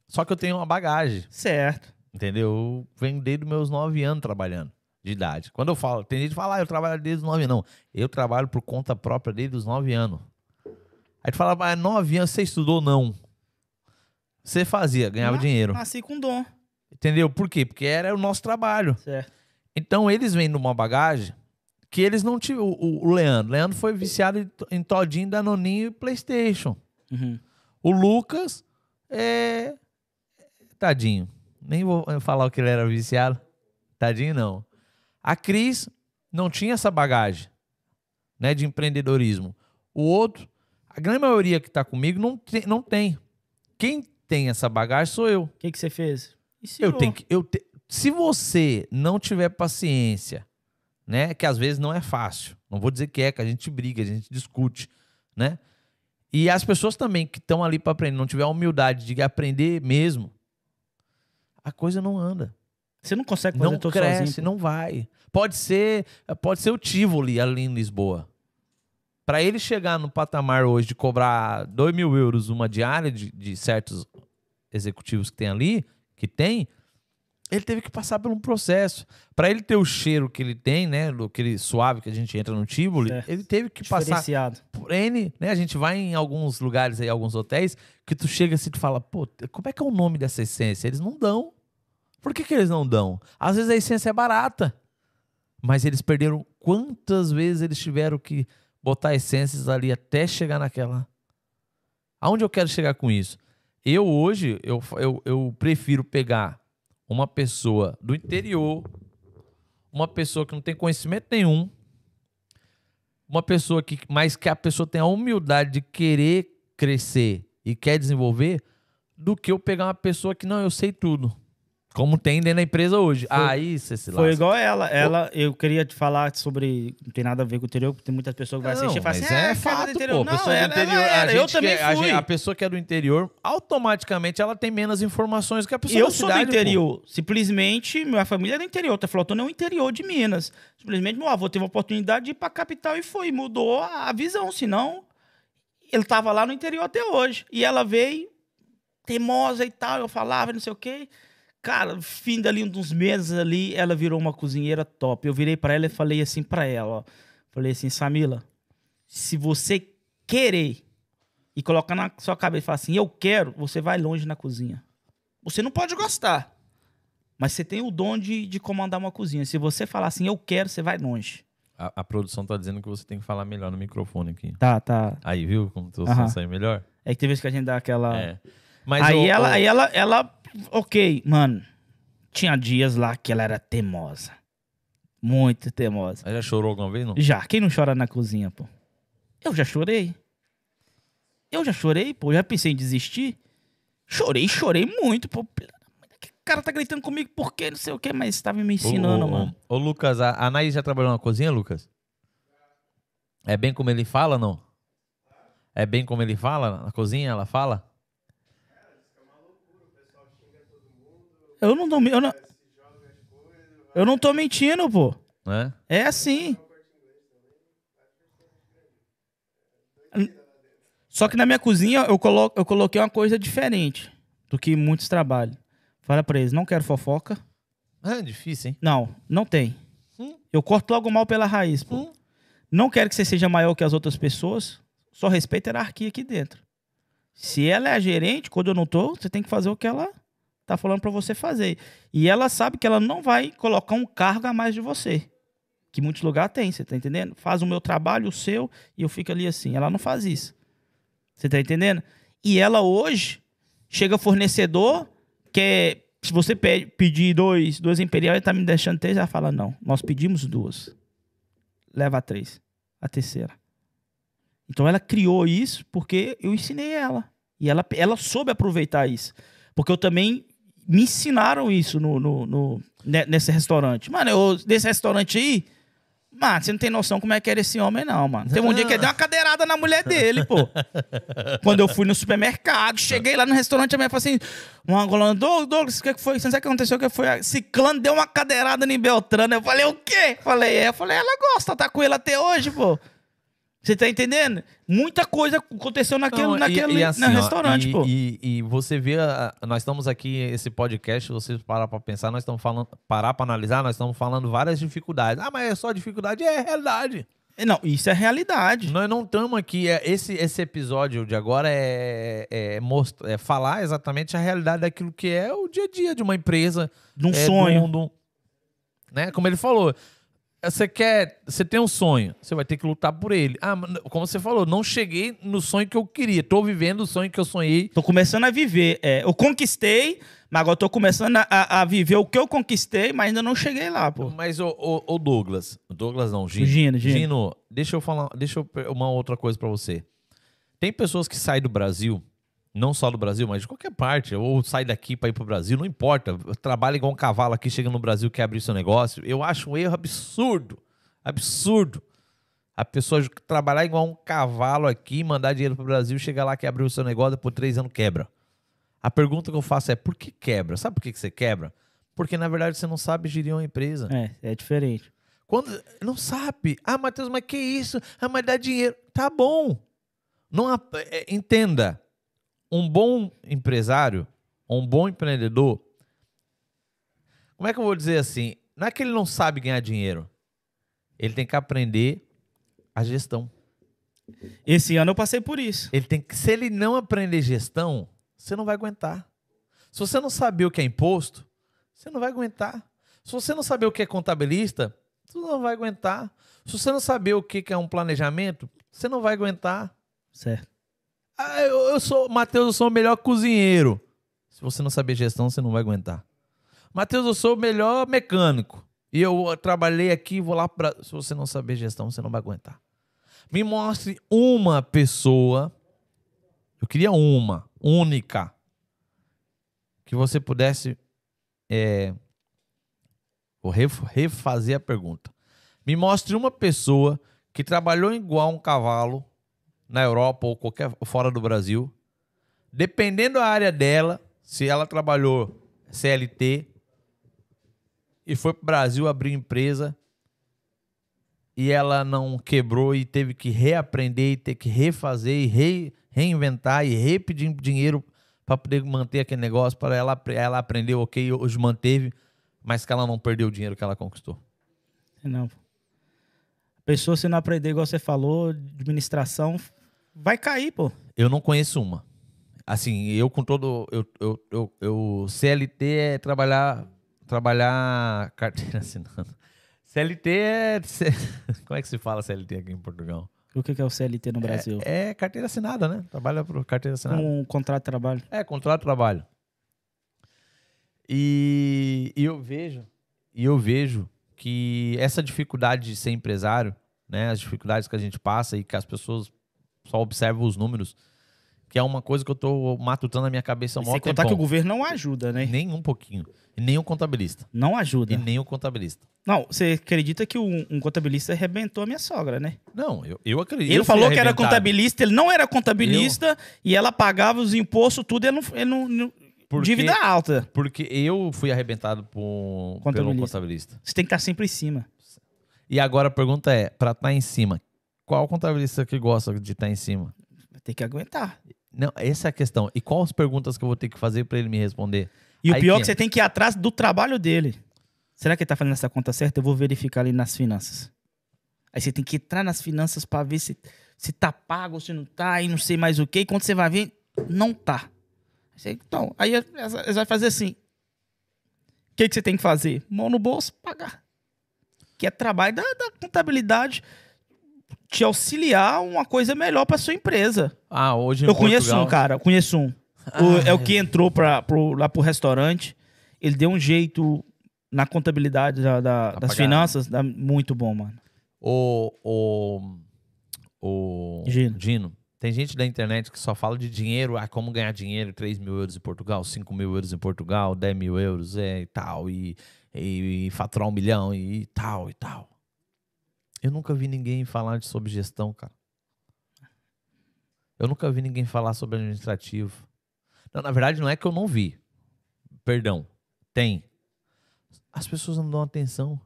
Só que eu tenho uma bagagem. Certo. Entendeu? Eu venho desde os meus 9 anos trabalhando de idade. Quando eu falo, tem gente que fala, ah, eu trabalho desde os 9 anos. Não, eu trabalho por conta própria desde os 9 anos. Aí tu fala, mas 9 anos você estudou? Não. Você fazia, ganhava Mas- dinheiro. Nasci com dom. Entendeu? Por quê? Porque era o nosso trabalho. Certo. Então eles vêm numa bagagem que eles não tinham. O, o- o Leandro. Leandro foi viciado em, Todinho, Danoninho e Playstation. Uhum. O Lucas é. Tadinho. Nem vou falar o que ele era viciado. Tadinho, não. A Cris não tinha essa bagagem né, de empreendedorismo. O outro, a grande maioria que está comigo, não tem, não tem. Quem tem essa bagagem sou eu. O que, que você fez? Eu Ensinou. tenho que. Eu te- se você não tiver paciência, né? Que às vezes não é fácil. Não vou dizer que é, que a gente briga, a gente discute, né? E as pessoas também que estão ali para aprender, não tiver a humildade de aprender mesmo, a coisa não anda. Você não consegue fazer Não tudo cresce, sozinho. não vai. Pode ser, pode ser o Tivoli ali em Lisboa. Para ele chegar no patamar hoje de cobrar 2 mil euros uma diária de, de certos executivos que tem ali, que tem, ele teve que passar por um processo. Para ele ter o cheiro que ele tem, né, aquele suave que a gente entra no Tivoli, Certo. ele teve que passar por N, né? A gente vai em alguns lugares aí, alguns hotéis, que tu chega assim e tu fala, pô, como é que é o nome dessa essência? Eles não dão. Por que, que eles não dão? Às vezes a essência é barata. Mas eles perderam. Quantas vezes eles tiveram que botar essências ali até chegar naquela. Aonde eu quero chegar com isso? Eu hoje, eu, eu, eu prefiro pegar uma pessoa do interior, uma pessoa que não tem conhecimento nenhum, uma pessoa que, mas que a pessoa tem a humildade de querer crescer e quer desenvolver, do que eu pegar uma pessoa que não, eu sei tudo. Como tem dentro da empresa hoje. Foi- Aí você se Foi igual ela. Ela, eu queria te falar sobre. Não tem nada a ver com o interior, porque tem muitas pessoas que vai assistir e falam mas assim: é "Ah, cara fato, do interior. pô. Não, pessoa ela- do interior, ela a era. eu também que- a, fui. gente- a pessoa que é do interior, automaticamente ela tem menos informações que a pessoa Eu da sou cidade, do pô. interior. Simplesmente, minha família é do interior. Tá faltando é o interior de Minas. Simplesmente, meu avô teve a oportunidade de ir pra capital e foi. Mudou a visão. Senão, ele tava lá no interior até hoje. E ela veio, teimosa e tal. Eu falava, não sei o quê. Cara, fim dali uns meses ali, ela virou uma cozinheira top. Eu virei para ela e falei assim para ela, ó. Falei assim, Samila, se você querer e colocar na sua cabeça e falar assim, eu quero, você vai longe na cozinha. Você não pode gostar, mas você tem o dom de, de comandar uma cozinha. Se você falar assim, eu quero, você vai longe. A, a produção tá dizendo que você tem que falar melhor no microfone aqui. Tá, tá. Aí, viu como tu Aham. sai melhor? É que tem vezes que a gente dá aquela... É. Mas aí, o- ela, o- aí ela, ela, ok, mano. Tinha dias lá que ela era teimosa. Muito teimosa. Aí já chorou alguma vez, não? Já, quem não chora na cozinha, pô? Eu já chorei. Eu já chorei, pô. Já pensei em desistir. Chorei, chorei muito, pô. Que cara tá gritando comigo por quê? Não sei o quê, mas tava me ensinando, ô, ô, mano. Ô, Lucas, a, a Anaís já trabalhou na cozinha, Lucas? É bem como ele fala, não? É bem como ele fala? Na cozinha ela fala? Eu não tô, eu não, eu não tô mentindo, pô. Né? É assim. Só que na minha cozinha eu, colo eu coloquei uma coisa diferente do que muitos trabalham. Fala pra eles, não quero fofoca. É difícil, hein? Não, não tem. Hum. Eu corto logo mal pela raiz, pô. Hum. Não quero que você seja maior que as outras pessoas. Só respeita a hierarquia aqui dentro. Se ela é a gerente, quando eu não tô, você tem que fazer o que ela tá falando pra você fazer. E ela sabe que ela não vai colocar um cargo a mais de você. Que muitos lugares tem, você tá entendendo? Faz o meu trabalho, o seu, e eu fico ali assim. Ela não faz isso. Você tá entendendo? E ela hoje chega fornecedor, que se você pede, pedir dois, dois imperial, ele tá me deixando três, ela fala, não, nós pedimos duas. Leva a três. A terceira. Então ela criou isso porque eu ensinei ela. E ela, ela soube aproveitar isso. Porque eu também me ensinaram isso no, no, no- ne- nesse restaurante. Mano, eu, nesse restaurante aí, mano, você não tem noção como é que era esse homem, não, mano. Teve um dia que ele deu uma cadeirada na mulher dele, pô. [LAUGHS] Quando eu fui no supermercado, cheguei lá no restaurante, a mulher falou assim: uma angolana, Douglas, o que que foi? Você não sabe o que aconteceu? O que foi? Ciclano deu uma cadeirada em Beltrano. Eu falei, o quê? Falei, é. Eu falei, ela gosta, tá com ele até hoje, pô. Você tá entendendo? Muita coisa aconteceu naquele, Não, e- naquele e assim, no ó, restaurante, e, pô. E, você vê, a- nós estamos aqui, esse podcast, vocês parar pra pensar, nós estamos falando, parar pra analisar, nós estamos falando várias dificuldades. Ah, mas é só dificuldade? É realidade. Não, isso é realidade. Nós não estamos aqui, é, esse, esse episódio de agora é, é, mostra- é falar exatamente a realidade daquilo que é o dia a dia de uma empresa. De um é, sonho. do- do- né? Como ele falou, você quer, você tem um sonho, você vai ter que lutar por ele. Ah, como você falou, não cheguei no sonho que eu queria, tô vivendo o sonho que eu sonhei. Tô começando a viver. É, eu conquistei, mas agora tô começando a, a- viver o que eu conquistei, mas ainda não cheguei lá, pô. Mas o, o, o Douglas, Douglas não, Gino. Gino, Gino. Gino, deixa eu falar, deixa eu uma outra coisa pra você. Tem pessoas que saem do Brasil, não só do Brasil, mas de qualquer parte, ou sai daqui pra ir pro Brasil, não importa. Trabalha igual um cavalo aqui, chega no Brasil, quer abrir seu negócio. Eu acho um erro absurdo. Absurdo. A pessoa trabalhar igual um cavalo aqui, mandar dinheiro pro Brasil, chegar lá, quer abrir o seu negócio, por três anos quebra. A pergunta que eu faço é, por que quebra? Sabe por que que você quebra? Porque, na verdade, você não sabe gerir uma empresa. É, é diferente. Quando não sabe, ah, Matheus, mas que isso? Ah, mas dá dinheiro. Tá bom. Não é, entenda. Um bom empresário, um bom empreendedor, como é que eu vou dizer assim? Não é que ele não sabe ganhar dinheiro. Ele tem que aprender a gestão. Esse ano eu passei por isso. Ele tem que, se ele não aprender gestão, você não vai aguentar. Se você não saber o que é imposto, você não vai aguentar. Se você não saber o que é contabilista, você não vai aguentar. Se você não saber o que que é um planejamento, você não vai aguentar. Certo. Ah, eu, eu sou, Matheus, eu sou o melhor cozinheiro. Se você não saber gestão, você não vai aguentar. Matheus, eu sou o melhor mecânico. E eu trabalhei aqui, vou lá para. Se você não saber gestão, você não vai aguentar. Me mostre uma pessoa. Eu queria uma, única. Que você pudesse. é, vou ref- refazer a pergunta. Me mostre uma pessoa que trabalhou igual um cavalo na Europa ou qualquer fora do Brasil, dependendo da área dela, se ela trabalhou CLT e foi para o Brasil abrir empresa e ela não quebrou e teve que reaprender e ter que refazer e re- reinventar e repetir dinheiro para poder manter aquele negócio, para ela, ela aprender, ok, hoje manteve, mas que ela não perdeu o dinheiro que ela conquistou. Não. Pessoa, se não aprender, igual você falou, administração, vai cair, pô. Eu não conheço uma. Assim, eu com todo. Eu, eu, eu, eu CLT é trabalhar. Trabalhar carteira [LAUGHS] assinando. CLT é. [LAUGHS] Como é que se fala CLT aqui em Portugal? O que é o CLT no Brasil? É, é carteira assinada, né? Trabalha por carteira assinada. Um contrato de trabalho. É, contrato de trabalho. E, e eu vejo, e eu vejo que essa dificuldade de ser empresário, né, as dificuldades que a gente passa e que as pessoas só observam os números, que é uma coisa que eu tô matutando na minha cabeça um Sem contar que o governo não ajuda, né? Nem um pouquinho. E nem o contabilista. Não ajuda. E nem o contabilista. Não, você acredita que um, um contabilista arrebentou a minha sogra, né? Não, eu, eu acredito. Ele falou que era contabilista, ele não era contabilista eu... e ela pagava os impostos, tudo, ele não. Ele não, não porque, dívida alta. Porque eu fui arrebentado por, pelo contabilista. Você tem que estar sempre em cima. E agora a pergunta é: para estar em cima, qual contabilista que gosta de estar em cima? Tem que aguentar. Não, essa é a questão. E quais as perguntas que eu vou ter que fazer para ele me responder? E Aí o pior é que você tem que ir atrás do trabalho dele. Será que ele tá fazendo essa conta certa? Eu vou verificar ali nas finanças. Aí você tem que entrar nas finanças para ver se, se tá pago ou se não tá, e não sei mais o que. E quando você vai ver, não tá. Então, aí eles vai fazer assim. O que, que você tem que fazer? Mão no bolso, pagar. Que é trabalho da, da contabilidade te auxiliar uma coisa melhor para sua empresa. Ah, hoje Eu conheço um, cara, eu conheço um. [LAUGHS] Ah, o, é o que entrou pra, pro, lá pro restaurante. Ele deu um jeito na contabilidade da, da, das finanças. Dá muito bom, mano. O, o, o Gino. Gino, tem gente da internet que só fala de dinheiro, ah, como ganhar dinheiro, 3 mil euros em Portugal, 5 mil euros em Portugal, 10 mil euros é, e tal, e, e, e faturar um milhão e, e tal, e tal. Eu nunca vi ninguém falar sobre gestão, cara. Eu nunca vi ninguém falar sobre administrativo. Não, na verdade, não é que eu não vi. Perdão. Tem. As pessoas não dão atenção.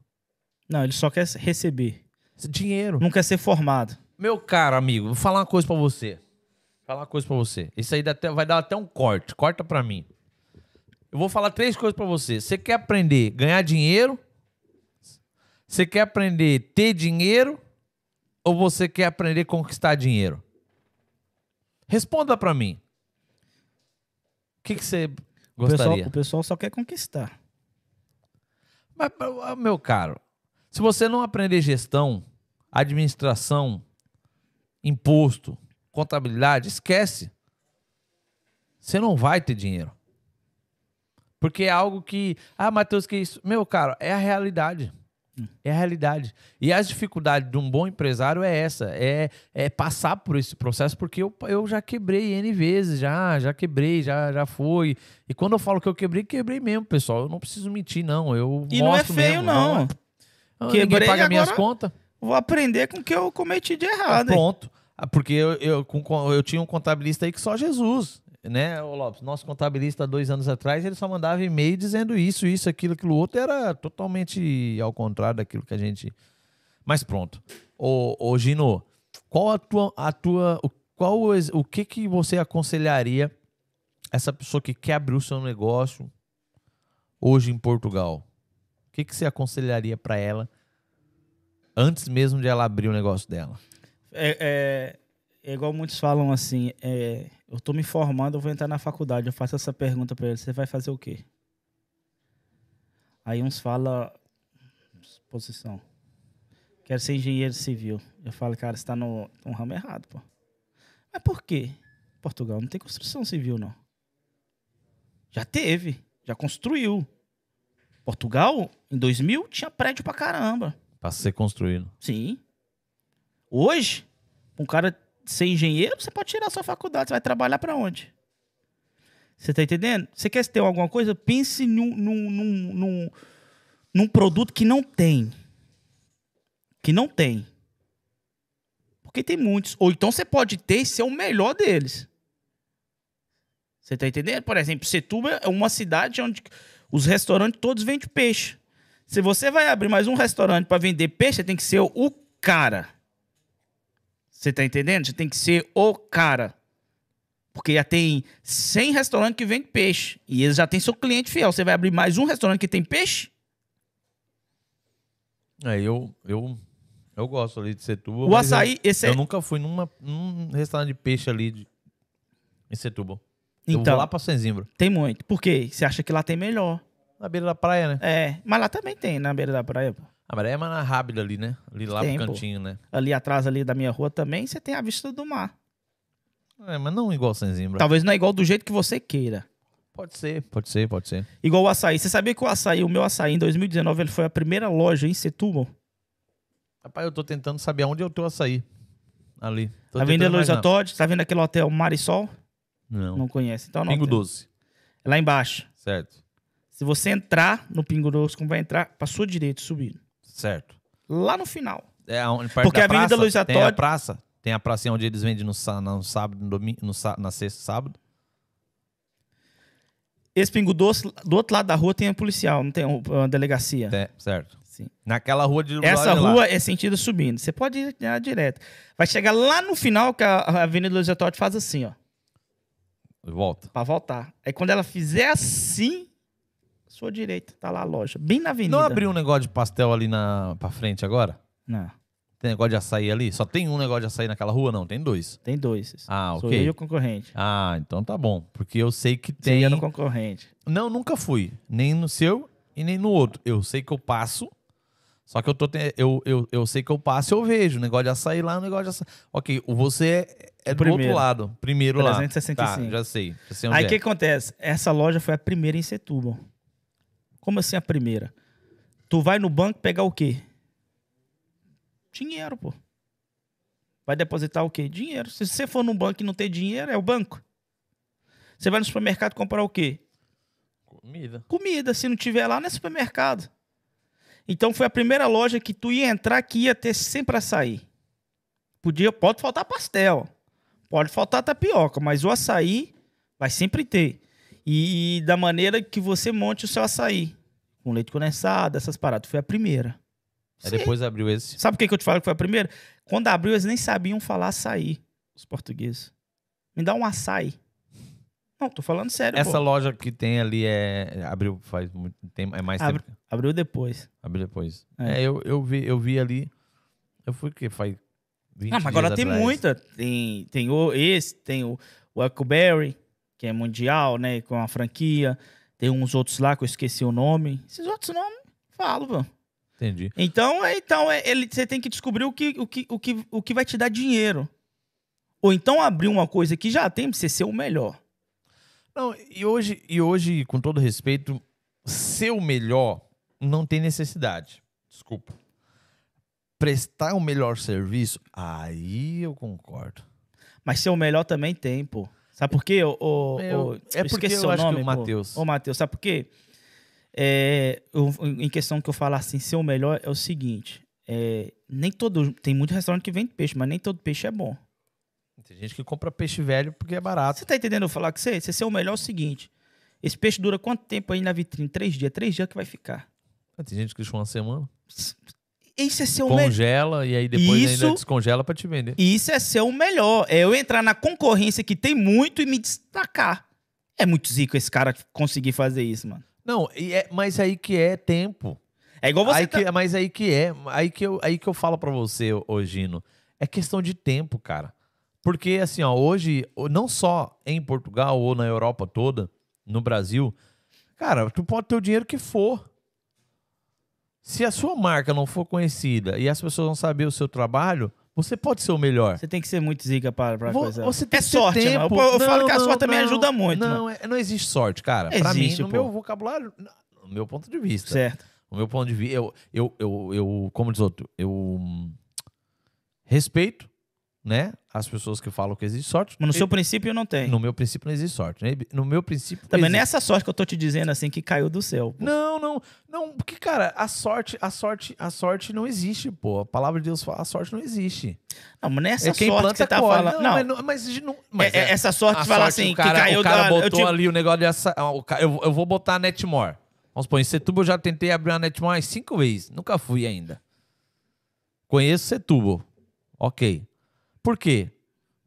Não, ele só quer receber. Dinheiro. Não quer ser formado. Meu caro amigo, vou falar uma coisa para você. Vou falar uma coisa para você. Isso aí até, vai dar até um corte. Corta para mim. Eu vou falar três coisas para você. Você quer aprender a ganhar dinheiro? Você quer aprender a ter dinheiro? Ou você quer aprender a conquistar dinheiro? Responda para mim. O que, que você gostaria? O pessoal, o pessoal só quer conquistar. Mas, meu caro, se você não aprender gestão, administração, imposto, contabilidade, esquece. Você não vai ter dinheiro. Porque é algo que. Ah, Matheus, que isso? Meu caro, é a realidade. É a realidade. E as dificuldades de um bom empresário é essa, é, é passar por esse processo, porque eu, eu já quebrei N vezes, já, já quebrei, já, já foi. E quando eu falo que eu quebrei, quebrei mesmo, pessoal. Eu não preciso mentir, não. Eu e não é feio, mesmo, não. não. Ah, quebrei paga minhas contas. Vou aprender com o que eu cometi de errado. Ah, pronto. Ah, porque eu, eu, com, eu tinha um contabilista aí que só Jesus né, o Lopes, nosso contabilista dois anos atrás, ele só mandava e-mail dizendo isso, isso, aquilo, aquilo outro, era totalmente ao contrário daquilo que a gente. Mas pronto. Ô, ô Gino, qual a tua. A tua o, qual o, o que, que você aconselharia essa pessoa que quer abrir o seu negócio hoje em Portugal? O que, que você aconselharia para ela antes mesmo de ela abrir o negócio dela? É, é, é igual muitos falam assim, é, eu tô me formando, eu vou entrar na faculdade. Eu faço essa pergunta para ele: você vai fazer o quê? Aí uns falam, posição, quero ser engenheiro civil. Eu falo, cara, você tá no, no ramo errado, pô. Mas por quê? Portugal não tem construção civil, não. Já teve, já construiu. Portugal, em 2000, tinha prédio pra caramba. Pra ser construído. Sim. Hoje, um cara ser engenheiro, você pode tirar sua faculdade. Você vai trabalhar para onde? Você tá entendendo? Você quer ter alguma coisa? Pense num, num, num, num, num produto que não tem. Que não tem. Porque tem muitos. Ou então você pode ter e ser o melhor deles. Você tá entendendo? Por exemplo, Setúbal é uma cidade onde os restaurantes todos vendem peixe. Se você vai abrir mais um restaurante para vender peixe, você tem que ser o cara. Você tá entendendo? Você tem que ser o cara. Porque já tem 100 restaurantes que vendem peixe. E eles já têm seu cliente fiel. Você vai abrir mais um restaurante que tem peixe? É, eu, eu, eu gosto ali de Setúbal. O açaí, eu, esse é... eu nunca fui numa, num restaurante de peixe ali de, em Setúbal. eu Então, vou lá pra Senzimbra. tem muito. Por quê? Você acha que lá tem melhor. Na beira da praia, né? É, mas lá também tem, na beira da praia. pô. A maré é mais na rábida ali, né? Ali lá Tem, pro pô. cantinho, né? Ali atrás ali da minha rua também, você tem a vista do mar. É, mas não igual Senzimbra. Talvez não é igual do jeito que você queira. Pode ser, pode ser, pode ser. Igual o açaí. Você sabia que o açaí, o meu açaí, em 2019, ele foi a primeira loja em Setúbal? Rapaz, eu tô tentando saber aonde eu tô açaí. Ali. Tô Tá vendo imaginar. Todd? Tá vendo aquele hotel Marisol? Não. Não conhece. Então não. Pingo tem. Doce. É Lá embaixo. Certo. Se você entrar no Pingo Doce, como vai entrar, pra sua direita, subindo. Certo. Lá no final. É onde, perto Porque da a Avenida praça, Luiza tem a praça. Tem a praça onde eles vendem no, no sábado, no domingo, no na sexta sábado. Esse Pingo Doce, do outro lado da rua tem um policial, não tem um- uma delegacia. É, certo. Sim. Naquela rua de Essa rua é sentido subindo. Você pode ir ah, direto. Vai chegar lá no final que a Avenida Luiza Todd faz assim, ó. Volta. Pra voltar. Aí quando ela fizer assim, sua direita, tá lá a loja. Bem na avenida. Não abriu um negócio de pastel ali na, pra frente agora? Não, Tem negócio de açaí ali? Só tem um negócio de açaí naquela rua? Não, tem dois. tem dois. Ah, Sou ok. eu e o concorrente. Ah, então tá bom. Porque eu sei que Você tem. ia no concorrente. Não, nunca fui. Nem no seu e nem no outro. Eu sei que eu passo. Só que eu tô. te- Eu, eu, eu sei que eu passo e eu vejo. O negócio de açaí lá, o negócio de açaí. Ok, o você é, é do Primeiro. outro lado. Primeiro lá. 365. Tá, já sei. Já sei Aí o é. que acontece? Essa loja foi a primeira em Setúbal. Como assim a primeira? Tu vai no banco pegar o quê? Dinheiro, pô. Vai depositar o quê? Dinheiro. Se você for num banco e não ter dinheiro, é o banco. Você vai no supermercado comprar o quê? Comida. Comida. Se não tiver lá, não é supermercado. Então foi a primeira loja que tu ia entrar que ia ter sempre açaí. Podia, pode faltar pastel, pode faltar tapioca, mas o açaí vai sempre ter. E da maneira que você monte o seu açaí. Com leite condensado, essas paradas. Foi a primeira. Aí Sim. depois abriu esse. Sabe por que que eu te falo que foi a primeira? Quando abriu, eles nem sabiam falar açaí, os portugueses. Me dá um açaí. Não, tô falando sério, Essa pô. loja que tem ali é. Abriu faz muito tempo. É mais Abre- tempo. Abriu depois. Abriu depois. É. É, eu, eu, vi, eu vi ali. Eu fui o quê? Faz 20 Ah, mas agora tem atrás. muita. Tem, tem o, esse, tem o, o Huckleberry, que é mundial, né? Com a franquia. Tem uns outros lá que eu esqueci o nome. Esses outros nomes, falo, pô. Entendi. Então, é, então é, ele, você tem que descobrir o que, o, que, o, que, o que vai te dar dinheiro. Ou então abrir uma coisa que já tem pra você ser o melhor. Não, e hoje, e hoje, com todo respeito, ser o melhor não tem necessidade. Desculpa. Prestar o melhor serviço, aí eu concordo. Mas ser o melhor também tem, pô. Sabe por quê? Ô, ô, Eu- ô, é porque esqueci eu seu acho que nome, o pô. Matheus- Ô, Matheus, sabe por quê? É, eu- em questão que eu falar assim, ser o melhor é o seguinte. é, nem todo. Tem muito restaurante que vende peixe, mas nem todo peixe é bom. Tem gente que compra peixe velho porque é barato. Você tá entendendo eu falar com você? Você ser o melhor é o seguinte. Esse peixe dura quanto tempo aí na vitrine? Três dias? Três dias que vai ficar. Tem gente que deixa uma semana. Isso é ser o melhor. Congela e aí depois Isso- ainda descongela pra te vender. Isso é ser o melhor. É eu entrar na concorrência que tem muito e me destacar. É muito zico esse cara conseguir fazer isso, mano. Não, é, mas aí que é tempo. É igual você aí tá- que, mas aí que é, aí que, eu, aí que eu falo pra você, ô Gino, é questão de tempo, cara. Porque assim, ó, hoje, não só em Portugal ou na Europa toda, no Brasil, cara, tu pode ter o dinheiro que for. Se a sua marca não for conhecida e as pessoas não saber o seu trabalho, você pode ser o melhor. Você tem que ser muito zica pra, pra coisa. Você tem é que ter sorte, tempo. mano. Eu, eu falo Não, que a não, sorte também não, ajuda muito, mano. Não, é- não existe sorte, cara. pra mim, Existe, no pô. meu vocabulário, no meu ponto de vista. Certo. O meu ponto de vista, eu, eu, eu, eu como diz outro, eu hum, respeito, né, as pessoas que falam que existe sorte. Mas no seu princípio não tem. no meu princípio não existe sorte. né? No meu princípio Também existe. nessa sorte que eu tô te dizendo assim que caiu do céu. pô. Não, não, não, porque cara, a sorte, a sorte, a sorte não existe, pô. A palavra de Deus fala, a sorte não existe. Não, mas nessa é quem sorte que você tá falando. Não, mas, não, mas, não, mas é- é- essa sorte a fala assim, o cara, que caiu o cara botou tive- ali o negócio dessa, ah, o ca- eu, eu vou botar a Netmore. Vamos supor, em Setúbal eu já tentei abrir uma Netmore cinco vezes, nunca fui ainda. Conheço Setúbal, ok. Por quê?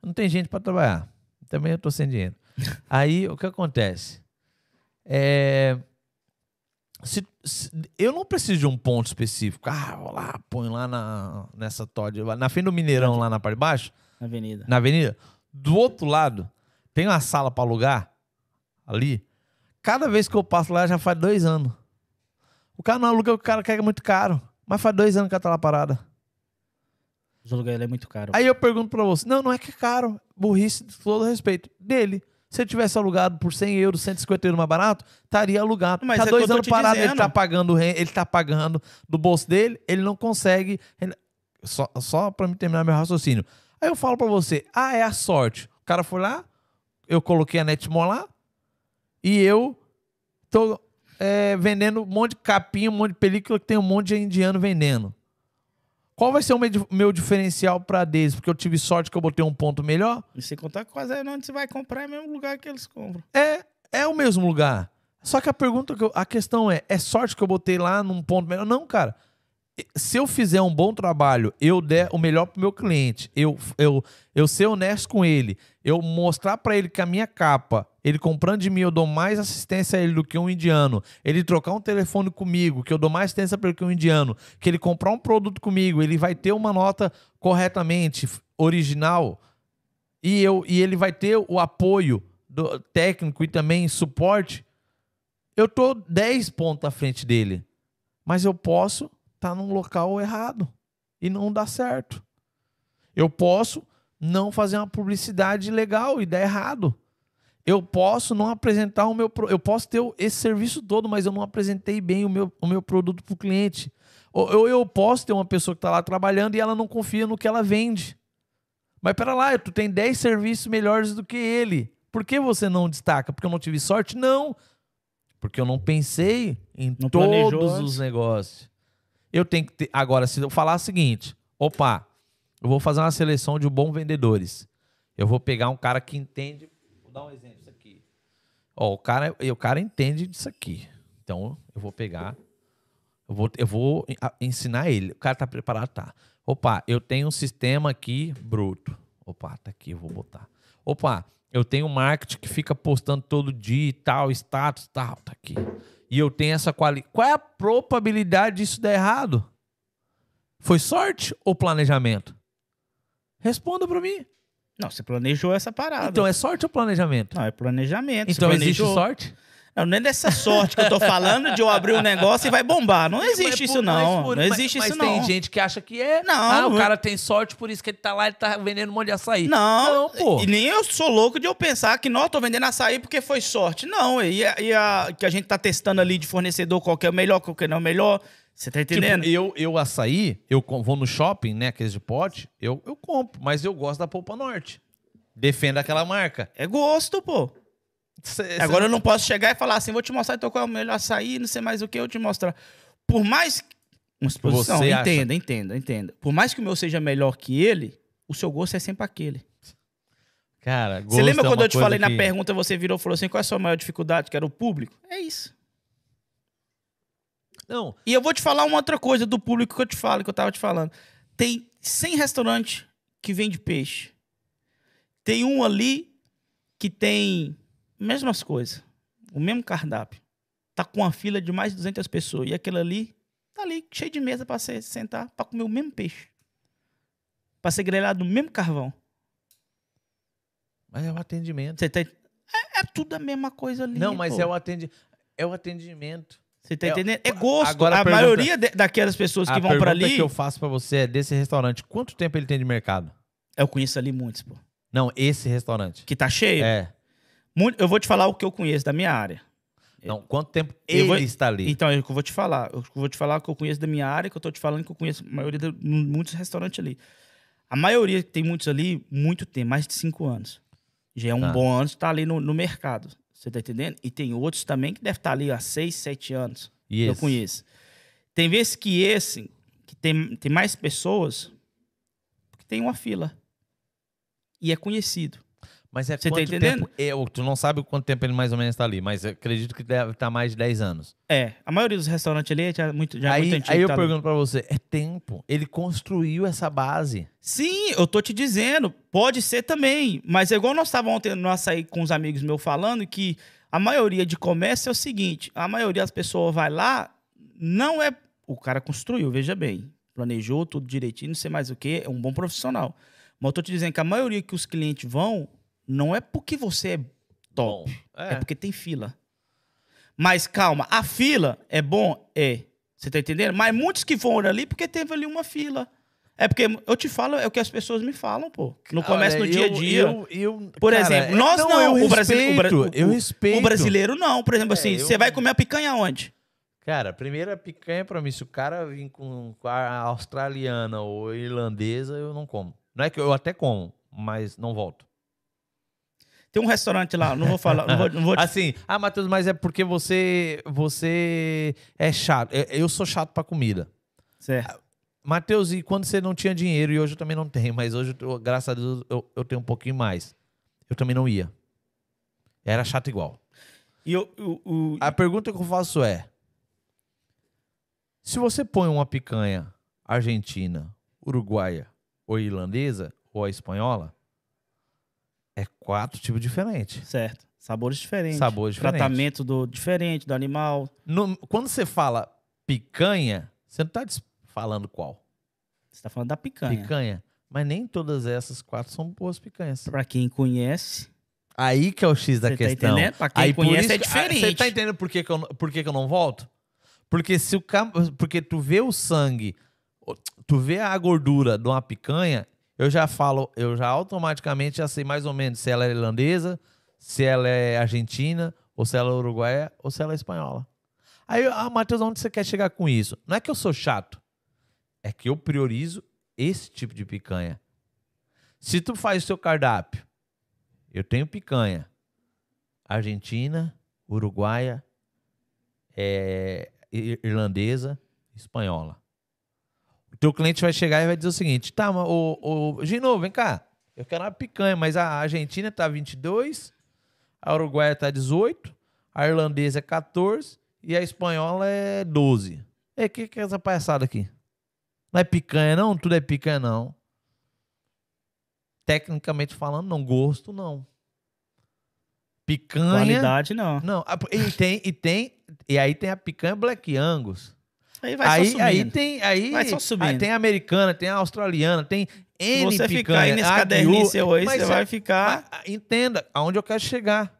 Não tem gente pra trabalhar. Também eu tô sem dinheiro. [LAUGHS] Aí o que acontece? É. Se, se- eu não preciso de um ponto específico. Ah, vou lá, põe lá na, nessa Todd. Na frente do Mineirão, lá na parte de baixo, Na avenida. na avenida. Do outro lado, tem uma sala pra alugar ali. Cada vez que eu passo lá já faz dois anos. O cara não aluga, o cara quer muito caro. Mas faz dois anos que ela tá lá parada. Os aluguéis é muito caro. Aí eu pergunto pra você: não, não é que é caro. Burrice, com todo respeito. Dele. Se ele tivesse alugado por 100 euros, 150 euros mais barato, estaria alugado. Mas tá é dois anos parado, ele dizendo. tá pagando, ele tá pagando do bolso dele, ele não consegue. ele- Só, só pra me terminar meu raciocínio. Aí eu falo pra você: ah, é a sorte. O cara foi lá, eu coloquei a Netmore lá, e eu tô é, vendendo um monte de capinha, um monte de película que tem um monte de indiano vendendo. Qual vai ser o meu, di- meu diferencial pra deles? Porque eu tive sorte que eu botei um ponto melhor? E sem contar que quase aí onde você vai comprar é o mesmo lugar que eles compram. É, é o mesmo lugar. Só que a pergunta, que eu- a questão é, é sorte que eu botei lá num ponto melhor? Não, cara. Se eu fizer um bom trabalho, eu der o melhor pro meu cliente, eu, eu, eu ser honesto com ele, eu mostrar pra ele que a minha capa, ele comprando de mim, eu dou mais assistência a ele do que um indiano, ele trocar um telefone comigo, que eu dou mais assistência pra ele que um indiano, que ele comprar um produto comigo, ele vai ter uma nota corretamente original, e, eu, e ele vai ter o apoio do técnico e também suporte, eu tô 10 pontos à frente dele. Mas eu posso estar num local errado e não dar certo. Eu posso não fazer uma publicidade legal e dar errado. Eu posso não apresentar o meu. Eu posso ter esse serviço todo, mas eu não apresentei bem o meu, o meu produto para o cliente. Ou eu, eu posso ter uma pessoa que está lá trabalhando e ela não confia no que ela vende. Mas pera lá, tu tem 10 serviços melhores do que ele. Por que você não destaca? Porque eu não tive sorte? Não. Porque eu não pensei em Não todos os negócios. Eu tenho que ter. Agora, se eu falar o seguinte: opa, eu vou fazer uma seleção de bons vendedores. Eu vou pegar um cara que entende. Dar um exemplo isso aqui. Ó, o cara, o cara entende disso aqui. Então, eu vou pegar. Eu vou, eu vou ensinar ele. O cara tá preparado? Tá. Opa, eu tenho um sistema aqui bruto. Opa, tá aqui, eu vou botar. Opa, eu tenho um marketing que fica postando todo dia e tal, status, tal, tá aqui. E eu tenho essa qualidade. Qual é a probabilidade disso dar errado? Foi sorte ou planejamento? Responda pra mim. Não, você planejou essa parada. Então é sorte ou planejamento? Não, é planejamento. Então existe sorte? Não, não é dessa sorte que eu tô falando de eu abrir um negócio e vai bombar. Não existe Mas isso, não. mas não mas- existe mas isso, tem não. gente que acha que é. Não, Ah, o não- cara tem sorte, por isso que ele tá lá e tá vendendo um monte de açaí. Não, Não, pô. E nem eu sou louco de eu pensar que, não, eu tô vendendo açaí porque foi sorte. Não, e a, e a- que a gente tá testando ali de fornecedor qual é o melhor, qual que não é o melhor. Você tá entendendo? Tipo, eu, eu açaí, eu vou no shopping, né, aqueles de pote, eu, eu compro, mas eu gosto da Polpa Norte. Defenda aquela marca. É gosto, pô. Cê- Agora cê- eu não posso chegar e falar assim, vou te mostrar então qual é o melhor açaí, não sei mais o que, eu te mostrar. Por mais... Uma exposição, Você acha- entenda, entenda, entenda. Por mais que o meu seja melhor que ele, o seu gosto é sempre aquele. Cara, Você gosto lembra é quando eu te falei na que- pergunta, você virou e falou assim, qual é a sua maior dificuldade, que era o público? É isso. Não, E eu vou te falar uma outra coisa do público que eu te falo, que eu tava te falando. Tem 100 restaurantes que vende peixe. Tem um ali que tem mesmas coisas, o mesmo cardápio. Tá com uma fila de mais de 200 pessoas. E aquele ali tá ali, cheio de mesa pra você sentar, pra comer o mesmo peixe. Pra ser grelhado no mesmo carvão. mas é o atendimento. Você é, é tudo a mesma coisa ali. Não, mas pô. é o, atendi... é o atendimento. Você tá é- entendendo? É gosto. Agora a a pergunta- maioria de- daquelas pessoas que a vão pra pergunta ali. que eu faço pra você é desse restaurante, quanto tempo ele tem de mercado? Eu conheço ali muitos, pô. Não, esse restaurante. Que tá cheio. É. Muito- eu vou te falar o que eu conheço da minha área. Não, quanto tempo Eu ele vou- está ali? Então, é o que eu vou te falar. Eu vou te falar o que eu conheço da minha área, que eu tô te falando que eu conheço a maioria de muitos restaurantes ali. A maioria que tem muitos ali, muito tem, mais de cinco anos. Já é um Tá. bom ano estar ali no, no mercado. Você tá entendendo? E tem outros também que devem estar ali há seis, sete anos. Que eu conheço. Tem vezes que esse, que tem, tem mais pessoas, que tem uma fila. E é conhecido. Mas é Você tá quanto entendendo? tempo? Eu, tu não sabe quanto tempo ele mais ou menos tá ali, mas eu acredito que deve estar mais de 10 anos. É, a maioria dos restaurantes ali já é muito, já é aí muito antigo. aí eu tá pergunto pra você, é tempo. Ele construiu essa base. Sim, eu tô te dizendo, pode ser também. Mas é igual nós estávamos ontem no açaí com uns amigos meus falando que a maioria de comércio é o seguinte: a maioria das pessoas vai lá, não é. O cara construiu, veja bem. Planejou tudo direitinho, não sei mais o que, é um bom profissional. Mas eu tô te dizendo que a maioria que os clientes vão, não é porque você é top. Bom, É. porque tem fila. Mas calma, a fila é bom? É. Você tá entendendo? Mas muitos que foram ali porque teve ali uma fila. É porque eu te falo, é o que as pessoas me falam, pô. No Olha, no dia a dia. eu- eu- Por cara, exemplo, é- nós não, eu o, brasileiro, eu respeito. o brasileiro não. Por exemplo, É, assim, você vai comer a picanha onde? Cara, primeira picanha pra mim, se o cara vir com com a australiana ou irlandesa, eu não como. Não é que eu até como, mas não volto. Tem um restaurante lá, não vou falar, não vou, não vou [LAUGHS] te- Assim, ah, Matheus, mas é porque você você é chato. Eu sou chato pra comida. Certo. Matheus, e quando você não tinha dinheiro, e hoje eu também não tenho, mas hoje, eu- graças a Deus, eu, eu tenho um pouquinho mais. Eu também não ia. Era chato igual. E eu, o- o- A pergunta que eu faço é: se você põe uma picanha argentina, uruguaia ou irlandesa ou a espanhola, é quatro tipos diferentes. certo. Sabores diferentes. Sabores diferentes. Tratamento do, diferente do animal. No- quando você fala picanha, você não está falando qual? Você tá falando da picanha. Picanha. Mas nem todas essas quatro são boas picanhas. Pra quem conhece, Aí que é o X da Você tá questão. entendendo? Pra quem Aí, por conhece isso é que- diferente. Você tá entendendo por que, que, eu, não- por que, que eu não volto? Porque se o cam- porque tu vê o sangue, tu vê a gordura de uma picanha, eu já falo, eu já automaticamente já sei mais ou menos se ela é irlandesa, se ela é argentina, ou se ela é uruguaia, ou se ela é espanhola. Aí, ah, Matheus, onde você quer chegar com isso? Não é que eu sou chato, é que eu priorizo esse tipo de picanha. Se tu faz o seu cardápio, eu tenho picanha argentina, uruguaia, é, ir- irlandesa, espanhola. O teu cliente vai chegar e vai dizer o seguinte: tá, mas o, o Gino, vem cá. Eu quero uma picanha, mas a Argentina tá 22, a Uruguaia tá 18, a irlandesa é 14 e a espanhola é 12. E o que, que é essa palhaçada aqui? Não é picanha, não? Tudo é picanha, não. Tecnicamente falando, não. Gosto, não. Picanha. qualidade não. Não, e tem, e tem, e aí tem a picanha Black Angus. Aí vai só Aí, subindo. aí tem, aí, Vai só subindo. aí tem a americana, tem a australiana, tem Se N você picanha. ficar aí nesse Aguiú, caderninho seu aí, você é- vai ficar... mas, entenda aonde eu quero chegar.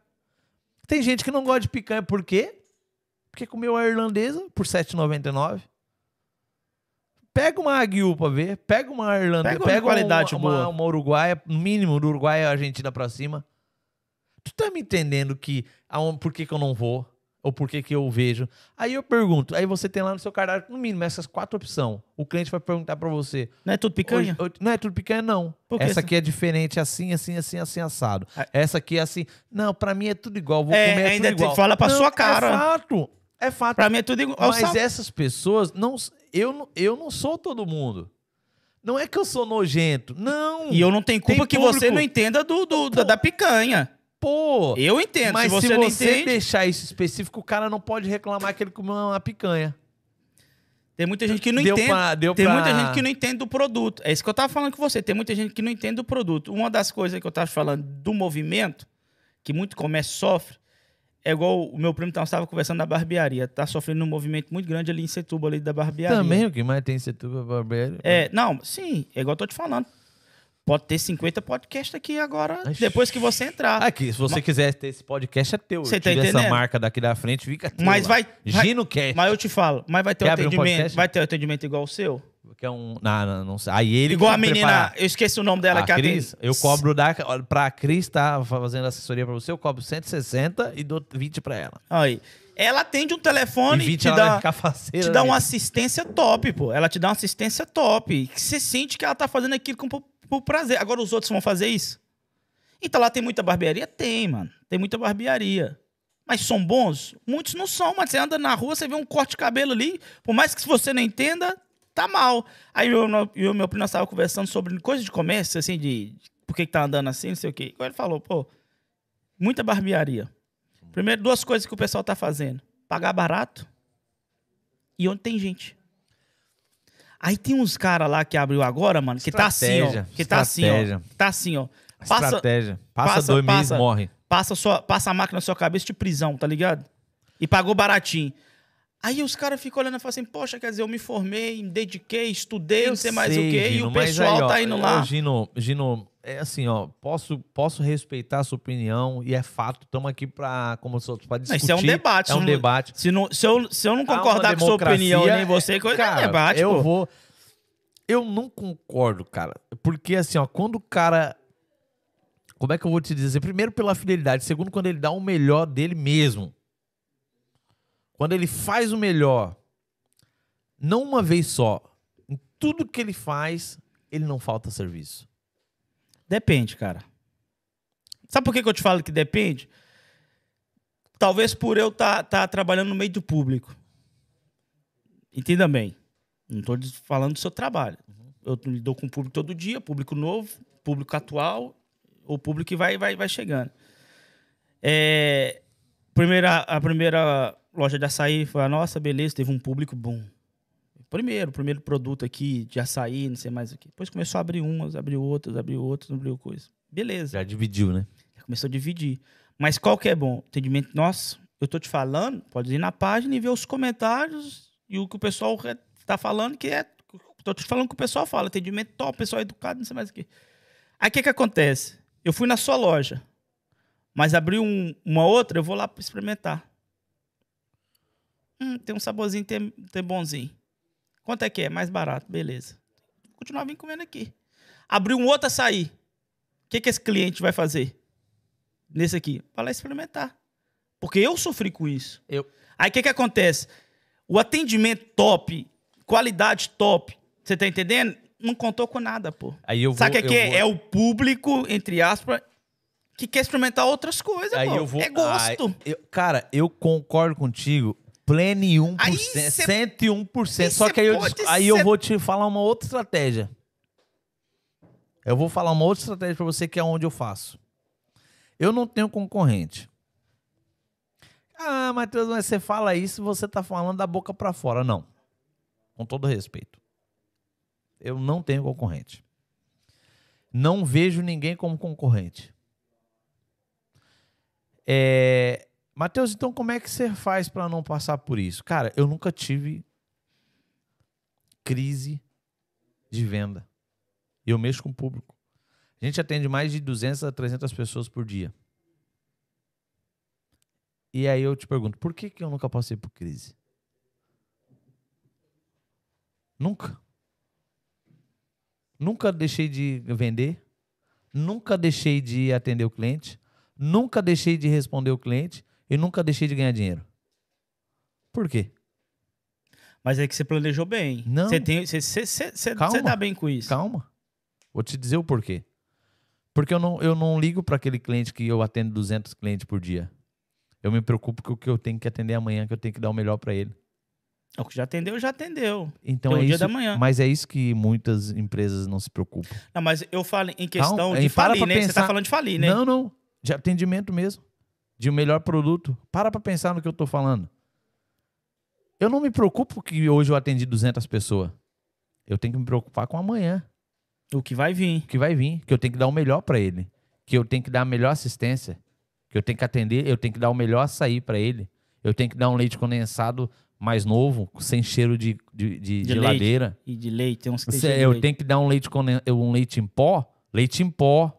Tem gente que não gosta de picanha, por quê? Porque comeu a irlandesa por R$ 7,99. Pega uma aguiú pra ver, pega uma irlandesa, Pega uma pega, qualidade uma, uma, boa. uma uruguaia, mínimo do Uruguai e Argentina pra cima. Tu tá me entendendo que aonde, por que, que eu não vou? Ou por que, que eu vejo? Aí eu pergunto, aí você tem lá no seu cardápio, no mínimo, essas quatro opções. O cliente vai perguntar pra você, Não é tudo picanha? Hoje- não é tudo picanha, não. Essa aqui é diferente, assim, assim, assim, assim, assado. Ah. Essa aqui é assim. Não, pra mim é tudo igual. Vou É, comer é ainda tudo igual. fala pra Não, sua cara. É fato. É fato. Pra mim é tudo igual. Mas essas pessoas, não, eu, não- eu não sou todo mundo. Não é que eu sou nojento. Não. E eu não tenho culpa Tem que você não entenda do, do- da, da picanha. Pô. Eu entendo. mas se você, se não você entende, deixar isso específico, o cara não pode reclamar que ele comeu uma picanha. tem muita gente que não deu entende. pra, deu Tem pra- muita gente que não entende do produto. É isso que eu tava falando com você. Tem muita gente que não entende do produto. Uma das coisas que eu tava falando do movimento, que muito comércio sofre, é igual o meu primo estava conversando na barbearia. Tá sofrendo um movimento muito grande ali em Setúbal, ali da barbearia. Também o que mais tem Setúbal Barbeiro. É, não, sim, é igual eu tô te falando. Pode ter 50 podcasts aqui agora, Ixi. depois que você entrar. Aqui, se você quiser ter esse podcast, é teu. Você Eu tá tive essa entendendo? marca daqui da frente, fica teu Mas vai- vai- Gino Cast. Mas eu te falo, mas vai ter Quer um um atendimento, podcast? vai ter um atendimento igual o seu? Que é um... Não, não, não sei. Aí ele igual a menina, preparar. eu esqueci o nome dela a que Cris, atende. eu cobro da... Pra Cris tá fazendo assessoria pra você, eu cobro 160 e dou 20 pra ela. Aí. Ela atende um telefone e 20 te dá, ficar faceira. te dá uma assistência top, pô. Ela te dá uma assistência top. Que você sente que ela tá fazendo aquilo com, por, prazer. Agora os outros vão fazer isso? Então lá tem muita barbearia? Tem, mano. Tem muita barbearia. Mas são bons? Muitos não são, mas você anda na rua, você vê um corte de cabelo ali, por mais que você não entenda, tá mal. Aí eu, eu meu primo nós tava conversando sobre coisa de comércio, assim, de por que, tá andando assim, não sei o quê. Igual ele falou, pô, muita barbearia. Primeiro, duas coisas que o pessoal tá fazendo: pagar barato e onde tem gente. Aí tem uns caras lá que abriu agora, mano, que tá assim, ó. Estratégia, Que tá assim, ó. estratégia. Tá assim, ó. Passa, Estratégia. Passa, passa- dois meses, passa- morre. passa, sua, passa a máquina na sua cabeça de prisão, tá ligado? E pagou baratinho. Aí os caras ficam olhando e falam assim, poxa, quer dizer, eu me formei, me dediquei, estudei, não sei mais o quê, e Gino, o mas pessoal aí, ó, tá indo lá. Gino, Gino, é assim, ó, posso, posso respeitar a sua opinião e é fato, estamos aqui para como se Não, discutir. isso é um debate. É um debate. Se, não, se, eu, se eu não concordar com sua opinião, nem você, coisa cara, é debate, eu pô. vou eu não concordo, cara, porque assim, ó, quando o cara como é que eu vou te dizer? Primeiro pela fidelidade, segundo quando ele dá o melhor dele mesmo. Quando ele faz o melhor, não uma vez só, em tudo que ele faz, ele não falta serviço. Depende, cara. Sabe por que, que eu te falo que depende? Talvez por eu estar tá, trabalhando no meio do público. Entenda bem. Não estou falando do seu trabalho. Eu lido com o público todo dia, público novo, público atual, o público que vai, vai, vai chegando. É, primeira, a primeira loja de açaí foi a nossa, beleza, teve um público bom. Primeiro, o primeiro produto aqui de açaí, não sei mais o que. Depois começou a abrir umas, abriu outras, abriu outras, abriu coisa. Beleza. Já dividiu, né? Começou a dividir. Mas qual que é bom? Atendimento, nossa, eu tô te falando, pode ir na página e ver os comentários e o que o pessoal tá falando, que é. Tô te falando o que o pessoal fala, atendimento top, pessoal educado, não sei mais o que. Aí o que que acontece? Eu fui na sua loja, mas abriu um- uma outra, eu vou lá experimentar. Hum, tem um saborzinho, tem, tem bonzinho. Quanto é que é? Mais barato, beleza. Vou continuar vindo comendo aqui. Abriu um outro açaí. O que, que esse cliente vai fazer? Nesse aqui? Vai lá experimentar. Porque eu sofri com isso. Eu- Aí o que, que acontece? O atendimento top, qualidade top, você tá entendendo? Não contou com nada, pô. Aí eu vou. Sabe o que, eu é? vou- É o público, entre aspas, que quer experimentar outras coisas, Aí pô. eu vou. É gosto. Ai, eu- cara, eu concordo contigo. Plene 1%, Aí cê- 101%. aí Só que aí, eu, aí eu ser- vou te falar uma outra estratégia. Eu vou falar uma outra estratégia pra você que é onde eu faço. Eu não tenho concorrente. Ah, Matheus, mas você fala isso, você tá falando da boca pra fora. Não. Com todo respeito. Eu não tenho concorrente. Não vejo ninguém como concorrente. É... Matheus, então como é que você faz para não passar por isso? Cara, eu nunca tive crise de venda. Eu mexo com o público. A gente atende mais de 200 a 300 pessoas por dia. E aí eu te pergunto, por que, que eu nunca passei por crise? Nunca. Nunca deixei de vender. Nunca deixei de atender o cliente. Nunca deixei de responder o cliente. E nunca deixei de ganhar dinheiro. Por quê? Mas é que você planejou bem. Não. Você tem, você, você, você, você Calma. dá bem com isso. Calma. Vou te dizer o porquê. Porque eu não, eu não ligo para aquele cliente que eu atendo 200 clientes por dia. Eu me preocupo com o que eu tenho que atender amanhã, que eu tenho que dar o melhor para ele. O que já atendeu, já atendeu. Então Tem é dia isso, da manhã. Mas é isso que muitas empresas não se preocupam. Não, mas eu falo em questão de falir, né? Você tá pensar- falando de falir, né? Não, não. De atendimento mesmo. De um melhor produto. Para pra pensar no que eu tô falando. Eu não me preocupo que hoje eu atendi 200 pessoas. Eu tenho que me preocupar com amanhã. O que vai vir. que vai vir, que eu tenho que dar o melhor para ele, que eu tenho que dar a melhor assistência, que eu tenho que atender, eu tenho que dar o melhor açaí para ele, eu tenho que dar um leite condensado mais novo, sem cheiro de, de, de De geladeira. E de leite, tem uns que Cê- eu leite. tenho que dar um leite, um leite em pó, leite em pó.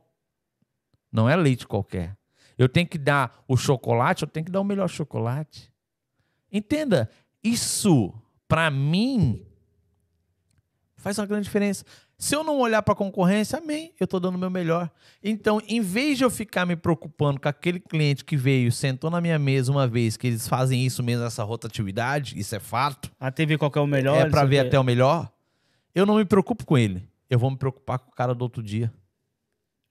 Não é leite qualquer. Eu tenho que dar o chocolate, eu tenho que dar o melhor chocolate. Entenda, isso, para mim, faz uma grande diferença. Se eu não olhar para a concorrência, amém, eu estou dando o meu melhor. Então, em vez de eu ficar me preocupando com aquele cliente que veio, sentou na minha mesa uma vez, que eles fazem isso mesmo, essa rotatividade, isso é fato, A TV qual é o melhor. é para ver até o melhor, eu não me preocupo com ele. Eu vou me preocupar com o cara do outro dia.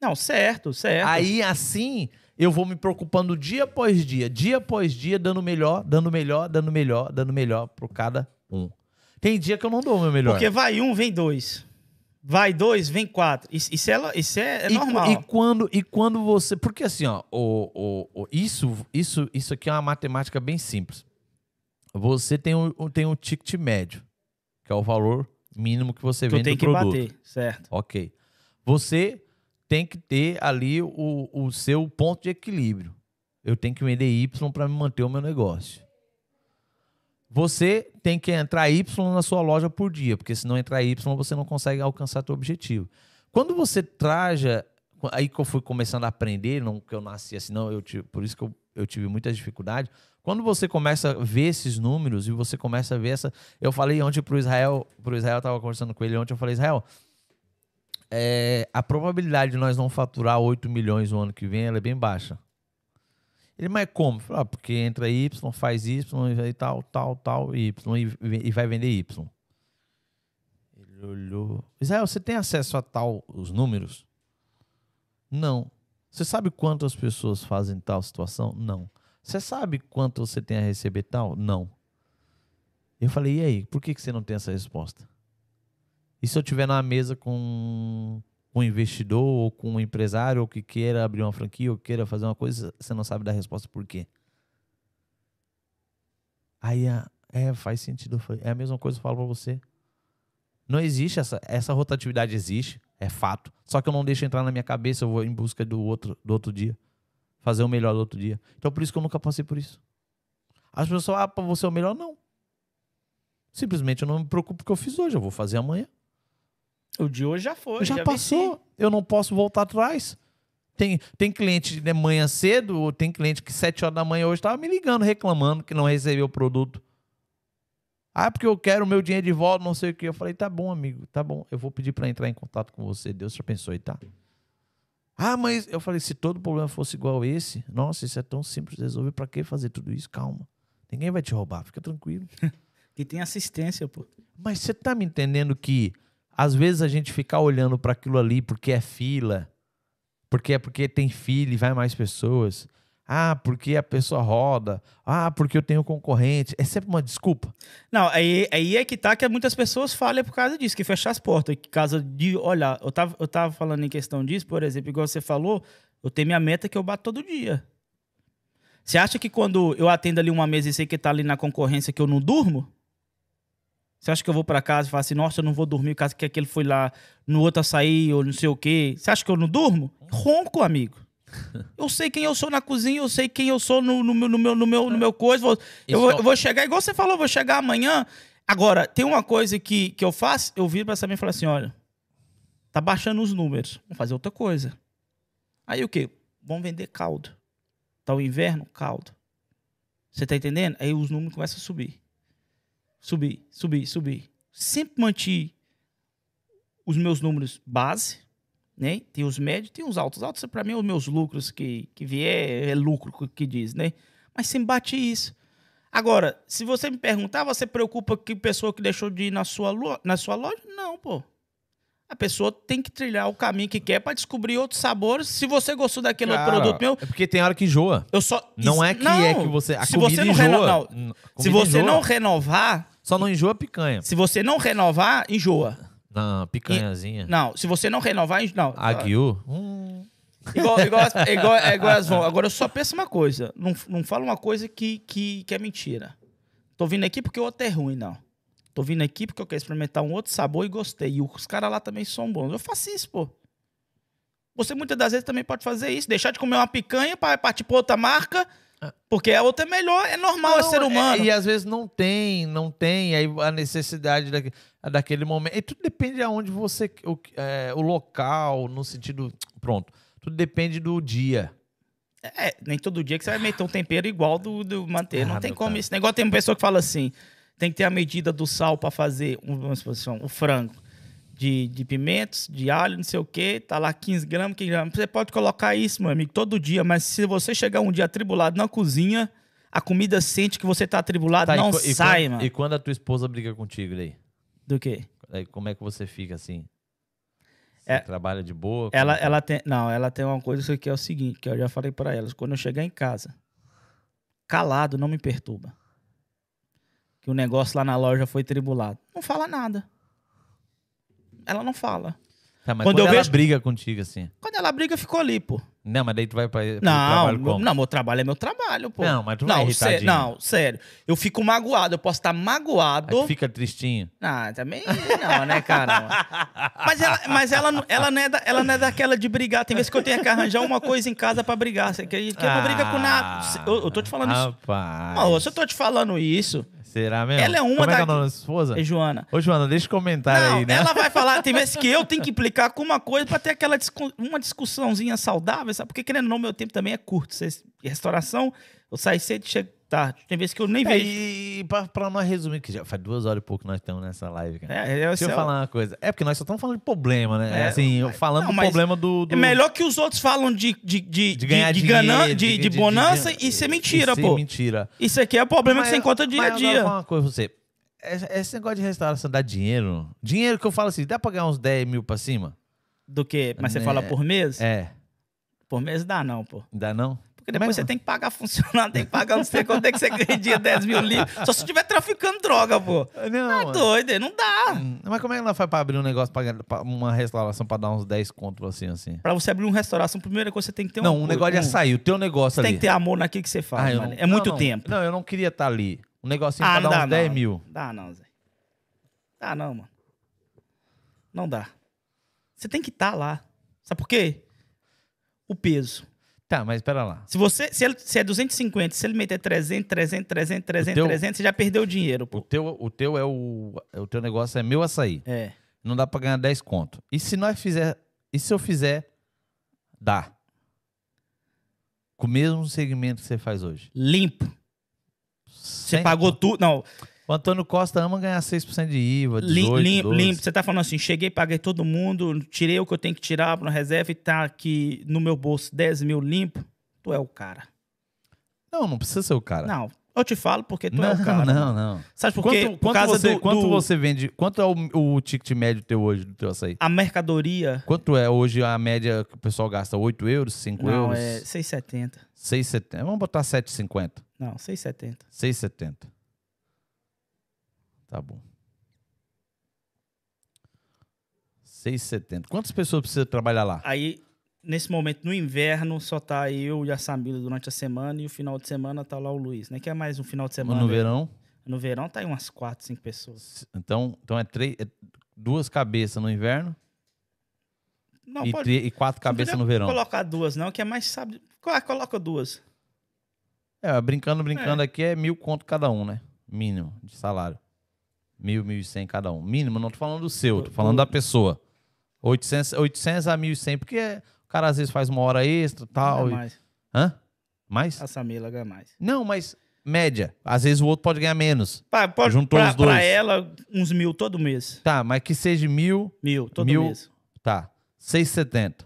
Não, certo, certo. Aí, assim, eu vou me preocupando dia após dia, dia após dia, dando melhor, dando melhor, dando melhor, dando melhor pro cada um. Tem dia que eu não dou o meu melhor. Porque vai um, vem dois. Vai dois, vem quatro. Isso, isso é, isso é, é E- normal. E, quando, e quando você. Porque assim, ó, o, o, o- isso, isso, isso aqui é uma matemática bem simples. Você tem um, tem um ticket médio, que é o valor mínimo que você que eu vende tenho do que produto. bater, certo? Ok. Você tem que ter ali o, o seu ponto de equilíbrio. Eu tenho que vender Y para manter o meu negócio. Você tem que entrar Y na sua loja por dia, porque se não entrar Y, você não consegue alcançar seu objetivo. Quando você traja, aí que eu fui começando a aprender, não que eu nasci assim, não, eu tive, por isso que eu, eu tive muita dificuldade. Quando você começa a ver esses números e você começa a ver essa. Eu falei ontem pro Israel, pro Israel, eu tava conversando com ele ontem, eu falei, Israel, é, a probabilidade de nós não faturar 8 milhões no ano que vem é bem baixa. Ele, mas como? Ah, porque entra Y, faz Y e tal, tal, tal, Y e, e vai vender Y. Ele olhou. Israel, você tem acesso a tal os números? Não. Você sabe quantas pessoas fazem tal situação? Não. Você sabe quanto você tem a receber tal? Não. Eu falei, e aí, por que, que você não tem essa resposta? E se eu estiver na mesa com um investidor ou com um empresário ou que queira abrir uma franquia ou queira fazer uma coisa, você não sabe dar resposta por quê? Aí, ah, é, faz sentido. É a mesma coisa que eu falo pra você. Não existe essa, essa rotatividade existe, é fato. Só que eu não deixo entrar na minha cabeça, eu vou em busca do outro, do outro dia. Fazer o melhor do outro dia. Então por isso que eu nunca passei por isso. As pessoas falam, ah, pra você é o melhor, não. Simplesmente eu não me preocupo porque eu fiz hoje, eu vou fazer amanhã. O de hoje já foi. Já, já passou. venci. Eu não posso voltar atrás. Tem, tem cliente de manhã cedo, ou tem cliente que sete horas da manhã hoje estava me ligando, reclamando que não recebeu o produto. Ah, porque eu quero o meu dinheiro de volta, não sei o que. Eu falei, tá bom, amigo, tá bom. Eu vou pedir para entrar em contato com você. Deus te abençoe, tá? Ah, mas eu falei, se todo problema fosse igual esse, nossa, isso é tão simples de resolver. Para que fazer tudo isso? Calma. Ninguém vai te roubar, fica tranquilo. Que [LAUGHS] tem assistência, pô. Mas você tá me entendendo que às vezes a gente ficar olhando para aquilo ali porque é fila, porque é porque tem fila e vai mais pessoas. Ah, porque a pessoa roda. Ah, porque eu tenho concorrente. É sempre uma desculpa. Não, aí, aí é que tá que muitas pessoas falham por causa disso, que fechar as portas. Por causa de olhar. Eu tava, eu tava falando em questão disso, por exemplo, igual você falou, eu tenho minha meta que eu bato todo dia. Você acha que quando eu atendo ali uma mesa e sei que tá ali na concorrência que eu não durmo? Você acha que eu vou pra casa e falo assim, nossa, eu não vou dormir caso que aquele foi lá no outro açaí ou não sei o quê? Você acha que eu não durmo? Ronco, amigo. [LAUGHS] Eu sei quem eu sou na cozinha, eu sei quem eu sou no, no meu, no, meu, no, meu, no meu coisa. Vou- eu, vou, Isso- eu vou chegar, igual você falou, eu vou chegar amanhã. Agora, tem uma coisa que, que eu faço, eu viro pra saber e falo assim: olha, tá baixando os números, vamos fazer outra coisa. Aí o quê? Vamos vender caldo. Tá o inverno? Caldo. Você tá entendendo? Aí os números começam a subir. Subir, subir, subir. Sempre mantive os meus números base, né? Tem os médios, tem os altos. Altos, para mim, é os meus lucros que, que vier, é lucro que- diz, né? Mas sempre bati isso. Agora, se você me perguntar, você preocupa que pessoa que deixou de ir na sua, lo- na sua loja? Não, pô. A pessoa tem que trilhar o caminho que quer para descobrir outros sabores. Se você gostou daquele Cara, produto meu, É porque tem hora que enjoa. eu só. Não é que é que você. A se você não, reno- não, se você enjoa. não renovar, Só não enjoa picanha. se você não renovar, enjoa. Não, picanhazinha. Não, se você não renovar, enjo- não. Aguiu. Hum. Igual, igual, igual, é igual as vão. Agora eu só penso uma coisa. Não, não fala uma coisa que, que, que é mentira. Tô vindo aqui porque o outro é ruim, não. Tô vindo aqui porque eu quero experimentar um outro sabor e gostei. E os caras lá também são bons. Eu faço isso, pô. Você muitas das vezes também pode fazer isso. Deixar de comer uma picanha para partir pra outra marca. Porque a outra é melhor. É normal, é Não, ser humano. e às vezes não tem, não tem aí a necessidade daque- daquele momento. E tudo depende de aonde você. O, é, o local, no sentido. Pronto. Tudo depende do dia. É, nem todo dia que você vai meter um tempero igual do, do manter. Ah, não tem como cara. esse negócio. Tem uma pessoa que fala assim: tem que ter a medida do sal para fazer um, vamos supor assim, um frango. De, de pimentos, de alho, não sei o quê, tá lá 15 gramas, 15 gramas. Você pode colocar isso, meu amigo, todo dia, mas se você chegar um dia atribulado na cozinha, a comida sente que você tá atribulado, Tá, e não e sai, quando, mano. E quando a tua esposa briga contigo daí? Do quê? Aí como é que você fica assim? Você É- trabalha de boa? Ela, Como- ela tem. Não, ela tem uma coisa que é o seguinte, que eu já falei pra elas. Quando eu chegar em casa, calado não me perturba. Que o negócio lá na loja foi tribulado. Não fala nada. Ela não fala. Tá, mas Quando quando, eu ela vejo- briga contigo, assim. Quando ela briga, ficou ali, pô. Não, mas daí tu vai pra, Não, trabalho meu, como? não, meu trabalho é meu trabalho, pô. Não, mas tu vai não, irritadinho. sé- não, sério. Eu fico magoado, eu posso estar Aí magoado. tu fica tristinho. Ah, também não, né, cara? mas ela, mas ela, não- ela, não é da, ela não é daquela de brigar. Tem vezes que eu tenho que arranjar uma coisa em casa pra brigar. Você acredita que eu não briga com nada? Eu, eu tô te falando isso. Rapaz. Não, se eu tô te falando isso, Será mesmo? Ela é uma Como é que é da- o nome da esposa? é Joana. Ô, Joana, deixa o comentário Não, aí, né? ela vai falar, tem vezes que eu [LAUGHS] tenho que implicar com uma coisa pra ter aquela discu- uma discussãozinha saudável, sabe? Porque querendo ou não, meu tempo também é curto. Restauração, eu saio cedo chego tarde. Tem vezes que eu nem É, vejo. e pra, pra nós resumir, que já faz duas horas e pouco que nós estamos nessa live, cara. É, é, Deixa eu é- falar uma coisa. É porque nós só estamos falando de problema, né? É, assim, mas- falando não, do mas problema do, do... É melhor que os outros falam de, de, de, de ganhar de, dinheiro, ganan- de, de bonança e ser mentira, e ser pô. mentira. Isso aqui é o problema que você encontra dia a mas agora eu vou dia. falar uma coisa pra você. Esse, negócio de restauração dá dinheiro. Dinheiro que eu falo assim, dá pra ganhar uns 10 mil pra cima? Do que? Mas você É. fala por mês? É. Por mês dá, não, pô. Dá não? Porque depois Mas você não. tem que pagar funcionário, tem que pagar não sei quanto é que você ganha dia 10 mil livros. Só se estiver traficando droga, pô. Não, Tá doido, não dá. Hum, Mas como é que ela faz pra abrir um negócio, pra, uma restauração pra dar uns 10 contos assim, assim? Pra você abrir uma restauração, a primeira coisa você tem que ter não, um, um negócio de açaí, o teu negócio Você ali. tem que ter amor naquilo que você faz, Ah, não- É muito não, não. tempo. Não, eu não queria estar ali. Um negocinho Ah, pra não dar uns 10 não. mil. Dá não, Zé. Dá não, mano. Não dá. Você tem que estar lá. Sabe por quê? O peso. Tá, mas espera lá. Se você se, ele, se é 250, se ele meter 300, 300, 300, 300, teu- 300, você já perdeu o dinheiro, O pô. teu, o teu é o. O teu negócio é meu açaí. É. Não dá pra ganhar 10 conto. E se nós fizer. E se eu fizer, dá. Com o mesmo segmento que você faz hoje. Limpo. Você pagou tudo. Não, O Antônio Costa ama ganhar 6% de IVA, 18, lim, lim- 12. limpo. Você tá falando assim, cheguei, paguei todo mundo, tirei o que eu tenho que tirar na reserva e tá aqui no meu bolso 10 mil limpo. Tu é o cara. Não, não precisa ser o cara. Não, eu te falo porque tu não, é o cara. não, não. Sabe por quê? Quanto, Por quanto causa você, do, quanto do- você vende? Quanto é o, o ticket médio teu hoje do teu açaí? A mercadoria... Quanto é hoje a média que o pessoal gasta? 8 euros, 5 Não, euros? é 6,70. 6,70. Vamos botar 7,50. Não, 6,70. 6,70. Tá bom. 6,70. Quantas pessoas precisa trabalhar lá? Aí, nesse momento, no inverno, só tá eu e a Samila durante a semana e o final de semana tá lá o Luiz, né? Que é mais um final de semana. no né? verão? No verão tá aí umas 4, 5 pessoas. Então, então é, três, é duas cabeças no inverno Não, e, pode e quatro cabeças no verão. colocar duas, não, que é mais, sabe... Coloca- Coloca duas. É, brincando, brincando aqui é mil conto cada um, né? Mínimo de salário. Mil, mil e cem cada um. Mínimo, não tô falando do seu, tô falando da pessoa. 800, 800 a 1.100, porque o cara às vezes faz uma hora extra tal. Ganha e- mais. Hã? Mais? A Samila ganha mais. Não, mas média. Às vezes o outro pode ganhar menos. Pá, pode, Juntou pra, os dois. pra ela, uns mil todo mês. Tá, mas que seja mil, Mil, todo Mil. mês. tá. 6,70.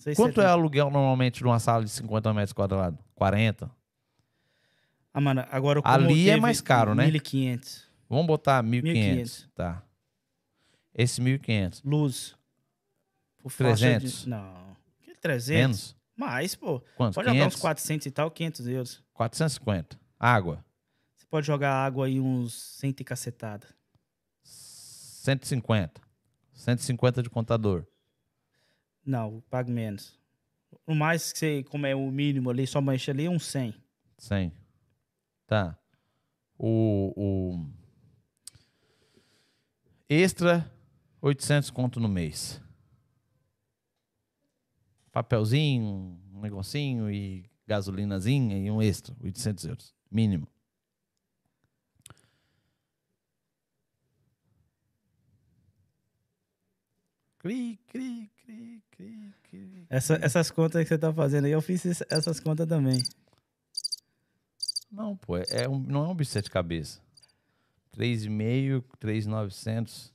6,70. Quanto é aluguel normalmente numa sala de 50 metros quadrados? 40? Ah, mano, agora como Ali é mais caro, né? 1.500. Vamos botar 1.500. 1.500. Tá. Esse 1.500. Luz. Por faixa 300? De... Não. Que 300? Menos? Mais, pô. Quantos? Pode jogar uns 500? 400 e tal, 500 euros. 450. Água. Você pode jogar água aí uns 100 e cacetada. 150. 150 de contador. Não, pago menos. O mais que você, como é o mínimo ali, só mancha ali, é uns 100. 100. Tá. O, o extra 800 conto no mês. Papelzinho, um negocinho e gasolinazinha e um extra, 800 euros, mínimo. Cri, cri, cri, cri, cri. Essa- essas contas que você tá fazendo aí, eu fiz essas contas também. Não, pô, é é um, não é um bicho de sete cabeças. 3,5, 3,900,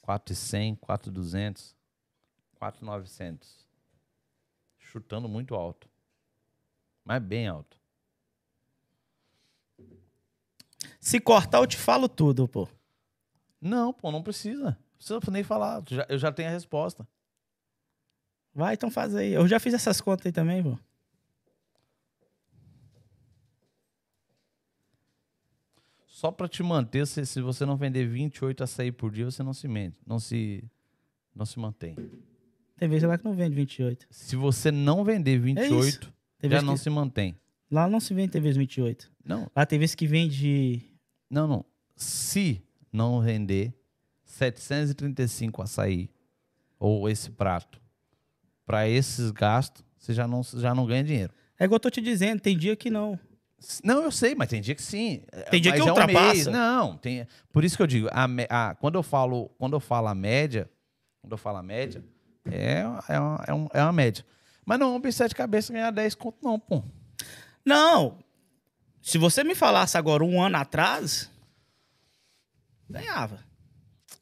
4,100, 4,200, 4,900. Chutando muito alto. Mas bem alto. Se cortar, eu te falo tudo, pô. Não, pô, não precisa. Não precisa nem falar. Eu já tenho a resposta. Vai, então faz aí. Eu já fiz essas contas aí também, pô. Só pra te manter, se, se você não vender 28 açaí por dia, você não se mente. Não se. Não se mantém. Tem vezes lá que não vende 28. Se você não vender 28, Tem já não que... se mantém. Lá não se vende tem vezes 28. Não, Lá tem vezes que vende. não, não. Se não vender 735 açaí ou esse prato para esses gastos, você já não, já não ganha dinheiro. É igual eu tô te dizendo, tem dia que não. Não, eu sei, mas tem dia que sim. Tem dia Mas que é um ultrapassa. mês. Não, tem. Por isso que eu digo, a, a- quando eu falo, quando eu falo a média, quando eu falo a média, é, é, uma, é, um- é uma média. Mas não, um bicho de sete cabeças ganhar 10 conto, não, pô. Não! Se você me falasse agora um ano atrás, ganhava.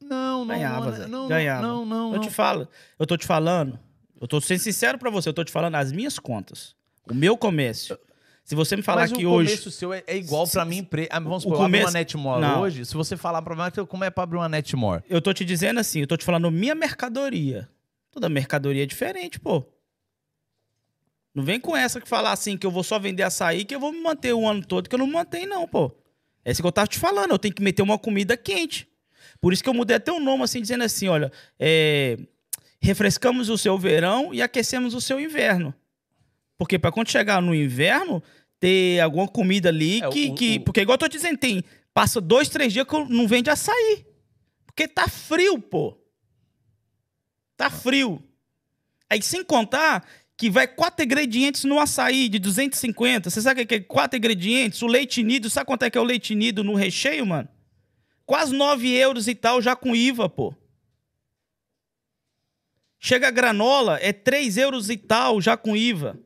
Não, não, Ganhava, não, Zé. não, Ganhava. não, não, Eu não. te falo, eu tô te falando, eu tô sendo sincero pra você, eu tô te falando as minhas contas. O meu comércio. Se você me falar Mas que o hoje. começo seu é, é igual pra mim. Pre... ah, Vamos o supor, eu abro uma começo- Netmore Não. hoje. Se você falar pra mim, como é pra abrir uma Netmore? Eu tô te dizendo assim, eu tô te falando minha mercadoria. Toda mercadoria é diferente, pô. Não vem com essa que falar assim que eu vou só vender açaí que eu vou me manter o ano todo, que eu não me mantenho, não, pô. É isso que eu tava te falando, eu tenho que meter uma comida quente. Por isso que eu mudei até o nome assim, dizendo assim, olha, é, refrescamos o seu verão e aquecemos o seu inverno. Porque para quando chegar no inverno, ter alguma comida ali É, que, o- que- o- Porque igual eu tô dizendo, tem... Passa dois, três dias que não vende açaí. Porque tá frio, pô. Tá frio. Aí, sem contar que vai quatro ingredientes no açaí de 250. Você sabe o que é quatro ingredientes? O leite nido, sabe quanto é que é o leite nido no recheio, mano? Quase 9 euros e tal, já com IVA, pô. Chega a granola, é 3 euros e tal, já com IVA.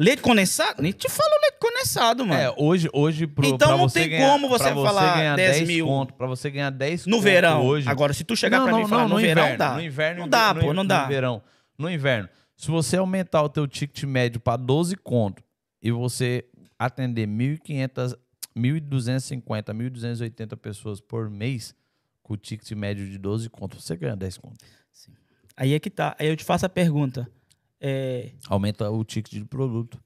Leite condensado? Nem te falo leite condensado, mano. É, hoje, hoje pro, Então não você tem ganhar, como você falar ganhar 10 mil. conto, pra você ganhar 10 no verão. hoje. Agora, se tu chegar não, pra não, mim e falar no, no verão, inverno, dá. No inverno, não dá, no, pô, não dá. No verão. No inverno. Se você aumentar o teu ticket médio pra 12 conto e você atender 1.500, 1.250, 1.280 pessoas por mês com o ticket médio de 12 conto, você ganha 10 conto. Aí é que tá. Aí eu te faço a pergunta. É, Aumenta o ticket de produto.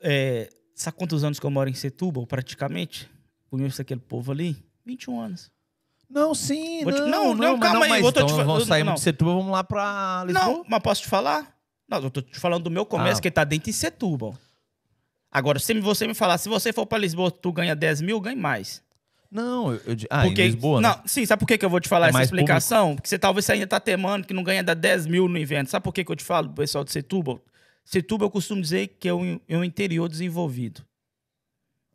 é, sabe quantos anos que eu moro em Setúbal, praticamente? Conheço aquele povo ali? 21 anos. Não, sim, te- não, não, não, calma não, aí, mas te então fa- vamos eu- sair não. de Setúbal, vamos lá pra Lisboa? Não, mas posso te falar? Não, eu tô te falando do meu comércio, Ah. que tá dentro de Setúbal. Agora, se você me falar, se você for pra Lisboa, tu ganha 10 mil, ganha mais. Não, eu, eu ah, Porque, em Lisboa, né? não, sim, sabe por que, que eu vou te falar É essa explicação? Porque você talvez você ainda tá temando que não ganha da 10 mil no inverno. Sabe por que, que eu te falo, pessoal de Setúbal? Setúbal eu costumo dizer que é um, é um interior desenvolvido.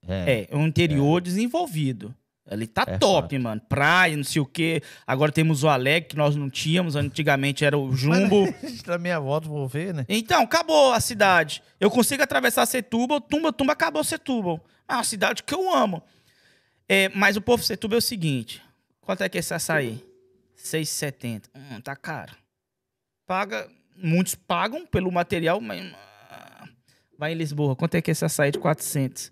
É, é um interior desenvolvido. Ali tá É top, mano. Praia, não sei o quê. Agora temos o Alegre, que nós não tínhamos. Antigamente era o Jumbo. da [LAUGHS] minha volta, vou ver, né? Então, acabou a cidade. Eu consigo atravessar Setúbal, Tumba, Tumba, acabou Setúbal. É uma cidade que eu amo. É, mas o povo Setúbal é o seguinte. Quanto é que é esse açaí? 6,70. Hum, tá caro. Paga... Muitos pagam pelo material, mas... ah, Vai em Lisboa. Quanto é que é esse açaí de 400?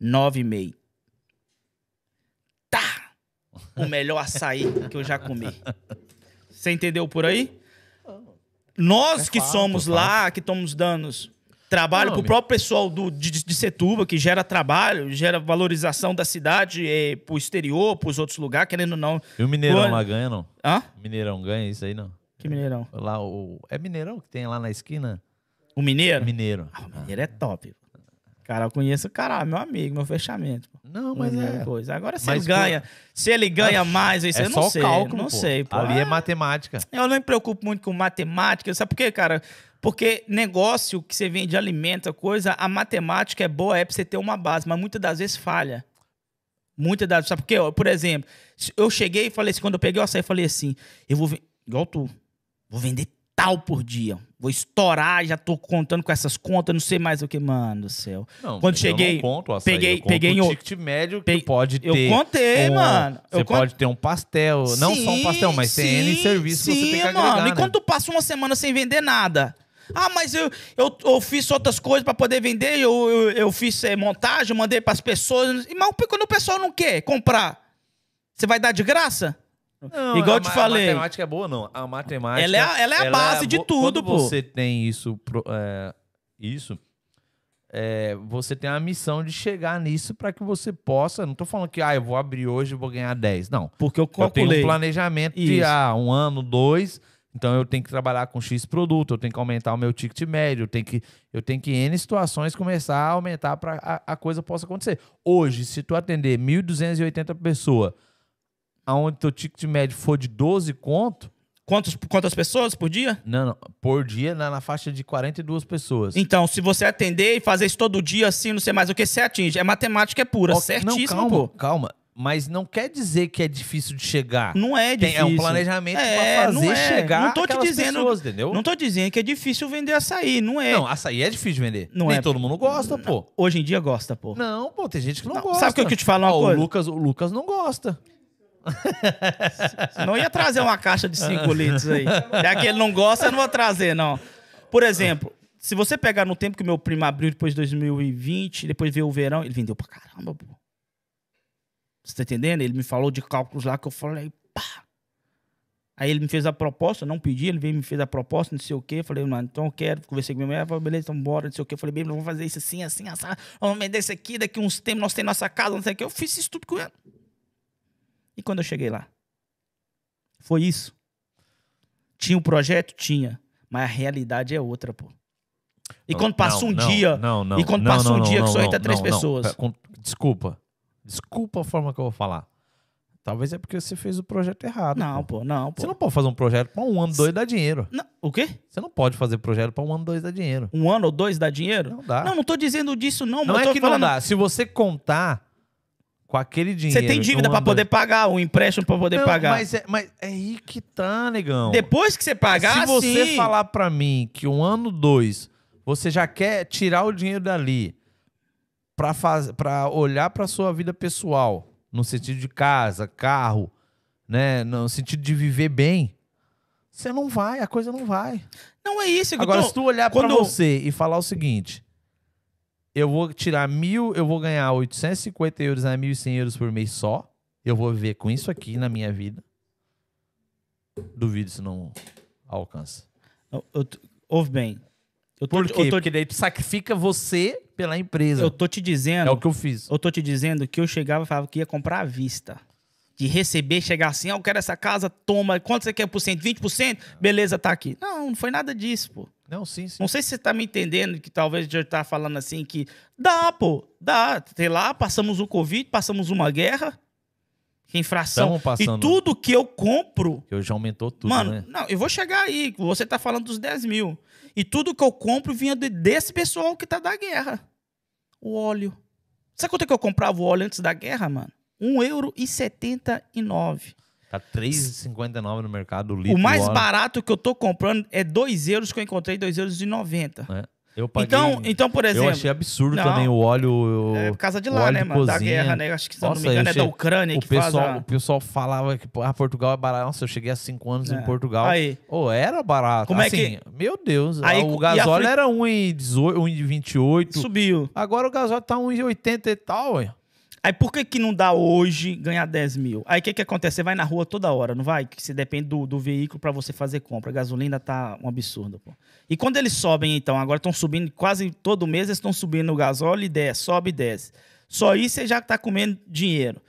9,5. Tá! O melhor açaí que eu já comi. Você entendeu por aí? Nós É que somos é lá, que estamos dando trabalho pro me- próprio pessoal do, de, de Setuba, que gera trabalho, gera valorização da cidade é, pro exterior, pros outros lugares, querendo ou não. E o Mineirão Olha- lá ganha, não? Hã? Mineirão ganha isso aí, não? Que mineirão? Lá, o... É Mineirão que tem lá na esquina? O mineiro? Mineiro. Ah, o mineiro é top. Cara, eu conheço o cara, meu amigo, meu fechamento. pô. Não, mas Mineiro é... Coisa. Agora, se Mas ele ganha, se ele ganha mais, isso É eu só não o sei. cálculo, não pô. sei, pô. Ali é Ah, matemática. Eu não me preocupo muito com matemática, sabe por quê, cara? Porque negócio que você vende alimento, coisa, a matemática é boa, é pra você ter uma base, mas muitas das vezes falha. Muitas das vezes, sabe por quê? Por exemplo, eu cheguei e falei assim, quando eu peguei o açaí, eu falei assim, eu vou, igual tu, vou vender tal por dia, vou estourar, já tô contando com essas contas, não sei mais o que, mano do céu. Não, Quando eu cheguei, não conto açaí, peguei- eu conto peguei o ticket médio que Pe- pode Eu ter. contei, um- mano. Você Eu pode ter um pastel. não só um pastel, mas tem N sim, serviço que você sim, tem que mano. agregar, E né? quando tu passa uma semana sem vender nada? Ah, mas eu, eu, eu fiz outras coisas pra poder vender, eu, eu, eu fiz eh, montagem, mandei pras pessoas. E, Mas quando o pessoal não quer comprar, você vai dar de graça? Não, Igual eu te falei. A matemática é boa, não. A matemática. Ela é a- ela é a base de bo- tudo, quando pô. você tem isso. é, isso. é, você tem a missão de chegar nisso para que você possa. Não tô falando que ah, eu vou abrir hoje e vou ganhar 10. Não. Porque eu Eu tenho calculei. um planejamento de Isso. ah, um ano, dois. Então eu tenho que trabalhar com X produto, eu tenho que aumentar o meu ticket médio, eu tenho que, eu tenho que em N situações começar a aumentar para a, a coisa possa acontecer. Hoje, se tu atender 1.280 pessoas, aonde teu ticket médio for de 12 conto, Quantos, quantas pessoas por dia? não, não, por dia na, na faixa de 42 pessoas. Então, se você atender e fazer isso todo dia, assim, não sei mais o que, você atinge. É matemática é pura, Ó, certíssimo, não, calma, pô. calma. Mas não quer dizer que é difícil de chegar. Não é Tem- difícil. é um planejamento É, pra fazer não é. chegar Não tô te dizendo- pessoas, entendeu? Não tô dizendo que é difícil vender açaí, não é. Não, açaí é difícil de vender. Não Nem é. todo mundo gosta, pô. Hoje em dia gosta, pô. Não, pô, tem gente que não, Não, gosta. sabe o que eu te falo uma Ó, coisa? O Lucas, o Lucas não gosta. Eu ia trazer uma caixa de 5 litros aí. Já que ele não gosta, eu não vou trazer, não. Por exemplo, se você pegar no tempo que meu primo abriu depois de 2020, depois veio o verão, ele vendeu pra caramba, pô. Você tá entendendo? Ele me falou de cálculos lá que eu falei, pá. Aí ele me fez a proposta, não pedi, ele veio me fez a proposta, não sei o quê. Falei, mano, então eu quero. Conversei com minha mulher, falei, beleza, então bora, não sei o quê. Falei, bem, vamos fazer isso assim, assim, assim. Vamos vender isso aqui, daqui uns tempos nós temos nossa casa, não sei o quê. Eu fiz isso tudo com ele. E quando eu cheguei lá? Foi isso. Tinha o projeto? Tinha. Mas a realidade é outra, pô. E quando passa um Não, dia. Não, não, e quando não, passa não, um não, dia que não, só entra não, três não, não. pessoas. Com- Desculpa. Desculpa a forma que eu vou falar. Talvez é porque você fez o projeto errado. Não, pô. pô, não, pô. Você não pode fazer um projeto pra um ano, dois dá dinheiro. Não, O quê? Você não pode fazer projeto pra um ano, dois dá dinheiro. Um ano ou dois dá dinheiro? Não dá. Não, não tô dizendo disso, não. Não é que falando, não dá. Se você contar com aquele dinheiro. Você tem dívida um pra ano, poder dois- pagar, um empréstimo pra poder Não, pagar. Mas é, mas é aí que tá, negão. Depois que você pagar, Se você sim. falar pra mim que um ano, dois, você já quer tirar o dinheiro dali pra olhar pra sua vida pessoal, no sentido de casa, carro, né? No sentido de viver bem, você não vai, a coisa não vai. Não é isso. que eu Agora, tô- se tu olhar pra quando- você e falar o seguinte: eu vou tirar mil, eu vou ganhar 850 euros a 1.100 euros por mês só, eu vou viver com isso aqui na minha vida. Duvido se não alcança. Eu- eu Ouve bem. Eu tô, Por quê? eu tô- Porque daí tu sacrifica você pela empresa. eu tô te dizendo. É o que eu fiz. Eu tô te dizendo que eu chegava e falava que ia comprar à vista. De receber, chegar assim, ah, eu quero essa casa, toma, quanto você quer por cento? 20%? Beleza, tá aqui. Não, não foi nada disso, pô. Não, sim, sim. Não sei se você tá me entendendo, que talvez já tá falando assim que dá, pô, dá. Sei lá, passamos um Covid, passamos uma guerra, que infração. Passando. E tudo que eu compro, Que hoje aumentou tudo, mano, né? não, eu vou chegar aí, você tá falando dos 10 mil. E tudo que eu compro vinha de- desse pessoal que tá da guerra. O óleo. Sabe quanto é que eu comprava o óleo antes da guerra, mano? Um euro e 79. Tá 3,59 no mercado o litro. O mais barato que eu tô comprando é 2 euros que eu encontrei, 2 euros e 90. né? Eu paguei. Então, então, por exemplo... eu achei absurdo Não. também o óleo. É por causa de lá, né, mano? Da guerra, né? Acho que, se eu não Nossa, me engano, eu é da Ucrânia o que faz pessoal, a... o pessoal falava que ah, Portugal é barato. Nossa, eu cheguei há cinco anos É. em Portugal. Aí, Ô, era barato. Como é assim, Meu Deus. Aí, o gasóleo a fri- era 1,18, 1,28. subiu. Agora o gasóleo tá 1,80 e tal, ué. Aí por que que não dá hoje ganhar 10 mil? Aí o que que acontece? Você vai na rua toda hora, não vai? Que você depende do, do veículo pra você fazer compra. A gasolina tá um absurdo, pô. E quando eles sobem, então, agora estão subindo, quase todo mês eles estão subindo o gasóleo e desce, sobe e desce. Só isso você já tá comendo dinheiro.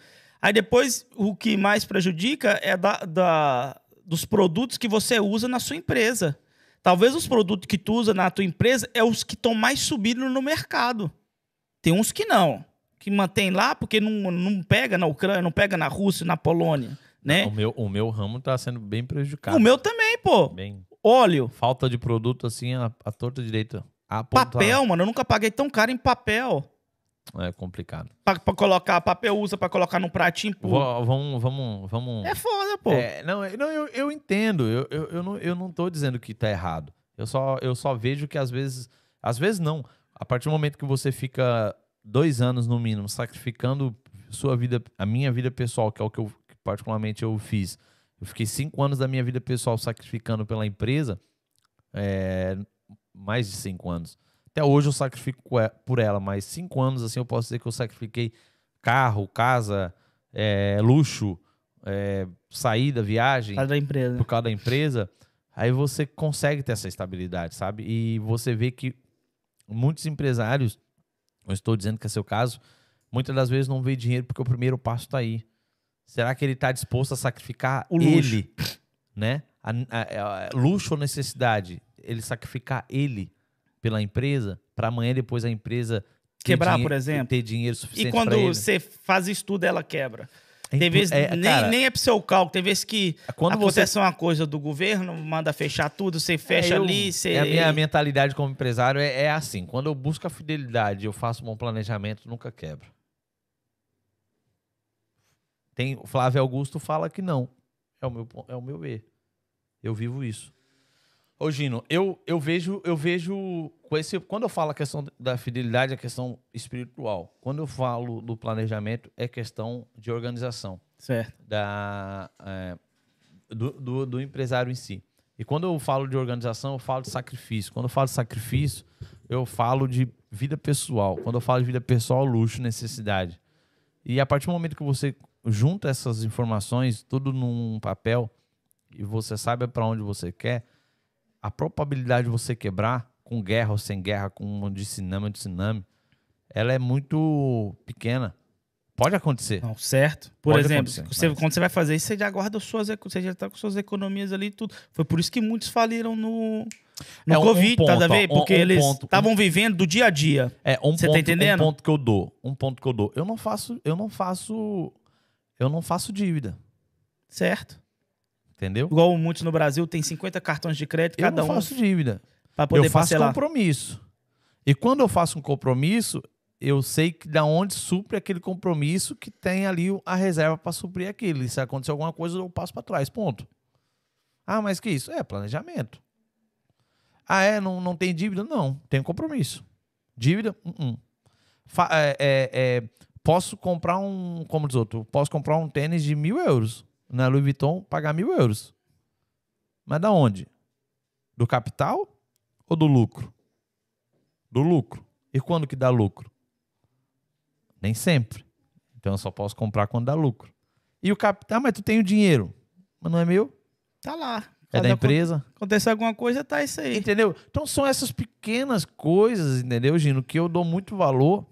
Aí depois, o que mais prejudica é da, da- dos produtos que você usa na sua empresa. Talvez os produtos que tu usa na tua empresa é os que estão mais subindo no mercado. Tem uns que não, que mantém lá porque não, não pega na Ucrânia, não pega na Rússia, na Polônia, né? O meu, o meu ramo tá sendo bem prejudicado. O meu também, pô. Bem, Óleo, falta de produto assim, a, a torta direita. A papel, mano. Eu nunca paguei tão caro em papel. É complicado. Pra, pra colocar, papel usa pra colocar num pratinho. Pô. Vou- vamos, vamos, vamos. É foda, pô. É, não, eu- não, eu, eu entendo. Eu, eu, eu, não, eu não tô dizendo que tá errado. Eu só, eu só vejo que às vezes. Às vezes não. A partir do momento que você fica dois anos no mínimo sacrificando sua vida, a minha vida pessoal, que é o que eu que particularmente eu fiz. Eu fiquei cinco anos da minha vida pessoal sacrificando pela empresa. é, mais de cinco anos. Até hoje eu sacrifico é, por ela, mas cinco anos assim eu posso dizer que eu sacrifiquei carro, casa, é, luxo, é, saída, viagem Faz da empresa. por causa da empresa, aí você consegue ter essa estabilidade, sabe? E você vê que muitos empresários, não estou dizendo que é seu caso, muitas das vezes não vê dinheiro porque o primeiro passo está aí. Será que ele está disposto a sacrificar O luxo. ele, né? a- a- a- luxo ou necessidade, ele sacrificar ele pela empresa, para amanhã depois a empresa Quebrar, por exemplo. ter dinheiro suficiente E quando você faz isso tudo, ela quebra. É Tem vezes, é, nem, cara, nem é pro seu cálculo. Tem vezes que Quando você- acontece uma coisa do governo, manda fechar tudo, você fecha É, eu- ali, você... é a minha mentalidade como empresário é, é assim. Quando eu busco a fidelidade, eu faço um bom planejamento, nunca quebro. Tem, o Flávio Augusto fala que não. É o meu, é o meu erro. Eu vivo isso. Ô, Gino, eu, eu vejo, eu vejo com esse, quando eu falo a questão da fidelidade, é questão espiritual. Quando eu falo do planejamento, é questão de organização Certo. da, é, do, do, do empresário em si. E quando eu falo de organização, eu falo de sacrifício. Quando eu falo de sacrifício, eu falo de vida pessoal. Quando eu falo de vida pessoal, luxo, necessidade. E a partir do momento que você junta essas informações, tudo num papel, e você sabe para onde você quer, a probabilidade de você quebrar, com guerra ou sem guerra, com um tsunami ou tsunami, ela é muito pequena. Pode acontecer. Não, certo. Por Pode exemplo, você- mas- quando você vai fazer isso, você já guarda suas, você já tá com suas economias ali e tudo. Foi por isso que muitos faliram no, no É um- um Covid, tá ponto, ó, um- Porque um eles um- estavam vivendo do dia a dia. É, um Você tá ponto, entendendo? um ponto que eu dou. Um ponto que eu dou. Eu não faço, eu não faço, eu não faço dívida, Certo? Entendeu? Igual muitos no Brasil tem 50 cartões de crédito, Eu cada não um faço dívida. pra poder eu faço parcelar. compromisso. E quando eu faço um compromisso, eu sei que da onde supre aquele compromisso que tem ali a reserva para suprir aquilo. E se acontecer alguma coisa, eu passo para trás. Ponto. Ah, mas que isso? É planejamento. Ah, é? Não, não tem dívida? Não. Tem compromisso. Dívida? Uh-uh. Fa- é, é, é, posso comprar um. Como diz outro? Posso comprar um tênis de mil euros. Na Louis Vuitton, pagar mil euros. Mas da onde? Do capital ou do lucro? Do lucro. E quando que dá lucro? Nem sempre. Então eu só posso comprar quando dá lucro. E o capital, ah, mas tu tem o dinheiro. Mas não é meu? Tá lá. É Cada da empresa. Acontecer alguma coisa, tá isso aí. Entendeu? Então são essas pequenas coisas, entendeu, Gino, que eu dou muito valor.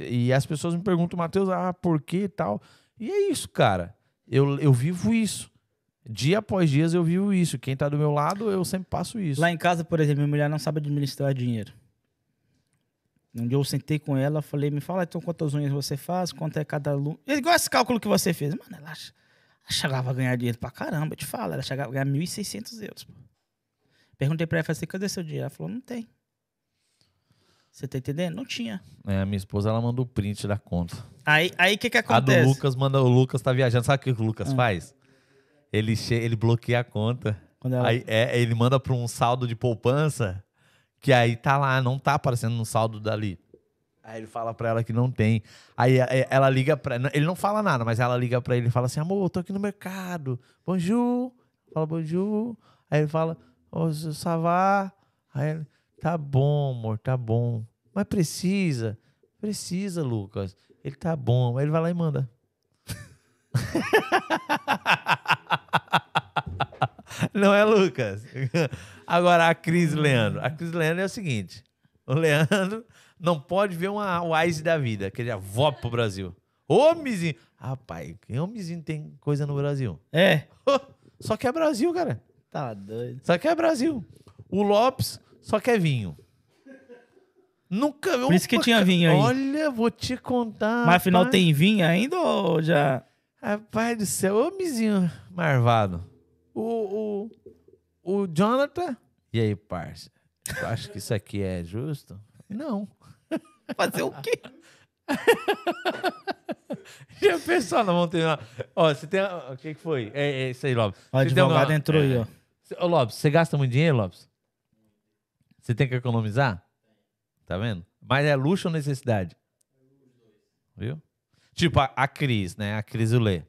E as pessoas me perguntam, Matheus, ah, por que e tal? E é isso, cara. Eu, eu vivo isso. Dia após dia eu vivo isso. Quem tá do meu lado, eu sempre passo isso. Lá em casa, por exemplo, minha mulher não sabe administrar dinheiro. Um dia eu sentei com ela, falei, me fala então quantas unhas você faz, quanto é cada aluno. Igual esse cálculo que você fez. Mano, ela, ela chegava a ganhar dinheiro pra caramba, eu te falo. Ela chegava a ganhar 1.600 euros. Perguntei pra ela, falei assim, cadê seu dinheiro? Ela falou, não tem. Você tá entendendo? Não tinha. É, a minha esposa, ela manda o print da conta. Aí o aí, que que A do acontece? Lucas manda, o Lucas tá viajando. Sabe o que o Lucas Ah. faz? Ele, che ele bloqueia a conta. Ela- Aí é, ele manda para um saldo de poupança que aí tá lá, não tá aparecendo no saldo dali. Aí ele fala pra ela que não tem. Aí é, ela liga pra. Ele não fala nada, mas ela liga pra ele e fala assim: amor, tô aqui no mercado. Bonjour. Fala bonjour. Aí ele fala: Ô, ça va? Aí ele: tá bom, amor, tá bom. Mas precisa. Precisa, Lucas. Ele tá bom. Aí ele vai lá e manda. [LAUGHS] Não é, Lucas? [LAUGHS] Agora, a Cris Leandro. A Cris Leandro é o seguinte: o Leandro não pode ver uma Wise da vida, que ele já volta pro Brasil. Homenzinho. Rapaz, que homenzinho tem coisa no Brasil? É. [LAUGHS] Só que é Brasil, cara. Tá doido. Só que é Brasil. O Lopes só quer vinho. Nunca. Por isso que tinha vinho aí. Olha, vou te contar. Mas afinal rapaz. tem vinho ainda ou já... Rapaz do céu, homenzinho marvado. O, o, o Jonathan. E aí, parça? Tu acha que isso aqui é justo? Não. [LAUGHS] Fazer o quê? [LAUGHS] Já pensou na montanha? Ó, você tem. O que, que foi? É, é isso aí, Lopes. O tem advogado alguma- entrou aí, ó. Ô, Lopes, você gasta muito dinheiro, Lopes? Você tem que economizar? Tá vendo? Mas é luxo ou necessidade? Viu? Tipo, a, a Cris, né? A Cris e o Lê.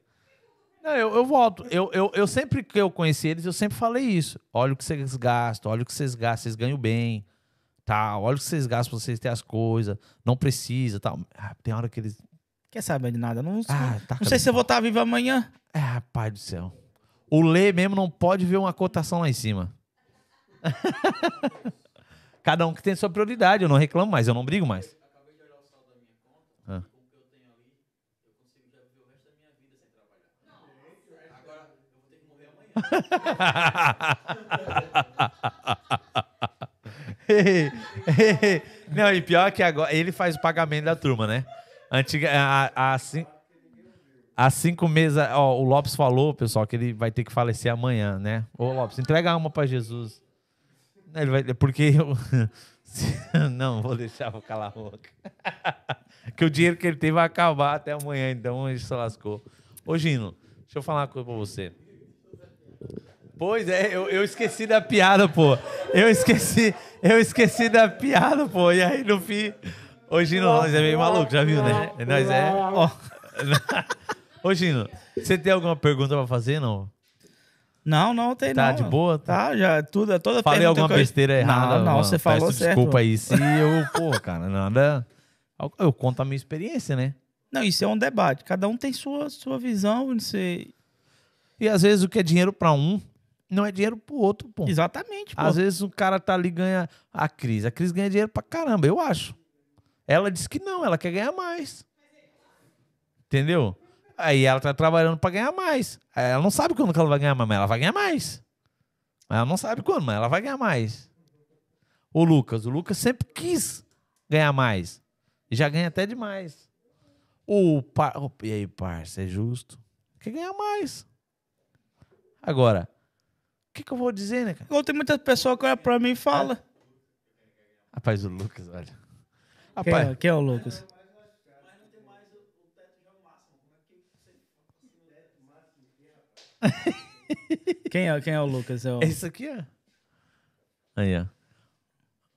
Não, eu, eu volto. Eu, eu, eu sempre que eu conheci eles, eu sempre falei isso. Olha o que vocês gastam, olha o que vocês gastam, vocês ganham bem. Tá, olha o que vocês gastam pra vocês terem as coisas. Não precisa, tal. Ah, tem hora que eles. Quer saber de nada? Não, Ah, tá não sei se eu vou estar vivo amanhã. É, rapaz do céu. O Lê mesmo não pode ver uma cotação lá em cima. [LAUGHS] Cada um que tem sua prioridade. Eu não reclamo mais, eu não brigo mais. Ah. [LAUGHS] Não, e pior que agora ele faz o pagamento da turma, né? Antiga, há, há, cin- há cinco meses, ó, o Lopes falou, pessoal, que ele vai ter que falecer amanhã, né? Ô, Lopes, entrega uma pra Jesus. Ele vai, porque eu. [LAUGHS] Não, vou deixar, vou calar a boca. [LAUGHS] que o dinheiro que ele tem vai acabar até amanhã, então ele se lascou. Ô, Gino, deixa eu falar uma coisa pra você. Pois é, eu, eu esqueci da piada, pô. Eu esqueci, eu esqueci da piada, pô. E aí no fim. Ô, Gino, nós é meio maluco, já viu, né? Nós é. Ó. [LAUGHS] Ô, Gino, você tem alguma pergunta pra fazer, não? Não, não tem Tá não. de boa? Tá, já tudo, toda Falei alguma eu- besteira errada? Não, não, você falou Peço certo. Desculpa aí se eu, pô, cara, nada. Eu conto a minha experiência, né? Não, isso é um debate. Cada um tem sua, sua visão, não sei. E às vezes o que é dinheiro pra um não é dinheiro pro outro, pô. Exatamente, pô. Às vezes o cara tá ali e ganha a Cris. A Cris ganha dinheiro pra caramba, eu acho. Ela disse que não, ela quer ganhar mais. Entendeu? Aí ela tá trabalhando pra ganhar mais. Ela não sabe quando que ela vai ganhar mais, mas ela vai ganhar mais. Ela não sabe quando, mas ela vai ganhar mais. O Lucas, o Lucas sempre quis ganhar mais. E já ganha até demais. O par... E aí, parça, é justo? Quer ganhar mais. Agora, o que, que eu vou dizer, né, cara? Igual tem muita pessoa que olha pra mim e fala. Rapaz, o Lucas, olha. Quem Rapaz, é, quem é o Lucas? [LAUGHS] quem, é, quem é o Lucas? É o, é isso aqui, ó. Aí, ó.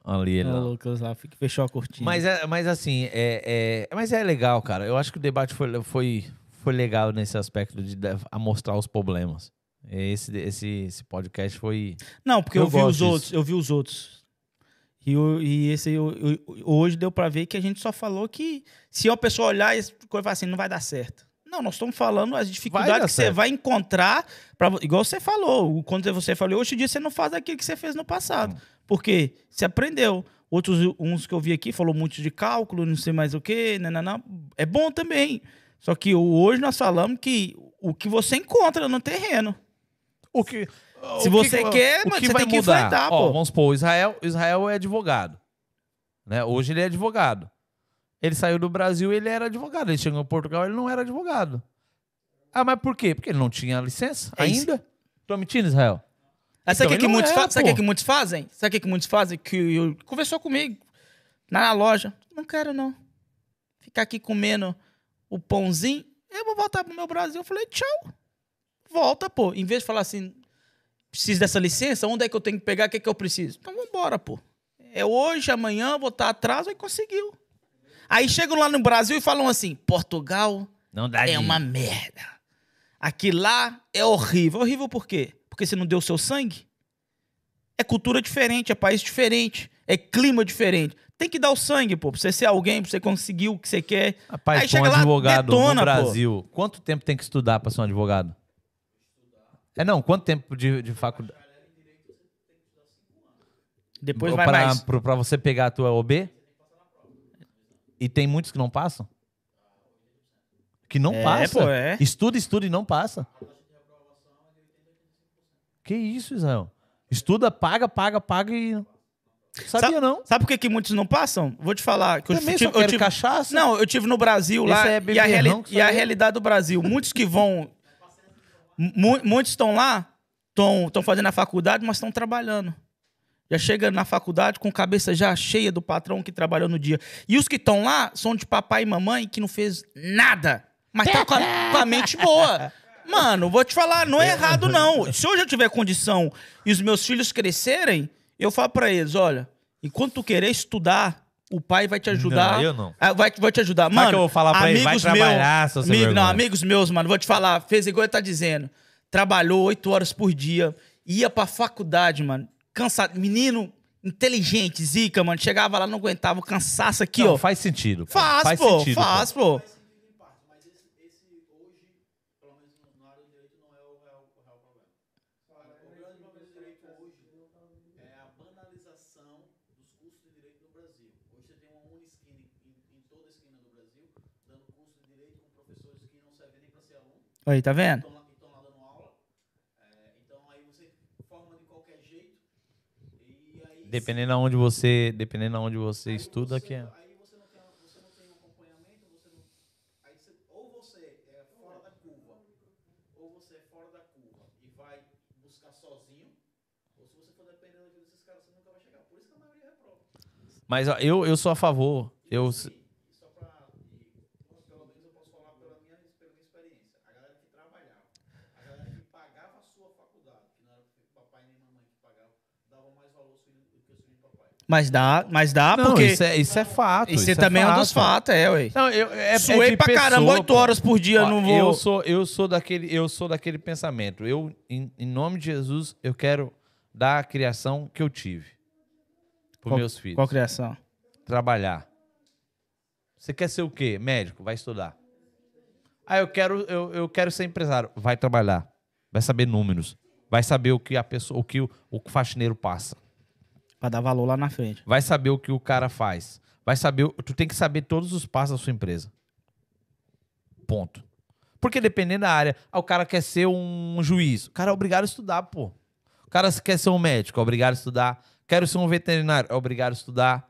Ali ele é o lá. Lucas lá, fechou a cortina. Mas, é, mas assim, é, é- mas é legal, cara. Eu acho que o debate foi, foi, foi legal nesse aspecto de de- a mostrar os problemas. Esse, esse, esse podcast foi. Não, porque Eu eu, vi os disso. outros, eu vi os outros. E, o- e esse eu- eu- hoje deu pra ver que a gente só falou que se uma pessoa olhar e coisa falar assim, não vai dar certo. Não, nós estamos falando as dificuldades que você vai encontrar, pra, igual você falou. Quando você falou, hoje em dia você não faz aquilo que você fez no passado. Porque você aprendeu. Outros, uns que eu vi aqui, falou muito de cálculo, não sei mais o quê, nananã. é bom também. Só que hoje nós falamos que o que você encontra no terreno. O que, Se o você que- quer, o que você vai tem que mudar? enfrentar, Ó, pô. Vamos supor, o Israel, Israel é advogado. Né? Hoje ele é advogado. Ele saiu do Brasil ele era advogado. Ele chegou em Portugal ele não era advogado. Ah, mas por quê? Porque ele não tinha licença É isso. ainda. Tô mentindo, Israel? Aí sabe o Então, que, que muitos é, sabe que, que muitos fazem? Sabe o que, que muitos fazem? Que eu, conversou comigo na loja. Não quero, não. Ficar aqui comendo o pãozinho. Eu vou voltar pro meu Brasil. Eu falei, tchau. Volta, pô. Em vez de falar assim, preciso dessa licença, onde é que eu tenho que pegar? O que é que eu preciso? Então vambora, pô. É hoje, amanhã, vou estar atrás, aí conseguiu. Aí chegam lá no Brasil e falam assim: Portugal é uma merda. Aqui lá é horrível. Horrível por quê? Porque você não deu seu sangue? É cultura diferente, é país diferente, é clima diferente. Tem que dar o sangue, pô, pra você ser alguém, pra você conseguir o que você quer. Rapaz, Aí pra um chega lá, advogado detona, no pô. Brasil, quanto tempo tem que estudar pra ser um advogado? É não, quanto tempo de, de faculdade? Depois vai pra, mais. pro- pra você pegar a tua OB? E tem muitos que não passam? Que não É, passa. pô, é. Estuda, estuda e não passa. Que isso, Israel? Estuda, paga, paga, paga e. Sabia Sabe- não? Sabe por que, que muitos não passam? Vou te falar. Que eu Também tive, eu tive- cachaça. Não, eu tive no Brasil lá é e, a reali- e a realidade do Brasil. Muitos que vão. mu- muitos estão lá, estão fazendo a faculdade, mas estão trabalhando. Já chega na faculdade com cabeça já cheia do patrão que trabalhou no dia. E os que estão lá são de papai e mamãe que não fez nada, mas tá com a, com a mente boa. Mano, vou te falar, não é errado não. Se hoje eu tiver condição e os meus filhos crescerem, eu falo pra eles, olha, enquanto tu querer estudar, o pai vai te ajudar. Não, eu não. Ah, Vai, vai te ajudar. Sabe Mano, que eu vou falar pra ele? Vai amigos trabalhar, meus, amigo, não, amigos meus, mano, vou te falar, fez igual ele tá dizendo. Trabalhou oito horas por dia, ia pra faculdade, mano, cansado. Menino inteligente, zica, mano. Chegava lá, não aguentava o cansaço aqui, Não, ó. faz sentido. pô. Faz, pô, sentido, faz, pô. Não é é a banalização dos cursos de direito no Brasil. Hoje você tem uma Unisquina em, em toda a esquina do Brasil, dando curso de direito com professores que não servem nem para ser aluno, Aí, tá vendo? estão lá, que estão lá dando aula. É, então forma de qualquer jeito. Dependendo aonde você, dependendo aonde você aí estuda, você- que é. Aí você não tem, você não tem um acompanhamento, você não. Aí você, ou você é fora da curva, ou você é fora da curva e vai buscar sozinho, ou se você for depender da vida desses caras, você nunca vai chegar. Por isso que a maioria reprova. Mas ó, eu, eu sou a favor. Eu, E só pra. E, pelo menos eu posso falar pela minha, pela minha experiência. A galera que trabalhava, a galera que pagava a sua faculdade, que não era papai nem mamãe que pagava, dava mais valor aos filhos do que os filhos do papai. Mas dá, mas dá, não, porque isso é, isso é fato. isso, isso também é um dos fatos, é, ué. Não, eu, é, é Suei de pra caramba, pessoa, oito pô. horas por dia, Ó, não vou... Eu sou, eu sou daquele, eu sou daquele pensamento. Eu, em, em nome de Jesus, eu quero dar a criação que eu tive para meus filhos. Qual criação? Trabalhar. Você quer ser o quê? Médico, vai estudar. Ah, eu quero, eu, eu quero ser empresário. Vai trabalhar. Vai saber números. Vai saber o que a pessoa, o que o, o faxineiro passa. Pra dar valor lá na frente. Vai saber o que o cara faz. Vai saber. Tu tem que saber todos os passos da sua empresa. Ponto. Porque dependendo da área, ah, o cara quer ser um juiz. O cara é obrigado a estudar, pô. O cara quer ser um médico, é obrigado a estudar. Quero ser um veterinário, é obrigado a estudar.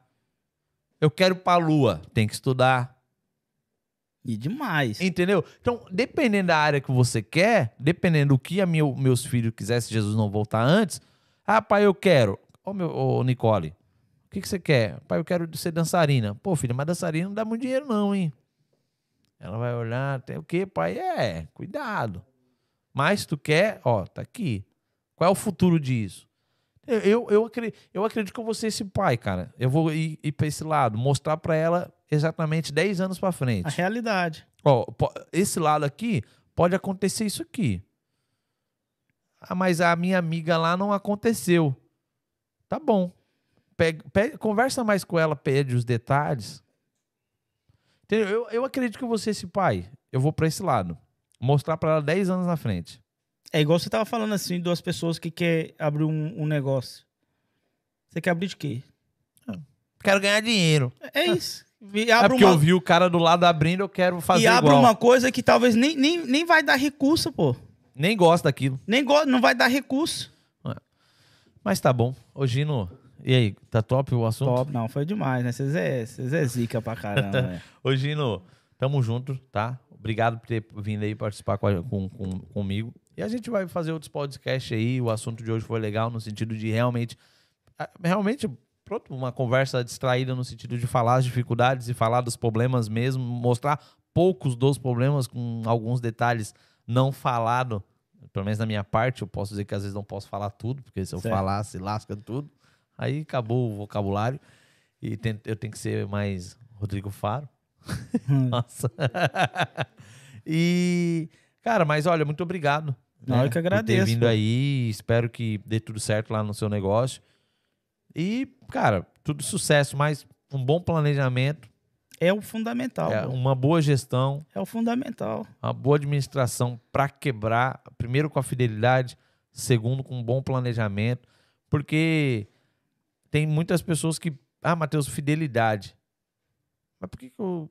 Eu quero ir pra lua, tem que estudar. E demais. Entendeu? Então, dependendo da área que você quer, dependendo do que a meu, meus filhos quisessem, se Jesus não voltar antes, ah, pai, eu quero. Ô, meu, ô Nicole, o que, que você quer? Pai, eu quero ser dançarina. Pô, filha, mas dançarina não dá muito dinheiro, não, hein? Ela vai olhar, tem o quê, pai? É, cuidado. Mas tu quer, ó, tá aqui. Qual é o futuro disso? Eu, eu, eu, acredito, eu acredito que eu vou ser esse pai, cara. Eu vou ir, ir pra esse lado, mostrar pra ela exatamente 10 anos pra frente. A realidade. Ó, esse lado aqui pode acontecer isso aqui. Ah, mas a minha amiga lá não aconteceu. Tá bom. Pega- pe- conversa mais com ela, pede os detalhes. Entendeu? Eu, eu acredito que ser esse pai. Eu vou pra esse lado. Mostrar pra ela 10 anos na frente. É igual você tava falando assim, duas pessoas que quer abrir um, um negócio. Você quer abrir de quê? Quero ganhar dinheiro. É isso. E É porque uma, eu vi o cara do lado abrindo, eu quero fazer e abre igual. uma coisa que talvez nem, nem, nem vai dar recurso, pô. Nem gosto daquilo. Nem go não vai dar recurso. Mas tá bom. Ô, Gino, e aí? Tá top o assunto? Top, não, foi demais, né? Vocês é, vocês é zica pra caramba, [LAUGHS] né? Ô, Gino, tamo junto, tá? Obrigado por ter vindo aí participar com, com- com- comigo. E a gente vai fazer outros podcasts aí. O assunto de hoje foi legal no sentido de realmente. ah, Realmente, pronto, uma conversa distraída no sentido de falar as dificuldades e falar dos problemas mesmo, mostrar poucos dos problemas com alguns detalhes não falado. Pelo menos na minha parte, eu posso dizer que às vezes não posso falar tudo, porque se eu Certo. falar, se lasca tudo. Aí acabou o vocabulário. E tem- eu tenho que ser mais Rodrigo Faro. [LAUGHS] Nossa. e, cara, mas olha, muito obrigado. Não, eu que Por agradeço, ter vindo aí. Espero que dê tudo certo lá no seu negócio. E, cara, tudo sucesso, mas um bom planejamento, É o fundamental. é, uma boa gestão, É o fundamental. uma boa administração para quebrar, primeiro com a fidelidade, segundo com um bom planejamento, porque tem muitas pessoas que, ah, Matheus, fidelidade. Mas por que, que eu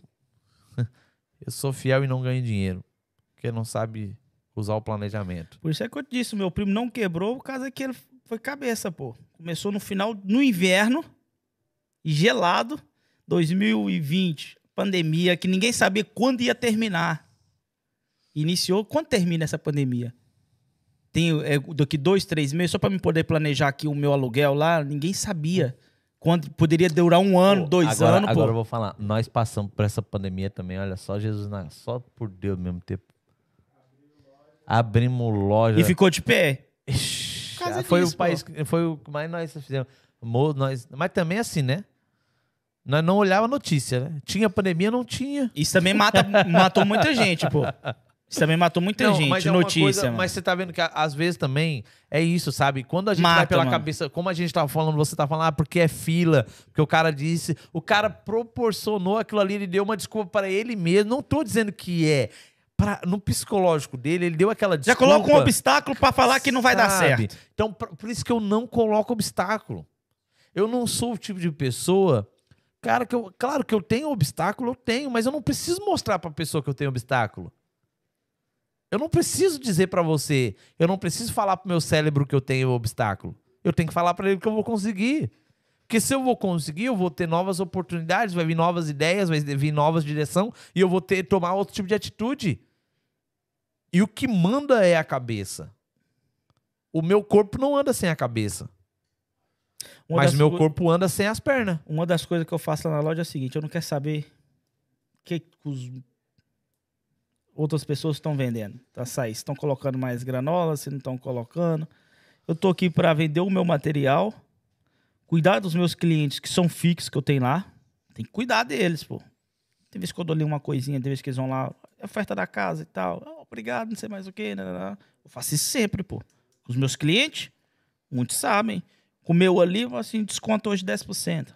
[LAUGHS] eu sou fiel e não ganho dinheiro? Porque não sabe usar o planejamento. Por isso é que eu te disse, meu primo não quebrou por causa que ele foi cabeça, pô. Começou no final, no inverno, gelado, 2020, pandemia, que ninguém sabia quando ia terminar. Iniciou, quando termina essa pandemia? Tem é, daqui dois, três meses, só para me poder planejar aqui o meu aluguel lá, ninguém sabia. Quando poderia durar um ano, Pô, dois agora, anos, Agora eu pô. vou falar, nós passamos por essa pandemia também, olha só, Jesus, só por Deus mesmo ter. Abrimos loja. E ficou de pé. Ixi, foi disso, o país, que- foi o que mais nós fizemos. Nós, mas também assim, né? Nós não olhava a notícia, né? Tinha pandemia, não tinha. Isso também mata, matou muita gente, pô. Isso também matou muita Não, gente, mas é notícia, coisa- mano. mas você tá vendo que às vezes também é isso, sabe? Quando a gente vai Mata, pela mano. cabeça, como a gente tava falando, você tá falando, ah, porque é fila, porque o cara disse, o cara proporcionou aquilo ali, ele deu uma desculpa para ele mesmo. Não tô dizendo que é. Pra- no psicológico dele, ele deu aquela Já desculpa. coloca um obstáculo pra falar que não vai dar sabe? certo. Então, por isso que eu não coloco obstáculo. Eu não sou o tipo de pessoa. Cara, que eu, claro que eu tenho obstáculo, eu tenho, mas eu não preciso mostrar pra pessoa que eu tenho obstáculo. Eu não preciso dizer pra você, eu não preciso falar pro meu cérebro que eu tenho obstáculo. Eu tenho que falar pra ele que eu vou conseguir. Porque se eu vou conseguir, eu vou ter novas oportunidades, vai vir novas ideias, vai vir novas direção e eu vou ter tomar outro tipo de atitude. E o que manda é a cabeça. O meu corpo não anda sem a cabeça, Uma mas meu coi- corpo anda sem as pernas. Uma das coisas que eu faço lá na loja é a seguinte: eu não quero saber o que, os outras pessoas estão vendendo. Tá. Se estão colocando mais granola, se não estão colocando. Eu tô aqui para vender o meu material, cuidar dos meus clientes que são fixos que eu tenho lá. Tem que cuidar deles, pô. Tem vezes que eu dou ali uma coisinha, tem vezes que eles vão lá, "É oferta da casa e tal. "Ah, obrigado, não sei mais o que. Eu faço isso sempre, pô. Os meus clientes, muitos sabem. Com o meu ali, assim, desconto hoje 10%.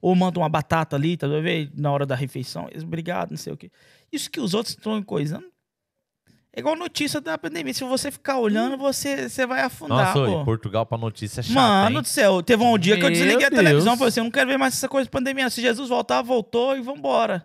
Ou manda uma batata ali, tá vendo? Na hora da refeição. Obrigado, não sei o quê. Isso que os outros estão coisando. É igual notícia da pandemia. Se você ficar olhando, você, você vai afundar, Nossa, pô. Portugal pra notícia é chata, Mano hein? do céu, teve um dia que eu Meu desliguei a Deus. televisão e falei assim: eu não quero ver mais essa coisa de pandemia. Se Jesus voltar, voltou e vambora.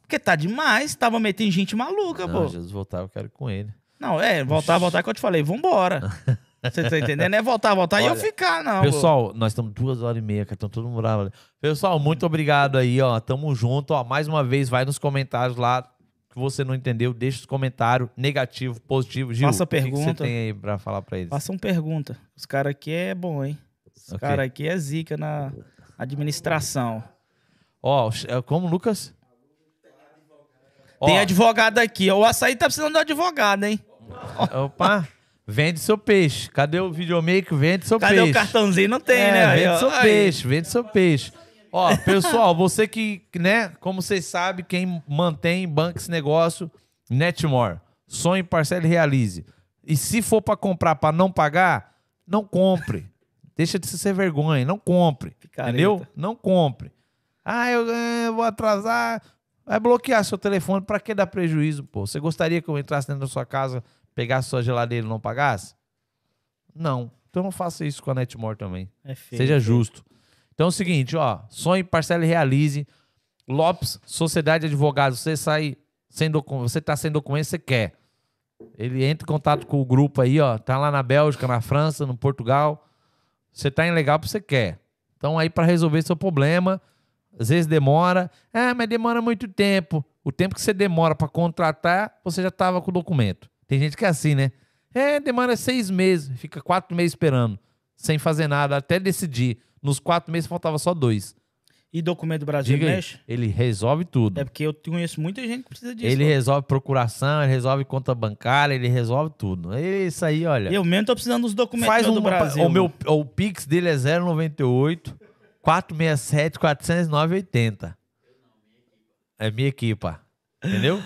Porque tá demais, tava metendo gente maluca, Não, pô. Jesus voltar, eu quero ir com ele. Não, é, voltar, voltar que eu te falei, vambora. [LAUGHS] Você tá entendendo? É voltar, voltar e eu Olha, ficar, não. pô. Pessoal, nós estamos duas horas e meia, cara. Estão todo mundo bravo. ali. Pessoal, muito obrigado aí, ó. Tamo junto, ó. Mais uma vez, vai nos comentários lá que você não entendeu. Deixa os comentários negativo, positivo. Gil, Faça o que pergunta. você tem aí pra falar pra eles? Façam pergunta. Os caras aqui é bom, hein? Os Ok. caras aqui é zica na administração. Ó, é como, Lucas? Ó, Tem advogado aqui. O açaí tá precisando de advogado, hein? Opa, vende seu peixe. Cadê o videomaker? Vende seu Cadê peixe. o cartãozinho? Não tem, é, né? Vende seu Aí. peixe, vende seu peixe. Ó, pessoal, [LAUGHS] você que, né, como vocês sabem, quem mantém, banca esse negócio, Netmore. Sonhe, parcele e realize. E se for pra comprar pra não pagar, não compre. [LAUGHS] Deixa de ser vergonha, não compre. Entendeu? Não compre. Ah, eu, eh, vou atrasar. Vai bloquear seu telefone. Pra que dar prejuízo, pô? Você gostaria que eu entrasse dentro da sua casa, pegasse sua geladeira e não pagasse? Não. Então não faça isso com a Netmore também. É feio. Seja justo. Então é o seguinte, ó. Sonhe, parcela e realize. Lopes, Sociedade de Advogados. Você sai sem documento, você tá sem documento, você quer. Ele entra em contato com o grupo aí, ó. Tá lá na Bélgica, na França, no Portugal. Você tá ilegal porque você quer. Então aí para resolver seu problema, às vezes demora. Ah, mas demora muito tempo. O tempo que você demora para contratar, você já tava com o documento. Tem gente que é assim, né? É, demora seis meses, fica quatro meses esperando, sem fazer nada, até decidir. Nos quatro meses faltava só dois. E documento do Brasil Diga aí, mexe? ele resolve tudo. É porque eu conheço muita gente que precisa disso. ele resolve procuração, ele resolve conta bancária, ele resolve tudo. É Isso aí, olha. Eu mesmo tô precisando dos documentos Faz do um Brasil. O meu o Pix dele é 098 467 409 80. É minha equipa. Entendeu?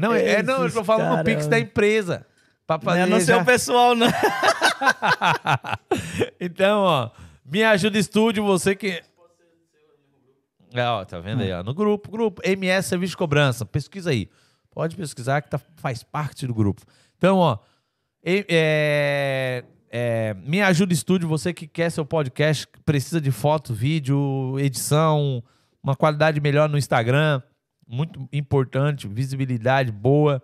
Não, é, é- não, eu tô falando no Pix da empresa. Pra Não fazer é no já- seu pessoal, não. [LAUGHS] então, ó, me ajuda estúdio, você que. É, ó, tá vendo aí, ó, no grupo, grupo, MS Serviço de Cobrança, pesquisa aí. Pode pesquisar que tá, faz parte do grupo. Então, ó, é, é, me ajuda estúdio, você que quer seu podcast, precisa de foto, vídeo, edição, uma qualidade melhor no Instagram, muito importante, visibilidade boa.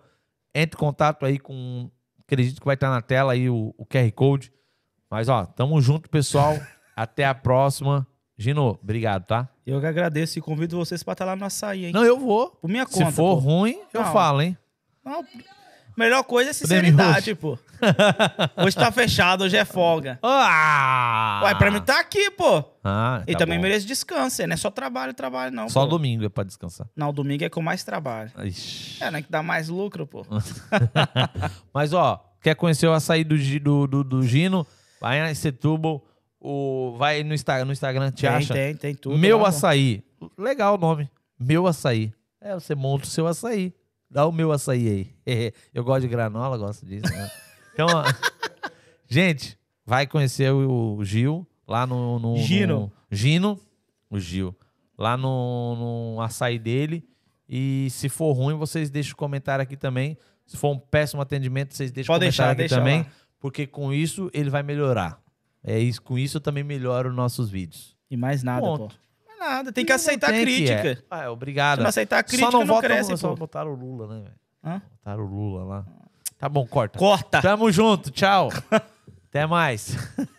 Entre em contato aí com, acredito que vai estar na tela aí o, o QR Code. Mas, ó, tamo junto, pessoal. [LAUGHS] Até a próxima. Gino, obrigado, tá? Eu que agradeço e convido vocês pra estar lá no açaí, hein? Não, eu vou. Por minha Se conta. for pô. ruim, eu Não. falo, hein? Não, melhor coisa é sinceridade, pô. Hoje tá fechado, hoje é folga. [LAUGHS] Ah! Ué, pra mim tá aqui, pô. Ah, E tá também bom. merece descanso, não é só trabalho, trabalho, não. Só pô. domingo é pra descansar. Não, domingo é que eu mais trabalho. Ixi. É, né? Que dá mais lucro, pô. [LAUGHS] Mas, ó, quer conhecer o açaí do, do, do, do Gino? Vai na Setúbal, o, vai no, Insta, no Instagram, te tem, acha? tem, tem tudo. Meu lá, pô. açaí. Legal o nome. Meu açaí. É, você monta o seu açaí. Dá o meu açaí aí. [LAUGHS] Eu gosto de granola, gosto disso. né? Então, [LAUGHS] gente, vai conhecer o, Gil lá no, no- Gino. no- Gino. O Gil. Lá no, no açaí dele. E se for ruim, vocês deixam o comentário aqui também. Se for um péssimo atendimento, vocês deixam o Pode comentário deixar, aqui deixa também. lá. Porque com isso ele vai melhorar. É isso, com isso eu também melhoro os nossos vídeos. E mais nada, Ponto. pô. Nada, tem que aceitar tem crítica. é. Ah, é, obrigado. Se não aceitar a crítica, só não, não, votam, cresce, só pô. botaram o Lula, né, velho? Botaram o Lula lá. Tá bom, corta. Corta. Tamo junto, tchau. Até mais. [LAUGHS]